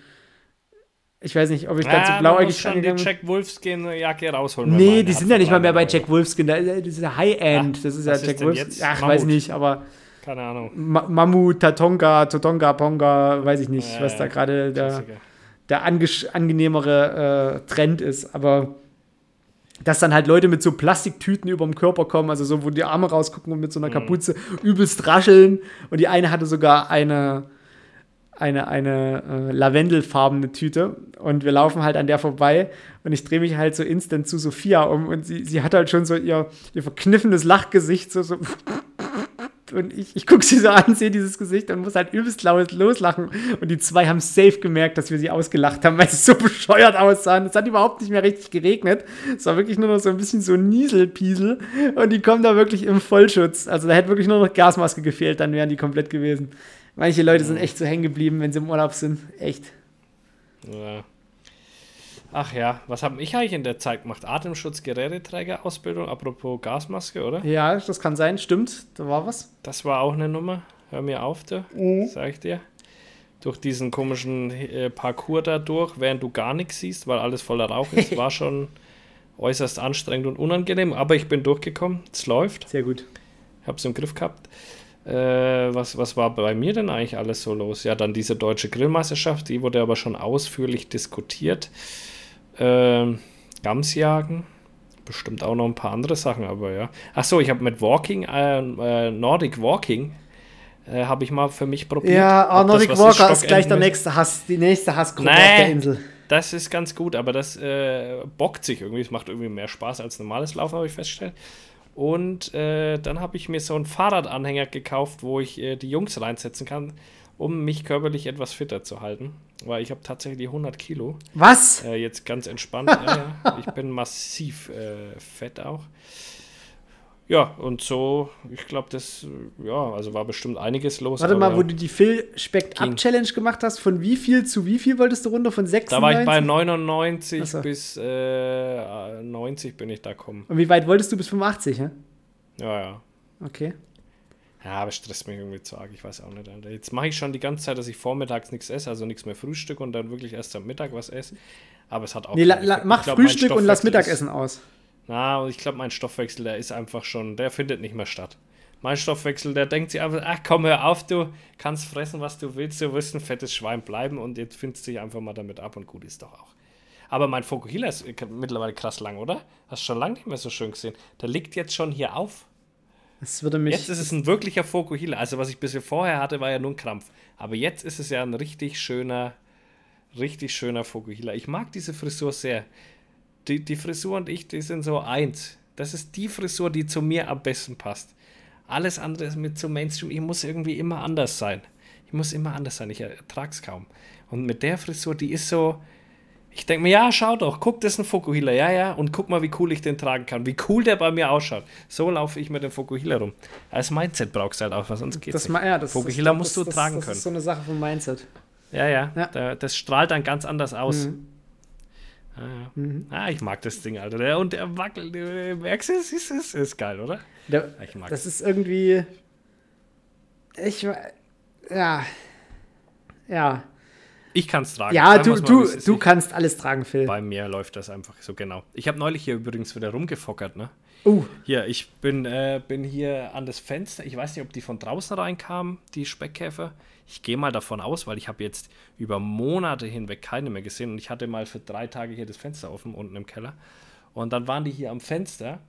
ich weiß nicht, ob ich ganz ja, so blauäugig schon die Jack Wolfskin Jacke rausholen. Nee, die sind ja nicht mal mehr bei Jack Wolfskin. Das ist ja High-End. Das ist ja Jack Wolfskin. Ach, Mammut. weiß nicht, aber. Keine Ahnung. Ma Mammut, Tatonga, Totonga, Ponga, weiß ich nicht, ja, was da gerade der, der angenehmere äh, Trend ist. Aber dass dann halt Leute mit so Plastiktüten über dem Körper kommen, also so, wo die Arme rausgucken und mit so einer mhm. Kapuze übelst rascheln. Und die eine hatte sogar eine eine, eine äh, lavendelfarbene Tüte und wir laufen halt an der vorbei und ich drehe mich halt so instant zu Sophia um und sie, sie hat halt schon so ihr, ihr verkniffenes Lachgesicht so, so und ich, ich gucke sie so an, sehe dieses Gesicht und muss halt übelst laut loslachen. Und die zwei haben safe gemerkt, dass wir sie ausgelacht haben, weil sie so bescheuert aussahen. Es hat überhaupt nicht mehr richtig geregnet. Es war wirklich nur noch so ein bisschen so Nieselpiesel. Und die kommen da wirklich im Vollschutz. Also da hätte wirklich nur noch Gasmaske gefehlt, dann wären die komplett gewesen. Manche Leute sind echt so hängen geblieben, wenn sie im Urlaub sind. Echt. Ja. Ach ja, was habe ich eigentlich in der Zeit gemacht? Atemschutzgeräteträger-Ausbildung, apropos Gasmaske, oder? Ja, das kann sein, stimmt. Da war was. Das war auch eine Nummer. Hör mir auf, du, mhm. sag ich dir. Durch diesen komischen äh, Parcours da durch, während du gar nichts siehst, weil alles voller Rauch ist, war schon äußerst anstrengend und unangenehm. Aber ich bin durchgekommen. Es läuft. Sehr gut. Ich habe es im Griff gehabt. Äh, was, was war bei mir denn eigentlich alles so los? Ja, dann diese deutsche Grillmeisterschaft, die wurde aber schon ausführlich diskutiert. Ähm, Gamsjagen, bestimmt auch noch ein paar andere Sachen, aber ja. Achso, ich habe mit Walking, äh, äh, Nordic Walking, äh, habe ich mal für mich probiert. Ja, oh, Nordic das, Walker ist, ist gleich der nächste Hass, die nächste Hassgruppe nee, auf der Insel. Das ist ganz gut, aber das äh, bockt sich irgendwie. Es macht irgendwie mehr Spaß als normales Laufen, habe ich festgestellt. Und äh, dann habe ich mir so einen Fahrradanhänger gekauft, wo ich äh, die Jungs reinsetzen kann, um mich körperlich etwas fitter zu halten. Weil ich habe tatsächlich 100 Kilo. Was? Äh, jetzt ganz entspannt. ich bin massiv äh, fett auch. Ja, und so, ich glaube, das, ja, also war bestimmt einiges los. Warte mal, wo du die Phil Spect Up Challenge gemacht hast, von wie viel zu wie viel wolltest du runter? Von 96? Da war ich bei 99 so. bis äh, 90 bin ich da gekommen. Und wie weit wolltest du bis 85, hä? Ja, ja. Okay. Ja, aber stresst mich irgendwie zu arg, ich weiß auch nicht. Jetzt mache ich schon die ganze Zeit, dass ich vormittags nichts esse, also nichts mehr Frühstück und dann wirklich erst am Mittag was esse. Aber es hat auch. Nee, mach glaub, Frühstück und lass Mittagessen aus. Na, und ich glaube, mein Stoffwechsel, der ist einfach schon, der findet nicht mehr statt. Mein Stoffwechsel, der denkt sich einfach, ach komm, hör auf, du kannst fressen, was du willst, du wirst ein fettes Schwein bleiben und jetzt findest du dich einfach mal damit ab und gut ist doch auch. Aber mein Fokuhila ist mittlerweile krass lang, oder? Hast du schon lange nicht mehr so schön gesehen. Der liegt jetzt schon hier auf. Das würde mich jetzt ist es ein wirklicher Fokuhila. Also was ich bisher vorher hatte, war ja nur ein Krampf. Aber jetzt ist es ja ein richtig schöner, richtig schöner Fokuhila. Ich mag diese Frisur sehr die, die Frisur und ich, die sind so eins. Das ist die Frisur, die zu mir am besten passt. Alles andere ist mit so Mainstream. Ich muss irgendwie immer anders sein. Ich muss immer anders sein. Ich ertrage es kaum. Und mit der Frisur, die ist so, Ich denke mir, ja, schau doch, guck, das ist ein Fokuhila, ja, ja, und guck mal, wie cool ich den tragen kann, wie cool der bei mir ausschaut. So laufe ich mit dem Fokuhila rum. Als Mindset brauchst du halt auch, was sonst geht das, ja, das, Fokuhila das, musst du das, tragen das können. Das ist so eine Sache vom Mindset. Ja, ja, Ja. Da, das strahlt dann ganz anders aus. Mhm. Ah, ja. ah, ich mag das Ding, Alter. Und der wackelt, du merkst du, es ist, ist, ist geil, oder? Der, Ich mag das ist irgendwie. Ich. Ja. Ja. Ich kann es tragen. Ja, du, wir's mal, du, du kannst alles tragen, Phil. Bei mir läuft das einfach so genau. Ich habe neulich hier übrigens wieder rumgefockert, ne? Uh, Hier, ich bin, äh, bin hier an das Fenster. Ich weiß nicht, ob die von draußen reinkamen, die Speckkäfer. Ich gehe mal davon aus, weil ich habe jetzt über Monate hinweg keine mehr gesehen. Und ich hatte mal für drei Tage hier das Fenster offen, unten im Keller. Und dann waren die hier am Fenster.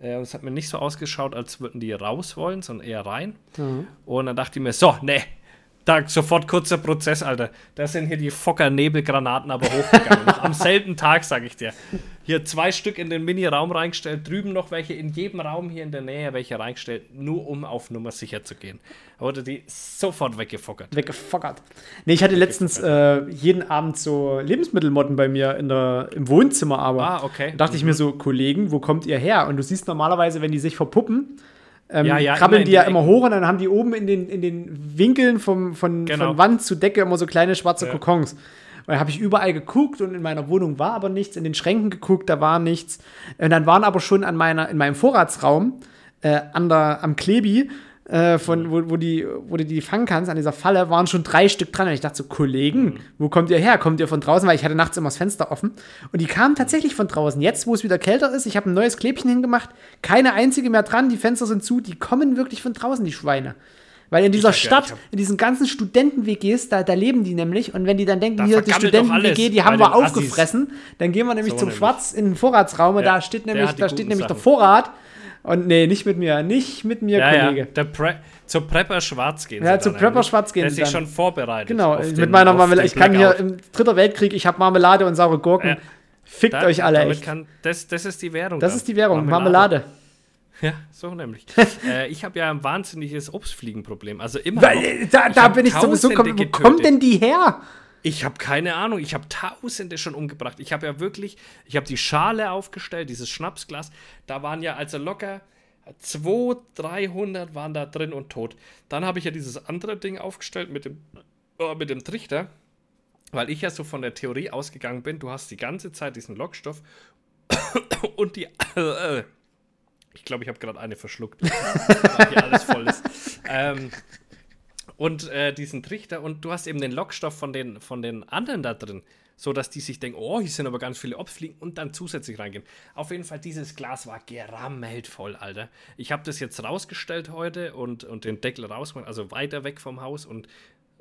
Äh, und es hat mir nicht so ausgeschaut, als würden die raus wollen, sondern eher rein. Und dann dachte ich mir, so, ne, da sofort kurzer Prozess, Alter. Da sind hier die Fokker-Nebelgranaten aber hochgegangen. Am selben Tag, sag ich dir. Hier zwei Stück in den Mini-Raum reingestellt, drüben noch welche in jedem Raum hier in der Nähe welche reingestellt, nur um auf Nummer sicher zu gehen. Da wurde die sofort weggefockert. weggefockert. Nee, ich hatte letztens äh, jeden Abend so Lebensmittelmotten bei mir in der, im Wohnzimmer, aber Ah, okay. da dachte ich mir so, Kollegen, wo kommt ihr her? Und du siehst normalerweise, wenn die sich verpuppen, ähm, Ja, ja, krabbeln die ja immer hoch und dann haben die oben in den, in den Winkeln vom, von, Genau. von Wand zu Decke immer so kleine schwarze Ja. Kokons. Und dann habe ich überall geguckt und in meiner Wohnung war aber nichts, in den Schränken geguckt, da war nichts. Und dann waren aber schon an meiner, in meinem Vorratsraum äh, an der, am Klebi, äh, von, wo, wo, die, wo du die fangen kannst, an dieser Falle, waren schon drei Stück dran. Und ich dachte so, Kollegen, wo kommt ihr her? Kommt ihr von draußen? Weil ich hatte nachts immer das Fenster offen. Und die kamen tatsächlich von draußen. Jetzt, wo es wieder kälter ist, ich habe ein neues Klebchen hingemacht, keine einzige mehr dran, die Fenster sind zu, die kommen wirklich von draußen, die Schweine. Weil in dieser ja- Stadt, hab- in diesen ganzen Studenten-WGs, da, da leben die nämlich. Und wenn die dann denken, Da hier, die Studenten-WG, die haben wir aufgefressen, dann gehen wir nämlich So zum nämlich. Schwarz in den Vorratsraum und Ja, da steht nämlich, da steht nämlich der. Vorrat. Und nee, nicht mit mir, nicht mit mir, Ja, Kollege. ja. Der Pre zur Prepper Schwarz gehen Ja, sie zu dann Prepper. Schwarz gehen Der ist sich schon vorbereitet. Genau, mit den- meiner Marmelade. Ich kann hier im Dritter Weltkrieg, ich habe Marmelade und saure Gurken. Ja. Fickt Da- euch alle echt. Kann, das, das ist die Währung. Das dann. ist die Währung, Marmelade. Ja, so nämlich. äh, ich habe ja ein wahnsinniges Obstfliegenproblem. Also immer. Weil, noch. äh, da da hab bin ich sowieso. Komm, wo getötet. denn die her? Ich habe keine Ahnung. Ich habe Tausende schon umgebracht. Ich habe ja wirklich, ich habe die Schale aufgestellt, dieses Schnapsglas. Da waren ja also locker 200, 300 waren da drin und tot. Dann habe ich ja dieses andere Ding aufgestellt mit dem, äh, mit dem Trichter, weil ich ja so von der Theorie ausgegangen bin, du hast die ganze Zeit diesen Lockstoff und die. Ich glaube, ich habe gerade eine verschluckt, alles voll ist. Ähm, und äh, diesen Trichter und du hast eben den Lockstoff von den, von den anderen da drin, so dass die sich denken, oh, hier sind aber ganz viele Obstfliegen und dann zusätzlich reingehen. Auf jeden Fall, dieses Glas war gerammelt voll, Alter. Ich habe das jetzt rausgestellt heute und, und den Deckel rausgemacht, also weiter weg vom Haus und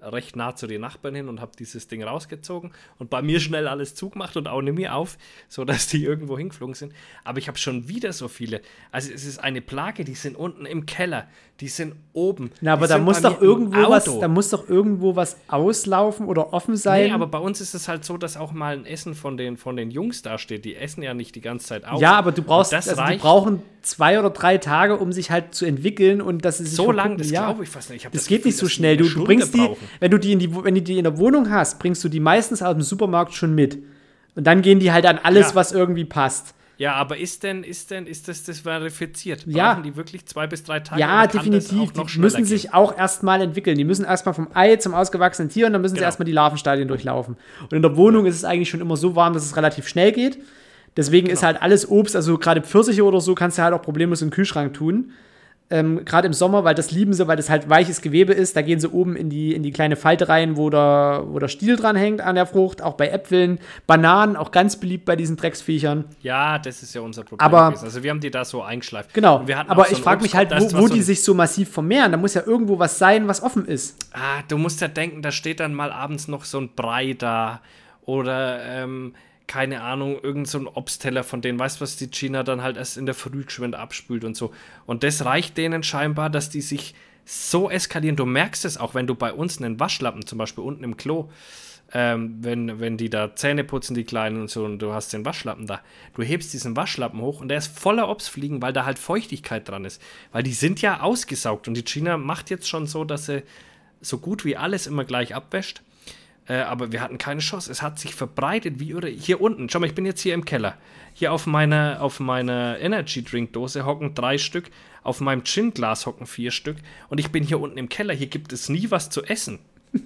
recht nah zu den Nachbarn hin und habe dieses Ding rausgezogen und bei mir schnell alles zugemacht und auch nicht mehr auf, sodass die irgendwo hingeflogen sind. Aber ich habe schon wieder so viele. Also es ist eine Plage, die sind unten im Keller, die sind oben. Na, aber da muss doch irgendwo was, da muss doch irgendwo was auslaufen oder offen sein. Nee, aber bei uns ist es halt so, dass auch mal ein Essen von den, von den Jungs dasteht. Die essen ja nicht die ganze Zeit auf. ja, aber du brauchst, Und das also die brauchen zwei oder drei Tage, um sich halt zu entwickeln und sie sich so lang, das ja. glaube ich fast nicht. Ich hab Das, geht Gefühl, nicht so schnell. Du, du bringst die, brauchen. Wenn du die in die, wenn du die in der Wohnung hast, bringst du die meistens aus dem Supermarkt schon mit. Und dann gehen die halt an alles, Ja. was irgendwie passt. Ja, aber ist denn, ist denn, ist das, das verifiziert? Ja. Brauchen die wirklich zwei bis drei Tage? Ja, definitiv. Die müssen gehen? sich auch erstmal entwickeln. Die müssen erstmal vom Ei zum ausgewachsenen Tier und dann müssen sie Genau. erstmal die Larvenstadien durchlaufen. Und in der Wohnung ist es eigentlich schon immer so warm, dass es relativ schnell geht. Deswegen ist Genau. halt alles Obst, also gerade Pfirsiche oder so, kannst du halt auch problemlos den Kühlschrank tun. Ähm, gerade im Sommer, weil das lieben sie, weil das halt weiches Gewebe ist. Da gehen sie oben in die, in die kleine Falte rein, wo der, wo der Stiel dran hängt an der Frucht. Auch bei Äpfeln, Bananen, auch ganz beliebt bei diesen Drecksviechern. Ja, das ist ja unser Problem. Aber- gewesen. Also wir haben die da so eingeschleift. Genau. Aber so ich frage mich halt, wo, wo die so sich so massiv vermehren. Da muss ja irgendwo was sein, was offen ist. Ah, du musst ja denken, da steht dann mal abends noch so ein Brei da oder ähm, keine Ahnung, irgend so Obstteller von denen, weißt du, was die China dann halt erst in der Früh geschwind abspült und so. Und das reicht denen scheinbar, dass die sich so eskalieren. Du merkst es auch, wenn du bei uns einen Waschlappen, zum Beispiel unten im Klo, ähm, wenn, wenn die da Zähne putzen, die Kleinen und so, und du hast den Waschlappen da, du hebst diesen Waschlappen hoch und der ist voller Obstfliegen, weil da halt Feuchtigkeit dran ist. Weil die sind ja ausgesaugt und die China macht jetzt schon so, dass sie so gut wie alles immer gleich abwäscht. Äh, aber wir hatten keine Chance. Es hat sich verbreitet wie oder hier unten. Schau mal, ich bin jetzt hier im Keller. Hier auf meiner auf meine Energy Drink Dose hocken drei Stück, auf meinem Gin Glas hocken vier Stück und ich bin hier unten im Keller. Hier gibt es nie was zu essen.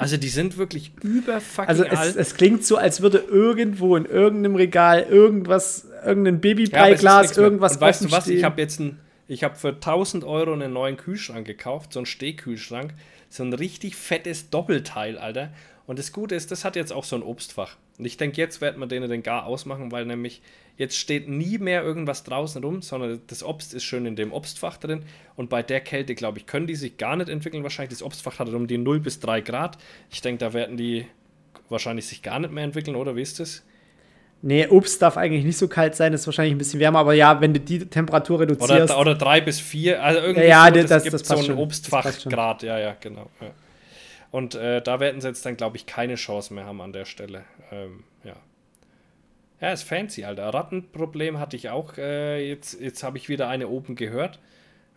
Also die sind wirklich überfucking Also es, es, klingt so, als würde irgendwo in irgendeinem Regal irgendwas, irgendein Babybreiglas, ja, irgendwas Und weißt du was, stehen. ich habe jetzt ein, ich habe für 1000 Euro einen neuen Kühlschrank gekauft, so einen Stehkühlschrank, so ein richtig fettes Doppelteil, Alter. Und das Gute ist, das hat jetzt auch so ein Obstfach. Und ich denke, jetzt werden wir denen den gar ausmachen, weil nämlich jetzt steht nie mehr irgendwas draußen rum, sondern das Obst ist schön in dem Obstfach drin. Und bei der Kälte, glaube ich, können die sich gar nicht entwickeln. Wahrscheinlich das Obstfach hat um die 0 bis 3 Grad. Ich denke, da werden die wahrscheinlich sich gar nicht mehr entwickeln, oder wie ist das? Nee, Obst darf eigentlich nicht so kalt sein, ist wahrscheinlich ein bisschen wärmer, aber ja, wenn du die Temperatur reduzierst. Oder, oder drei bis vier, also irgendwie ja, ja, so, das, das, gibt das so ein Obstfachgrad, ja, ja, genau. Ja. Und äh, da werden sie jetzt dann, glaube ich, keine Chance mehr haben an der Stelle. Ähm, ja. Ja, ist fancy, Alter. Rattenproblem hatte ich auch. Äh, jetzt jetzt habe ich wieder eine oben gehört.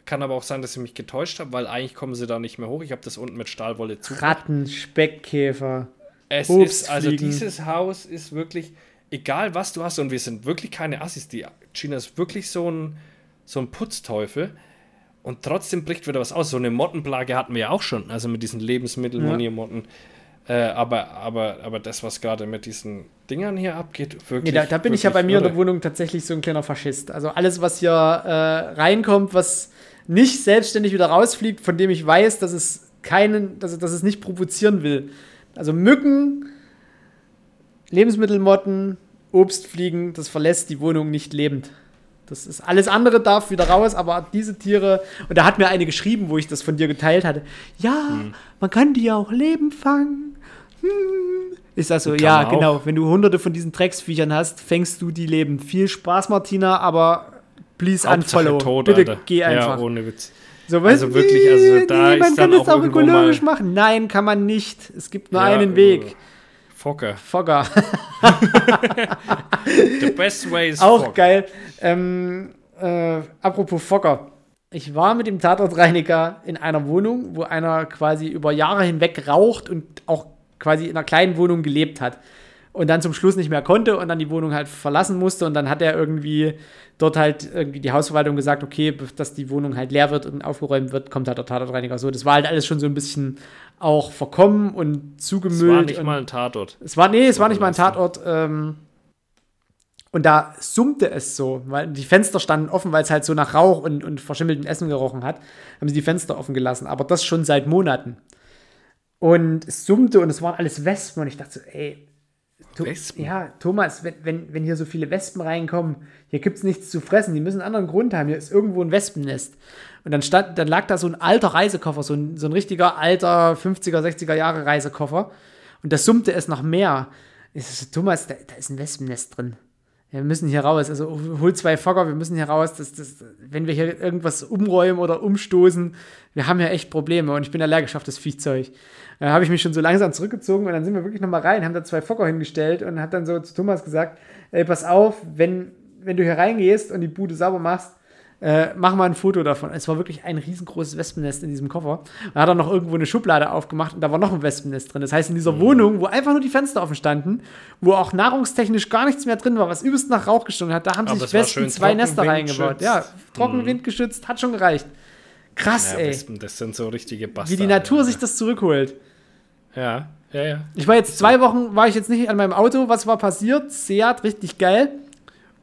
Kann aber auch sein, dass ich mich getäuscht habe, weil eigentlich kommen sie da nicht mehr hoch. Ich habe das unten mit Stahlwolle zu. Ratten, Speckkäfer. Es ist, also dieses Haus ist wirklich, egal was du hast, und wir sind wirklich keine Assis. Die China ist wirklich so ein, so ein Putzteufel. Und trotzdem bricht wieder was aus. So eine Mottenplage hatten wir ja auch schon, also mit diesen Lebensmittelmoniermotten. Ja. Äh, aber, aber, aber das, was gerade mit diesen Dingern hier abgeht, wirklich. Nee, da, da bin ich ja bei mir irre. in der Wohnung tatsächlich so ein kleiner Faschist. Also alles, was hier äh, reinkommt, was nicht selbstständig wieder rausfliegt, von dem ich weiß, dass es keinen, dass, dass es nicht provozieren will. Also Mücken, Lebensmittelmotten, Obstfliegen, das verlässt die Wohnung nicht lebend. Das ist alles andere darf wieder raus, aber diese Tiere, und da hat mir eine geschrieben, wo ich das von dir geteilt hatte. Ja, hm. man kann die ja auch leben fangen. Hm. Ich sag so, ja, genau, wenn du hunderte von diesen Drecksviechern hast, fängst du die leben. Viel Spaß, Martina, aber please Hauptsache unfollow. Tot, Bitte Alter. geh einfach. Ja, ohne Witz. So, also wirklich, also da man ist kann das auch ökologisch machen. Nein, kann man nicht. Es gibt nur ja, einen Weg. Fogger. Fogger. The best way is Auch Fogger. geil. Ähm, äh, apropos Fogger. Ich war mit dem Tatortreiniger in einer Wohnung, wo einer quasi über Jahre hinweg raucht und auch quasi in einer kleinen Wohnung gelebt hat. Und dann zum Schluss nicht mehr konnte und dann die Wohnung halt verlassen musste. Und dann hat er irgendwie dort halt irgendwie die Hausverwaltung gesagt, okay, dass die Wohnung halt leer wird und aufgeräumt wird, kommt halt der Tatortreiniger. So, das war halt alles schon so ein bisschen auch verkommen und zugemüllt. Es war nicht mal ein Tatort. Es war, nee, es war nicht mal ein Tatort. Ähm, und da summte es so, weil die Fenster standen offen, weil es halt so nach Rauch und, und verschimmeltem Essen gerochen hat. Haben sie die Fenster offen gelassen. Aber das schon seit Monaten. Und es summte und es waren alles Wespen. Und ich dachte so, ey, to Wespen? Ja, Thomas, wenn, wenn, wenn hier so viele Wespen reinkommen, hier gibt es nichts zu fressen. Die müssen einen anderen Grund haben. Hier ist irgendwo ein Wespennest. Und dann, stand, dann lag da so ein alter Reisekoffer, so ein, so ein richtiger alter 50er, 60er Jahre Reisekoffer. Und da summte es noch mehr. Ich so, Thomas, da, da ist ein Wespennest drin. Wir müssen hier raus. Also hol zwei Fogger, wir müssen hier raus. Das, das, wenn wir hier irgendwas umräumen oder umstoßen, wir haben ja echt Probleme. Und ich bin allergisch auf das Viehzeug. Da habe ich mich schon so langsam zurückgezogen und dann sind wir wirklich nochmal rein, haben da zwei Fogger hingestellt und hat dann so zu Thomas gesagt, ey, pass auf, wenn, wenn du hier reingehst und die Bude sauber machst, äh, mach mal ein Foto davon. Es war wirklich ein riesengroßes Wespennest in diesem Koffer. Da hat er noch irgendwo eine Schublade aufgemacht und da war noch ein Wespennest drin. Das heißt, in dieser mhm. Wohnung, wo einfach nur die Fenster offen standen, wo auch nahrungstechnisch gar nichts mehr drin war, was übelst nach Rauch gestunken hat, da haben Aber sich Wespen zwei Nester reingebaut. Ja, trocken mhm. windgeschützt, hat schon gereicht. Krass, ja, ey. Wespen, das sind so richtige Bastarde. Wie die Natur ja. sich das zurückholt. Ja, ja, ja. Ich war jetzt zwei Wochen, war ich jetzt nicht an meinem Auto. Was war passiert? Seat, richtig geil.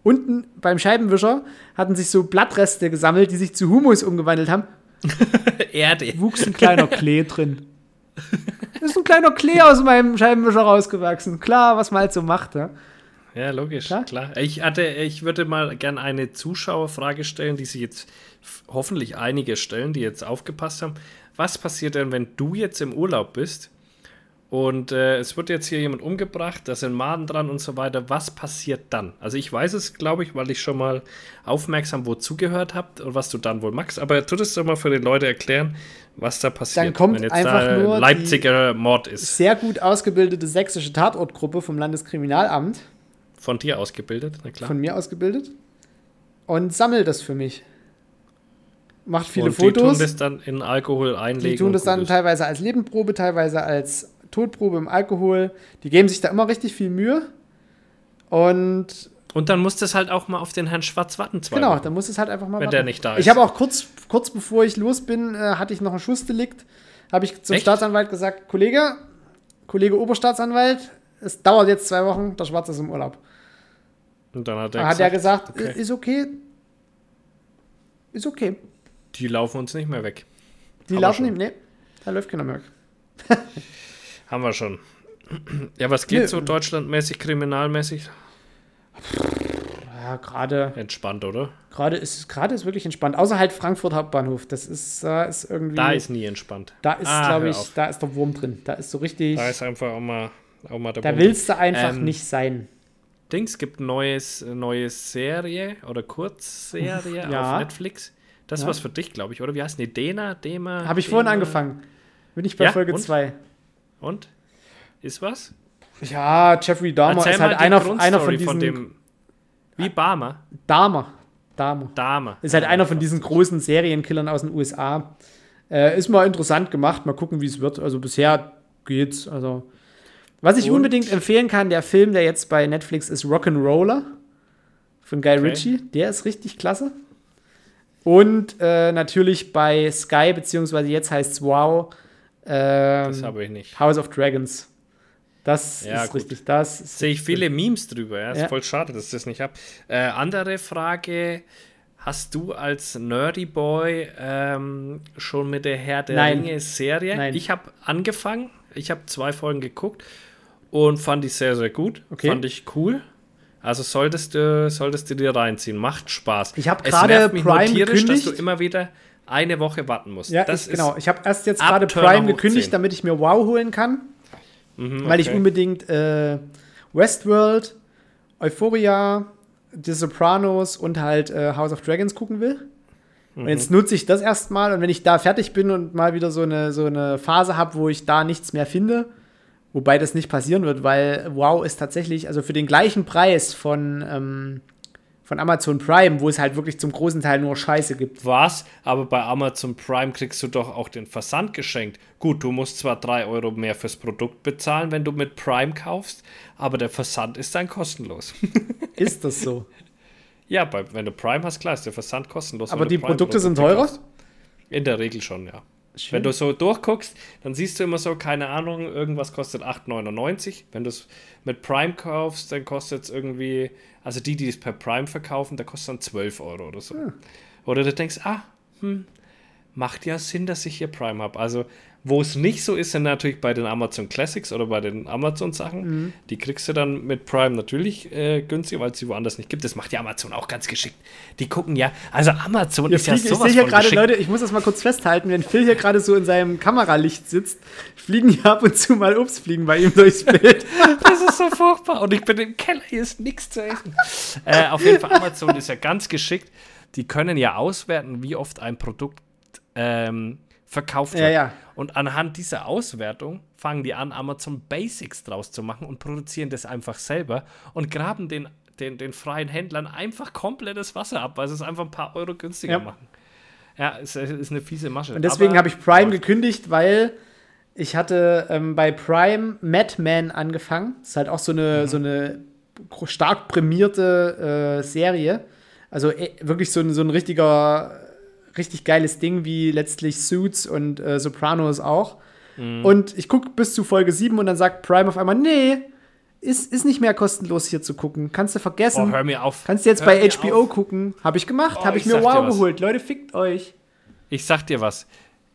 Unten beim Scheibenwischer hatten sich so Blattreste gesammelt, die sich zu Humus umgewandelt haben. Erde. Wuchs ein kleiner Klee drin. ist ein kleiner Klee aus meinem Scheibenwischer rausgewachsen. Klar, was man halt so macht, ja. Ja, logisch, klar. klar. Ich, hatte, ich würde mal gerne eine Zuschauerfrage stellen, die sich jetzt hoffentlich einige stellen, die jetzt aufgepasst haben. Was passiert denn, wenn du jetzt im Urlaub bist und äh, es wird jetzt hier jemand umgebracht, da sind Maden dran und so weiter. Was passiert dann? Also ich weiß es, glaube ich, weil ich schon mal aufmerksam wo zugehört habe und was du dann wohl magst. Aber tu das doch mal für die Leute erklären, was da passiert, dann kommt wenn jetzt einfach da nur Leipziger Mord ist. Sehr gut ausgebildete sächsische Tatortgruppe vom Landeskriminalamt. Von dir ausgebildet, na klar. Von mir ausgebildet. Und sammelt das für mich macht viele und Fotos. Die tun das dann in Alkohol einlegen. Die tun das dann teilweise als Nebenprobe, teilweise als Todprobe im Alkohol. Die geben sich da immer richtig viel Mühe. Und Und dann muss das halt auch mal auf den Herrn Schwarz warten, zwei genau, dann muss es halt einfach mal Wenn machen. der nicht da ist. Ich habe auch kurz, kurz bevor ich los bin, äh, hatte ich noch ein Schussdelikt. Habe ich zum Echt? Staatsanwalt gesagt, Kollege, Kollege Oberstaatsanwalt, es dauert jetzt zwei Wochen, der Schwarz ist im Urlaub. Und dann hat er hat er gesagt, okay. ist okay. Ist okay. die laufen uns nicht mehr weg. Die Haben wir laufen ihm, nee, da läuft keiner mehr. weg. Haben wir schon. Ja, was geht Nö. so deutschlandmäßig, kriminalmäßig? Ja, gerade Entspannt, oder? gerade ist gerade ist wirklich entspannt. Außer halt Frankfurt Hauptbahnhof. Das ist, äh, ist irgendwie. Da ist nie entspannt. da ist Ah, glaube ich, auf. da ist der Wurm drin. Da ist so richtig. Da ist einfach auch mal, auch mal der da willst du einfach Ähm, nicht sein. Dings gibt neues, neues Serie oder Kurzserie Ja. auf Netflix. Das ist Ja. was für dich, glaube ich, oder? Wie heißt die? Dena? Dema? Habe ich vorhin Dema? angefangen. Bin ich bei Ja, Folge und? 2. Und? Ist was? Ja, Jeffrey Dahmer Erzähl ist halt einer, einer von diesen. dem. Wie Barmer? Dahmer. Dahmer. Dame. Ist halt einer von diesen großen Serienkillern aus den USA. Äh, ist mal interessant gemacht. Mal gucken, wie es wird. Also bisher geht's. Also. Was ich Und? unbedingt empfehlen kann, der Film, der jetzt bei Netflix ist, Rock'n'Roller von Guy Okay. Ritchie. Der ist richtig klasse. Und äh, natürlich bei Sky, beziehungsweise jetzt heißt es Wow, ähm, Das habe ich nicht. House of Dragons. Das Ja, ist gut. richtig. Das Sehe ich viele Memes drüber. Ja? Ist Ja. voll schade, dass ich das nicht habe. Äh, andere Frage. Hast du als Nerdy Boy ähm, schon mit der Herr der Nein. Ringe Serie? Nein. Ich habe angefangen. Ich habe zwei Folgen geguckt und fand die sehr, sehr gut. Okay. Fand ich cool. Also solltest du, solltest du dir reinziehen. Macht Spaß. Ich hab Es gerade Prime tierisch, dass gekündigt. du immer wieder eine Woche warten musst. Ja, das ich, genau. Ich habe erst jetzt gerade Prime gekündigt, 10. damit ich mir Wow holen kann. Mhm, Weil ich unbedingt äh, Westworld, Euphoria, The Sopranos und halt äh, House of Dragons gucken will. Und Mhm. jetzt nutze ich das erstmal und wenn ich da fertig bin und mal wieder so eine, so eine Phase habe, wo ich da nichts mehr finde, wobei das nicht passieren wird, weil Wow ist tatsächlich, also für den gleichen Preis von, ähm, von Amazon Prime, wo es halt wirklich zum großen Teil nur Scheiße gibt. Was? Aber bei Amazon Prime kriegst du doch auch den Versand geschenkt. Gut, du musst zwar 3 Euro mehr fürs Produkt bezahlen, wenn du mit Prime kaufst, aber der Versand ist dann kostenlos. Ist das so? ja, bei, wenn du Prime hast, klar, ist der Versand kostenlos. Aber die Prime Produkte sind teurer? kaufst. In der Regel schon, ja. Schön. Wenn du so durchguckst, dann siehst du immer so, keine Ahnung, irgendwas kostet 8,99. Wenn du es mit Prime kaufst, dann kostet es irgendwie, also die, die es per Prime verkaufen, da kostet dann 12 Euro oder so. Oder du denkst, ah, hm, macht ja Sinn, dass ich hier Prime habe. Also, wo es nicht so ist, sind natürlich bei den Amazon Classics oder bei den Amazon-Sachen. Die kriegst du dann mit Prime natürlich äh, günstiger, weil es sie woanders nicht gibt. Das macht ja Amazon auch ganz geschickt. Die gucken ja, also Amazon Wir ist ja fliegen, ich sowas sehe hier von gerade, geschickt. Leute, ich muss das mal kurz festhalten, wenn Phil hier gerade so in seinem Kameralicht sitzt, fliegen hier ab und zu mal Obstfliegen bei ihm durchs Bild. Das ist so furchtbar. Und ich bin im Keller, hier ist nichts zu essen. äh, auf jeden Fall, Amazon ist ja ganz geschickt. Die können ja auswerten, wie oft ein Produkt ähm, verkauft wird. Ja, ja. Und anhand dieser Auswertung fangen die an, Amazon Basics draus zu machen und produzieren das einfach selber und graben den, den, den freien Händlern einfach komplettes Wasser ab, weil sie es einfach ein paar Euro günstiger Ja. machen. Ja, es es ist eine fiese Masche. Und deswegen habe ich Prime gekündigt, weil ich hatte ähm, bei Prime Madman angefangen. Das ist halt auch so eine, so eine stark prämierte äh, Serie. Also äh, wirklich so ein, so ein richtiger, richtig geiles Ding, wie letztlich Suits und äh, Sopranos auch. Und ich gucke bis zu Folge 7 und dann sagt Prime auf einmal, nee, ist, ist nicht mehr kostenlos hier zu gucken. Kannst du vergessen. Oh, hör mir auf. Kannst du jetzt Hör bei HBO auf. gucken. Habe ich gemacht, Oh, habe ich, ich mir Wow geholt. Leute, fickt euch. Ich sag dir was.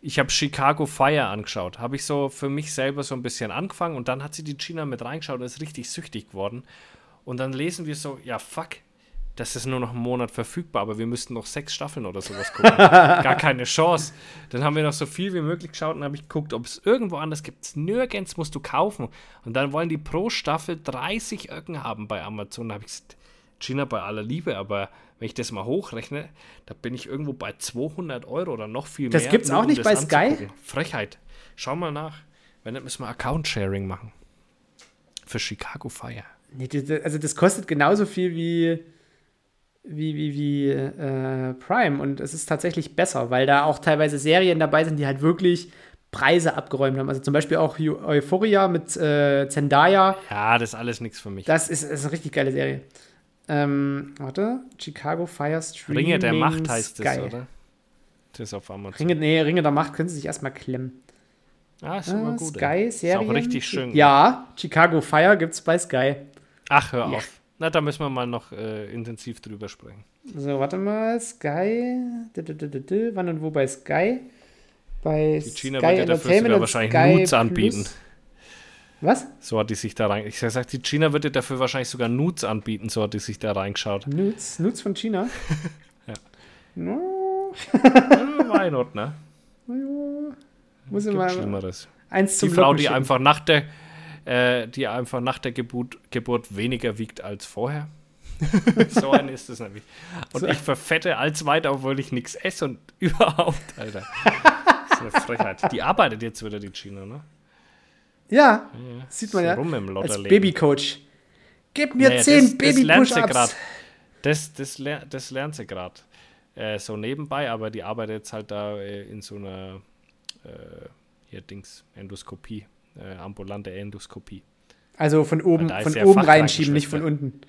Ich habe Chicago Fire angeschaut. Habe ich so für mich selber so ein bisschen angefangen und dann hat sie die Gina mit reingeschaut und ist richtig süchtig geworden. Und dann lesen wir so, ja fuck, das ist nur noch einen Monat verfügbar, aber wir müssten noch sechs Staffeln oder sowas gucken. Gar keine Chance. Dann haben wir noch so viel wie möglich geschaut und habe ich geguckt, ob es irgendwo anders gibt. Nirgends musst du kaufen. Und dann wollen die pro Staffel 30 Öcken haben bei Amazon. Da habe ich gesagt, Gina, bei aller Liebe, aber wenn ich das mal hochrechne, da bin ich irgendwo bei 200 Euro oder noch viel Das mehr. gibt's nur auch nicht bei Sky? Frechheit. Schau mal nach. Wenn nicht, müssen wir Account-Sharing machen. Für Chicago Fire. Nee, das- das- also das kostet genauso viel wie, wie, wie, wie äh, Prime und es ist tatsächlich besser, weil da auch teilweise Serien dabei sind, die halt wirklich Preise abgeräumt haben. Also zum Beispiel auch Eu- Euphoria mit äh, Zendaya. Ja, das ist alles nichts für mich. Das ist, ist eine richtig geile Serie. Ähm, warte, Chicago Fire Streaming Ringe der Macht heißt es, Sky. oder? Das ist auf Amazon. Ringe, nee, Ringe der Macht können sie sich erstmal klemmen. ah, ist immer Ah, gut. Sky, ey. Ist auch richtig schön. Ja, Chicago Fire gibt's bei Sky. Ach, hör Ja. auf. Na, da müssen wir mal noch äh, intensiv drüber sprechen. So, warte mal, Sky. Du, du, du. Wann und wo bei Sky? Bei Die China Sky wird ja dafür sogar wahrscheinlich Sky Nudes anbieten. Plus. Was? So hat die sich da rein. Ich sag, die China wird dir dafür wahrscheinlich sogar Nudes anbieten, so hat die sich da reingeschaut. Nudes? Nudes von China? Ja. No, Hm, not, ne? muss ich mal Schlimmeres. eins Die zum Frau, Locken die einfach nach der, äh, die einfach nach der Geburt, Geburt weniger wiegt als vorher. so ein ist es nämlich. Und So. ich verfette als weiter, obwohl ich nichts esse und überhaupt, Alter. Das ist eine Frechheit. Die arbeitet jetzt wieder, die China, ne? Ja, sieht man ja. rum im Als. Babycoach. Gib mir Naja, zehn das, das lernt sie grad. Baby-Push-Ups. Das, das, ler das lernt sie gerade. Äh, so nebenbei, aber die arbeitet jetzt halt da äh, in so einer äh, hier Dings, Endoskopie, äh, ambulante Endoskopie. Also von oben, von ja oben reinschieben, nicht von unten.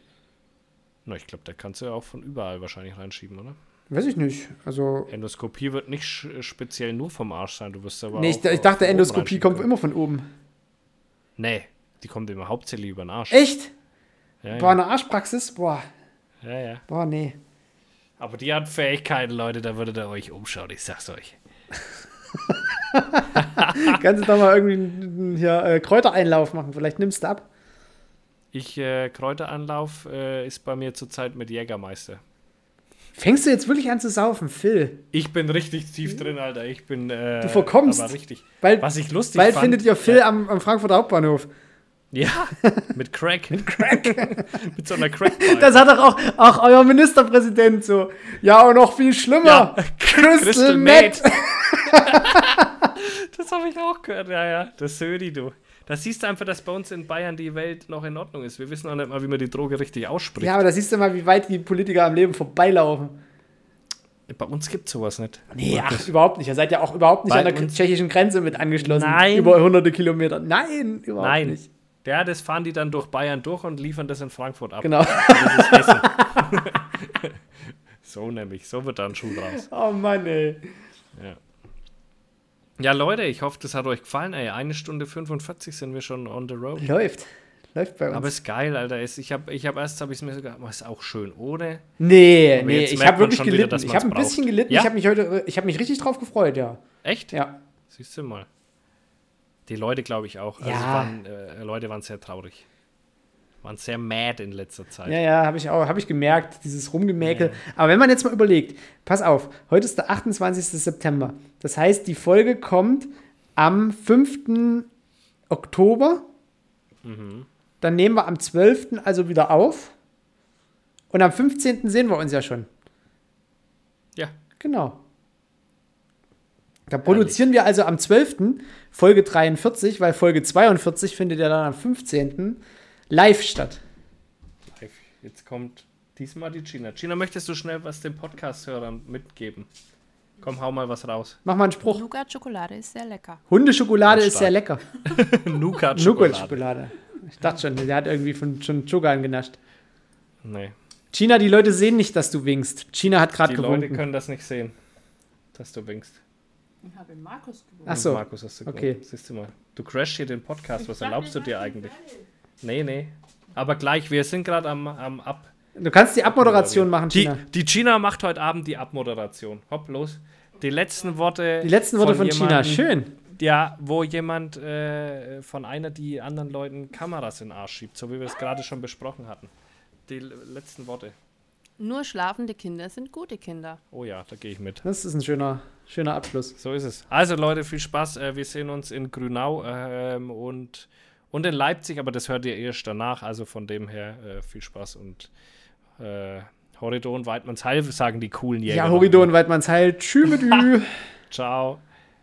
Na, ich glaube, da kannst du ja auch von überall wahrscheinlich reinschieben, oder? Weiß ich nicht. Also, Endoskopie wird nicht sch speziell nur vom Arsch sein, du wirst aber nee, ich, ich dachte, Endoskopie kommt immer von oben. Nee, die kommt immer hauptsächlich über den Arsch. Echt? Ja, Boah, ja. eine Arschpraxis? Boah, ja, ja. boah, nee. Aber die hat Fähigkeiten, Leute, da würdet ihr euch umschauen, ich sag's euch. Kannst du da mal irgendwie einen- hier, äh, Kräutereinlauf machen? Vielleicht nimmst du ab. Ich, äh, Kräuteranlauf äh, ist bei mir zurzeit mit Jägermeister. Fängst du jetzt wirklich an zu saufen, Phil? Ich bin richtig tief drin, Alter. Ich bin. Äh, Du verkommst. Aber richtig. Bald, Was ich lustig bald fand. findet ihr Phil am, am Frankfurter Hauptbahnhof. Ja, mit Crack. mit Crack. mit so einer Crack. Das hat doch auch, auch euer Ministerpräsident so. Ja, und noch viel schlimmer. Ja. Crystal, Crystal Meth. Das habe ich auch gehört. Ja, ja. Das Södi, du. Da siehst du einfach, dass bei uns in Bayern die Welt noch in Ordnung ist. Wir wissen auch nicht mal, wie man die Droge richtig ausspricht. Ja, aber da siehst du mal, wie weit die Politiker am Leben vorbeilaufen. Bei uns gibt sowas nicht. Nee, ach, überhaupt nicht. Ihr seid ja auch überhaupt nicht Bei an der tschechischen Grenze mit angeschlossen. Nein. Über hunderte Kilometer. Nein, überhaupt Nein. nicht. Ja, das fahren die dann durch Bayern durch und liefern das in Frankfurt ab. Genau. Das so nämlich. So wird da ein Schuh draus. Oh Mann, ey. Ja, Leute, ich hoffe, das hat euch gefallen. Ey, eine Stunde 45 sind wir schon on the road. Läuft. Läuft bei uns. Aber ist geil, Alter. Ich habe ich hab erst, habe ich es mir sogar, ist auch schön ohne. nee, Aber nee, ich habe wirklich wieder, gelitten. dass ich habe ein bisschen braucht. gelitten. Ja? Ich habe mich heute, ich habe mich richtig drauf gefreut, ja. Echt? Ja. Siehst du mal. Die Leute, glaube ich, auch. Also Ja. waren, äh, Leute waren sehr traurig. Waren sehr mad in letzter Zeit. Ja, ja, habe ich auch, habe ich gemerkt, dieses Rumgemäkel. Aber wenn man jetzt mal überlegt, pass auf, heute ist der 28. September. Das heißt, die Folge kommt am 5. Oktober. Dann nehmen wir am 12. also wieder auf. Und am 15. sehen wir uns ja schon. Ja. Genau. Da produzieren wir also am 12. Folge 43, weil Folge 42 findet ja dann am 15. live statt. Live. Jetzt kommt diesmal die Gina. Gina, möchtest du schnell was den Podcast-Hörern mitgeben? Komm, hau mal was raus. Mach mal einen Spruch. Nougat-Schokolade ist sehr lecker. Hundeschokolade ist sehr lecker. Nougat-Schokolade. Nougat-Schokolade. Ich dachte schon, der hat irgendwie von, schon Sugar angenascht. Nee, China, die Leute sehen nicht, dass du winkst. China hat gerade die Leute gewunken. können das nicht sehen, dass du winkst. Ich habe Markus gewonnen. Ach so. Markus hast du Okay. gewonnen. Siehst du mal. Du crashst hier den Podcast. Was erlaubst du dir eigentlich? Nee, nee. Aber gleich, wir sind gerade am, am Ab. Du kannst die Abmoderation machen, Die, China. die China macht heute Abend die Abmoderation. Hopp, los. Die letzten Worte. Die letzten Worte von, China. jemandem, Schön. Ja, wo jemand äh, von einer, die anderen Leuten Kameras in den Arsch schiebt, so wie wir es gerade schon besprochen hatten. Die letzten Worte. Nur schlafende Kinder sind gute Kinder. Oh ja, da gehe ich mit. Das ist ein schöner, schöner Abschluss. So ist es. Also Leute, viel Spaß. Äh, wir sehen uns in Grünau ähm, und, und in Leipzig, aber das hört ihr erst danach. Also von dem her äh, viel Spaß und äh, Horidon Weidmanns Heil, sagen die coolen Jäger. Ja, Horidon, Weidmanns Heil. Tschü mit. Ciao.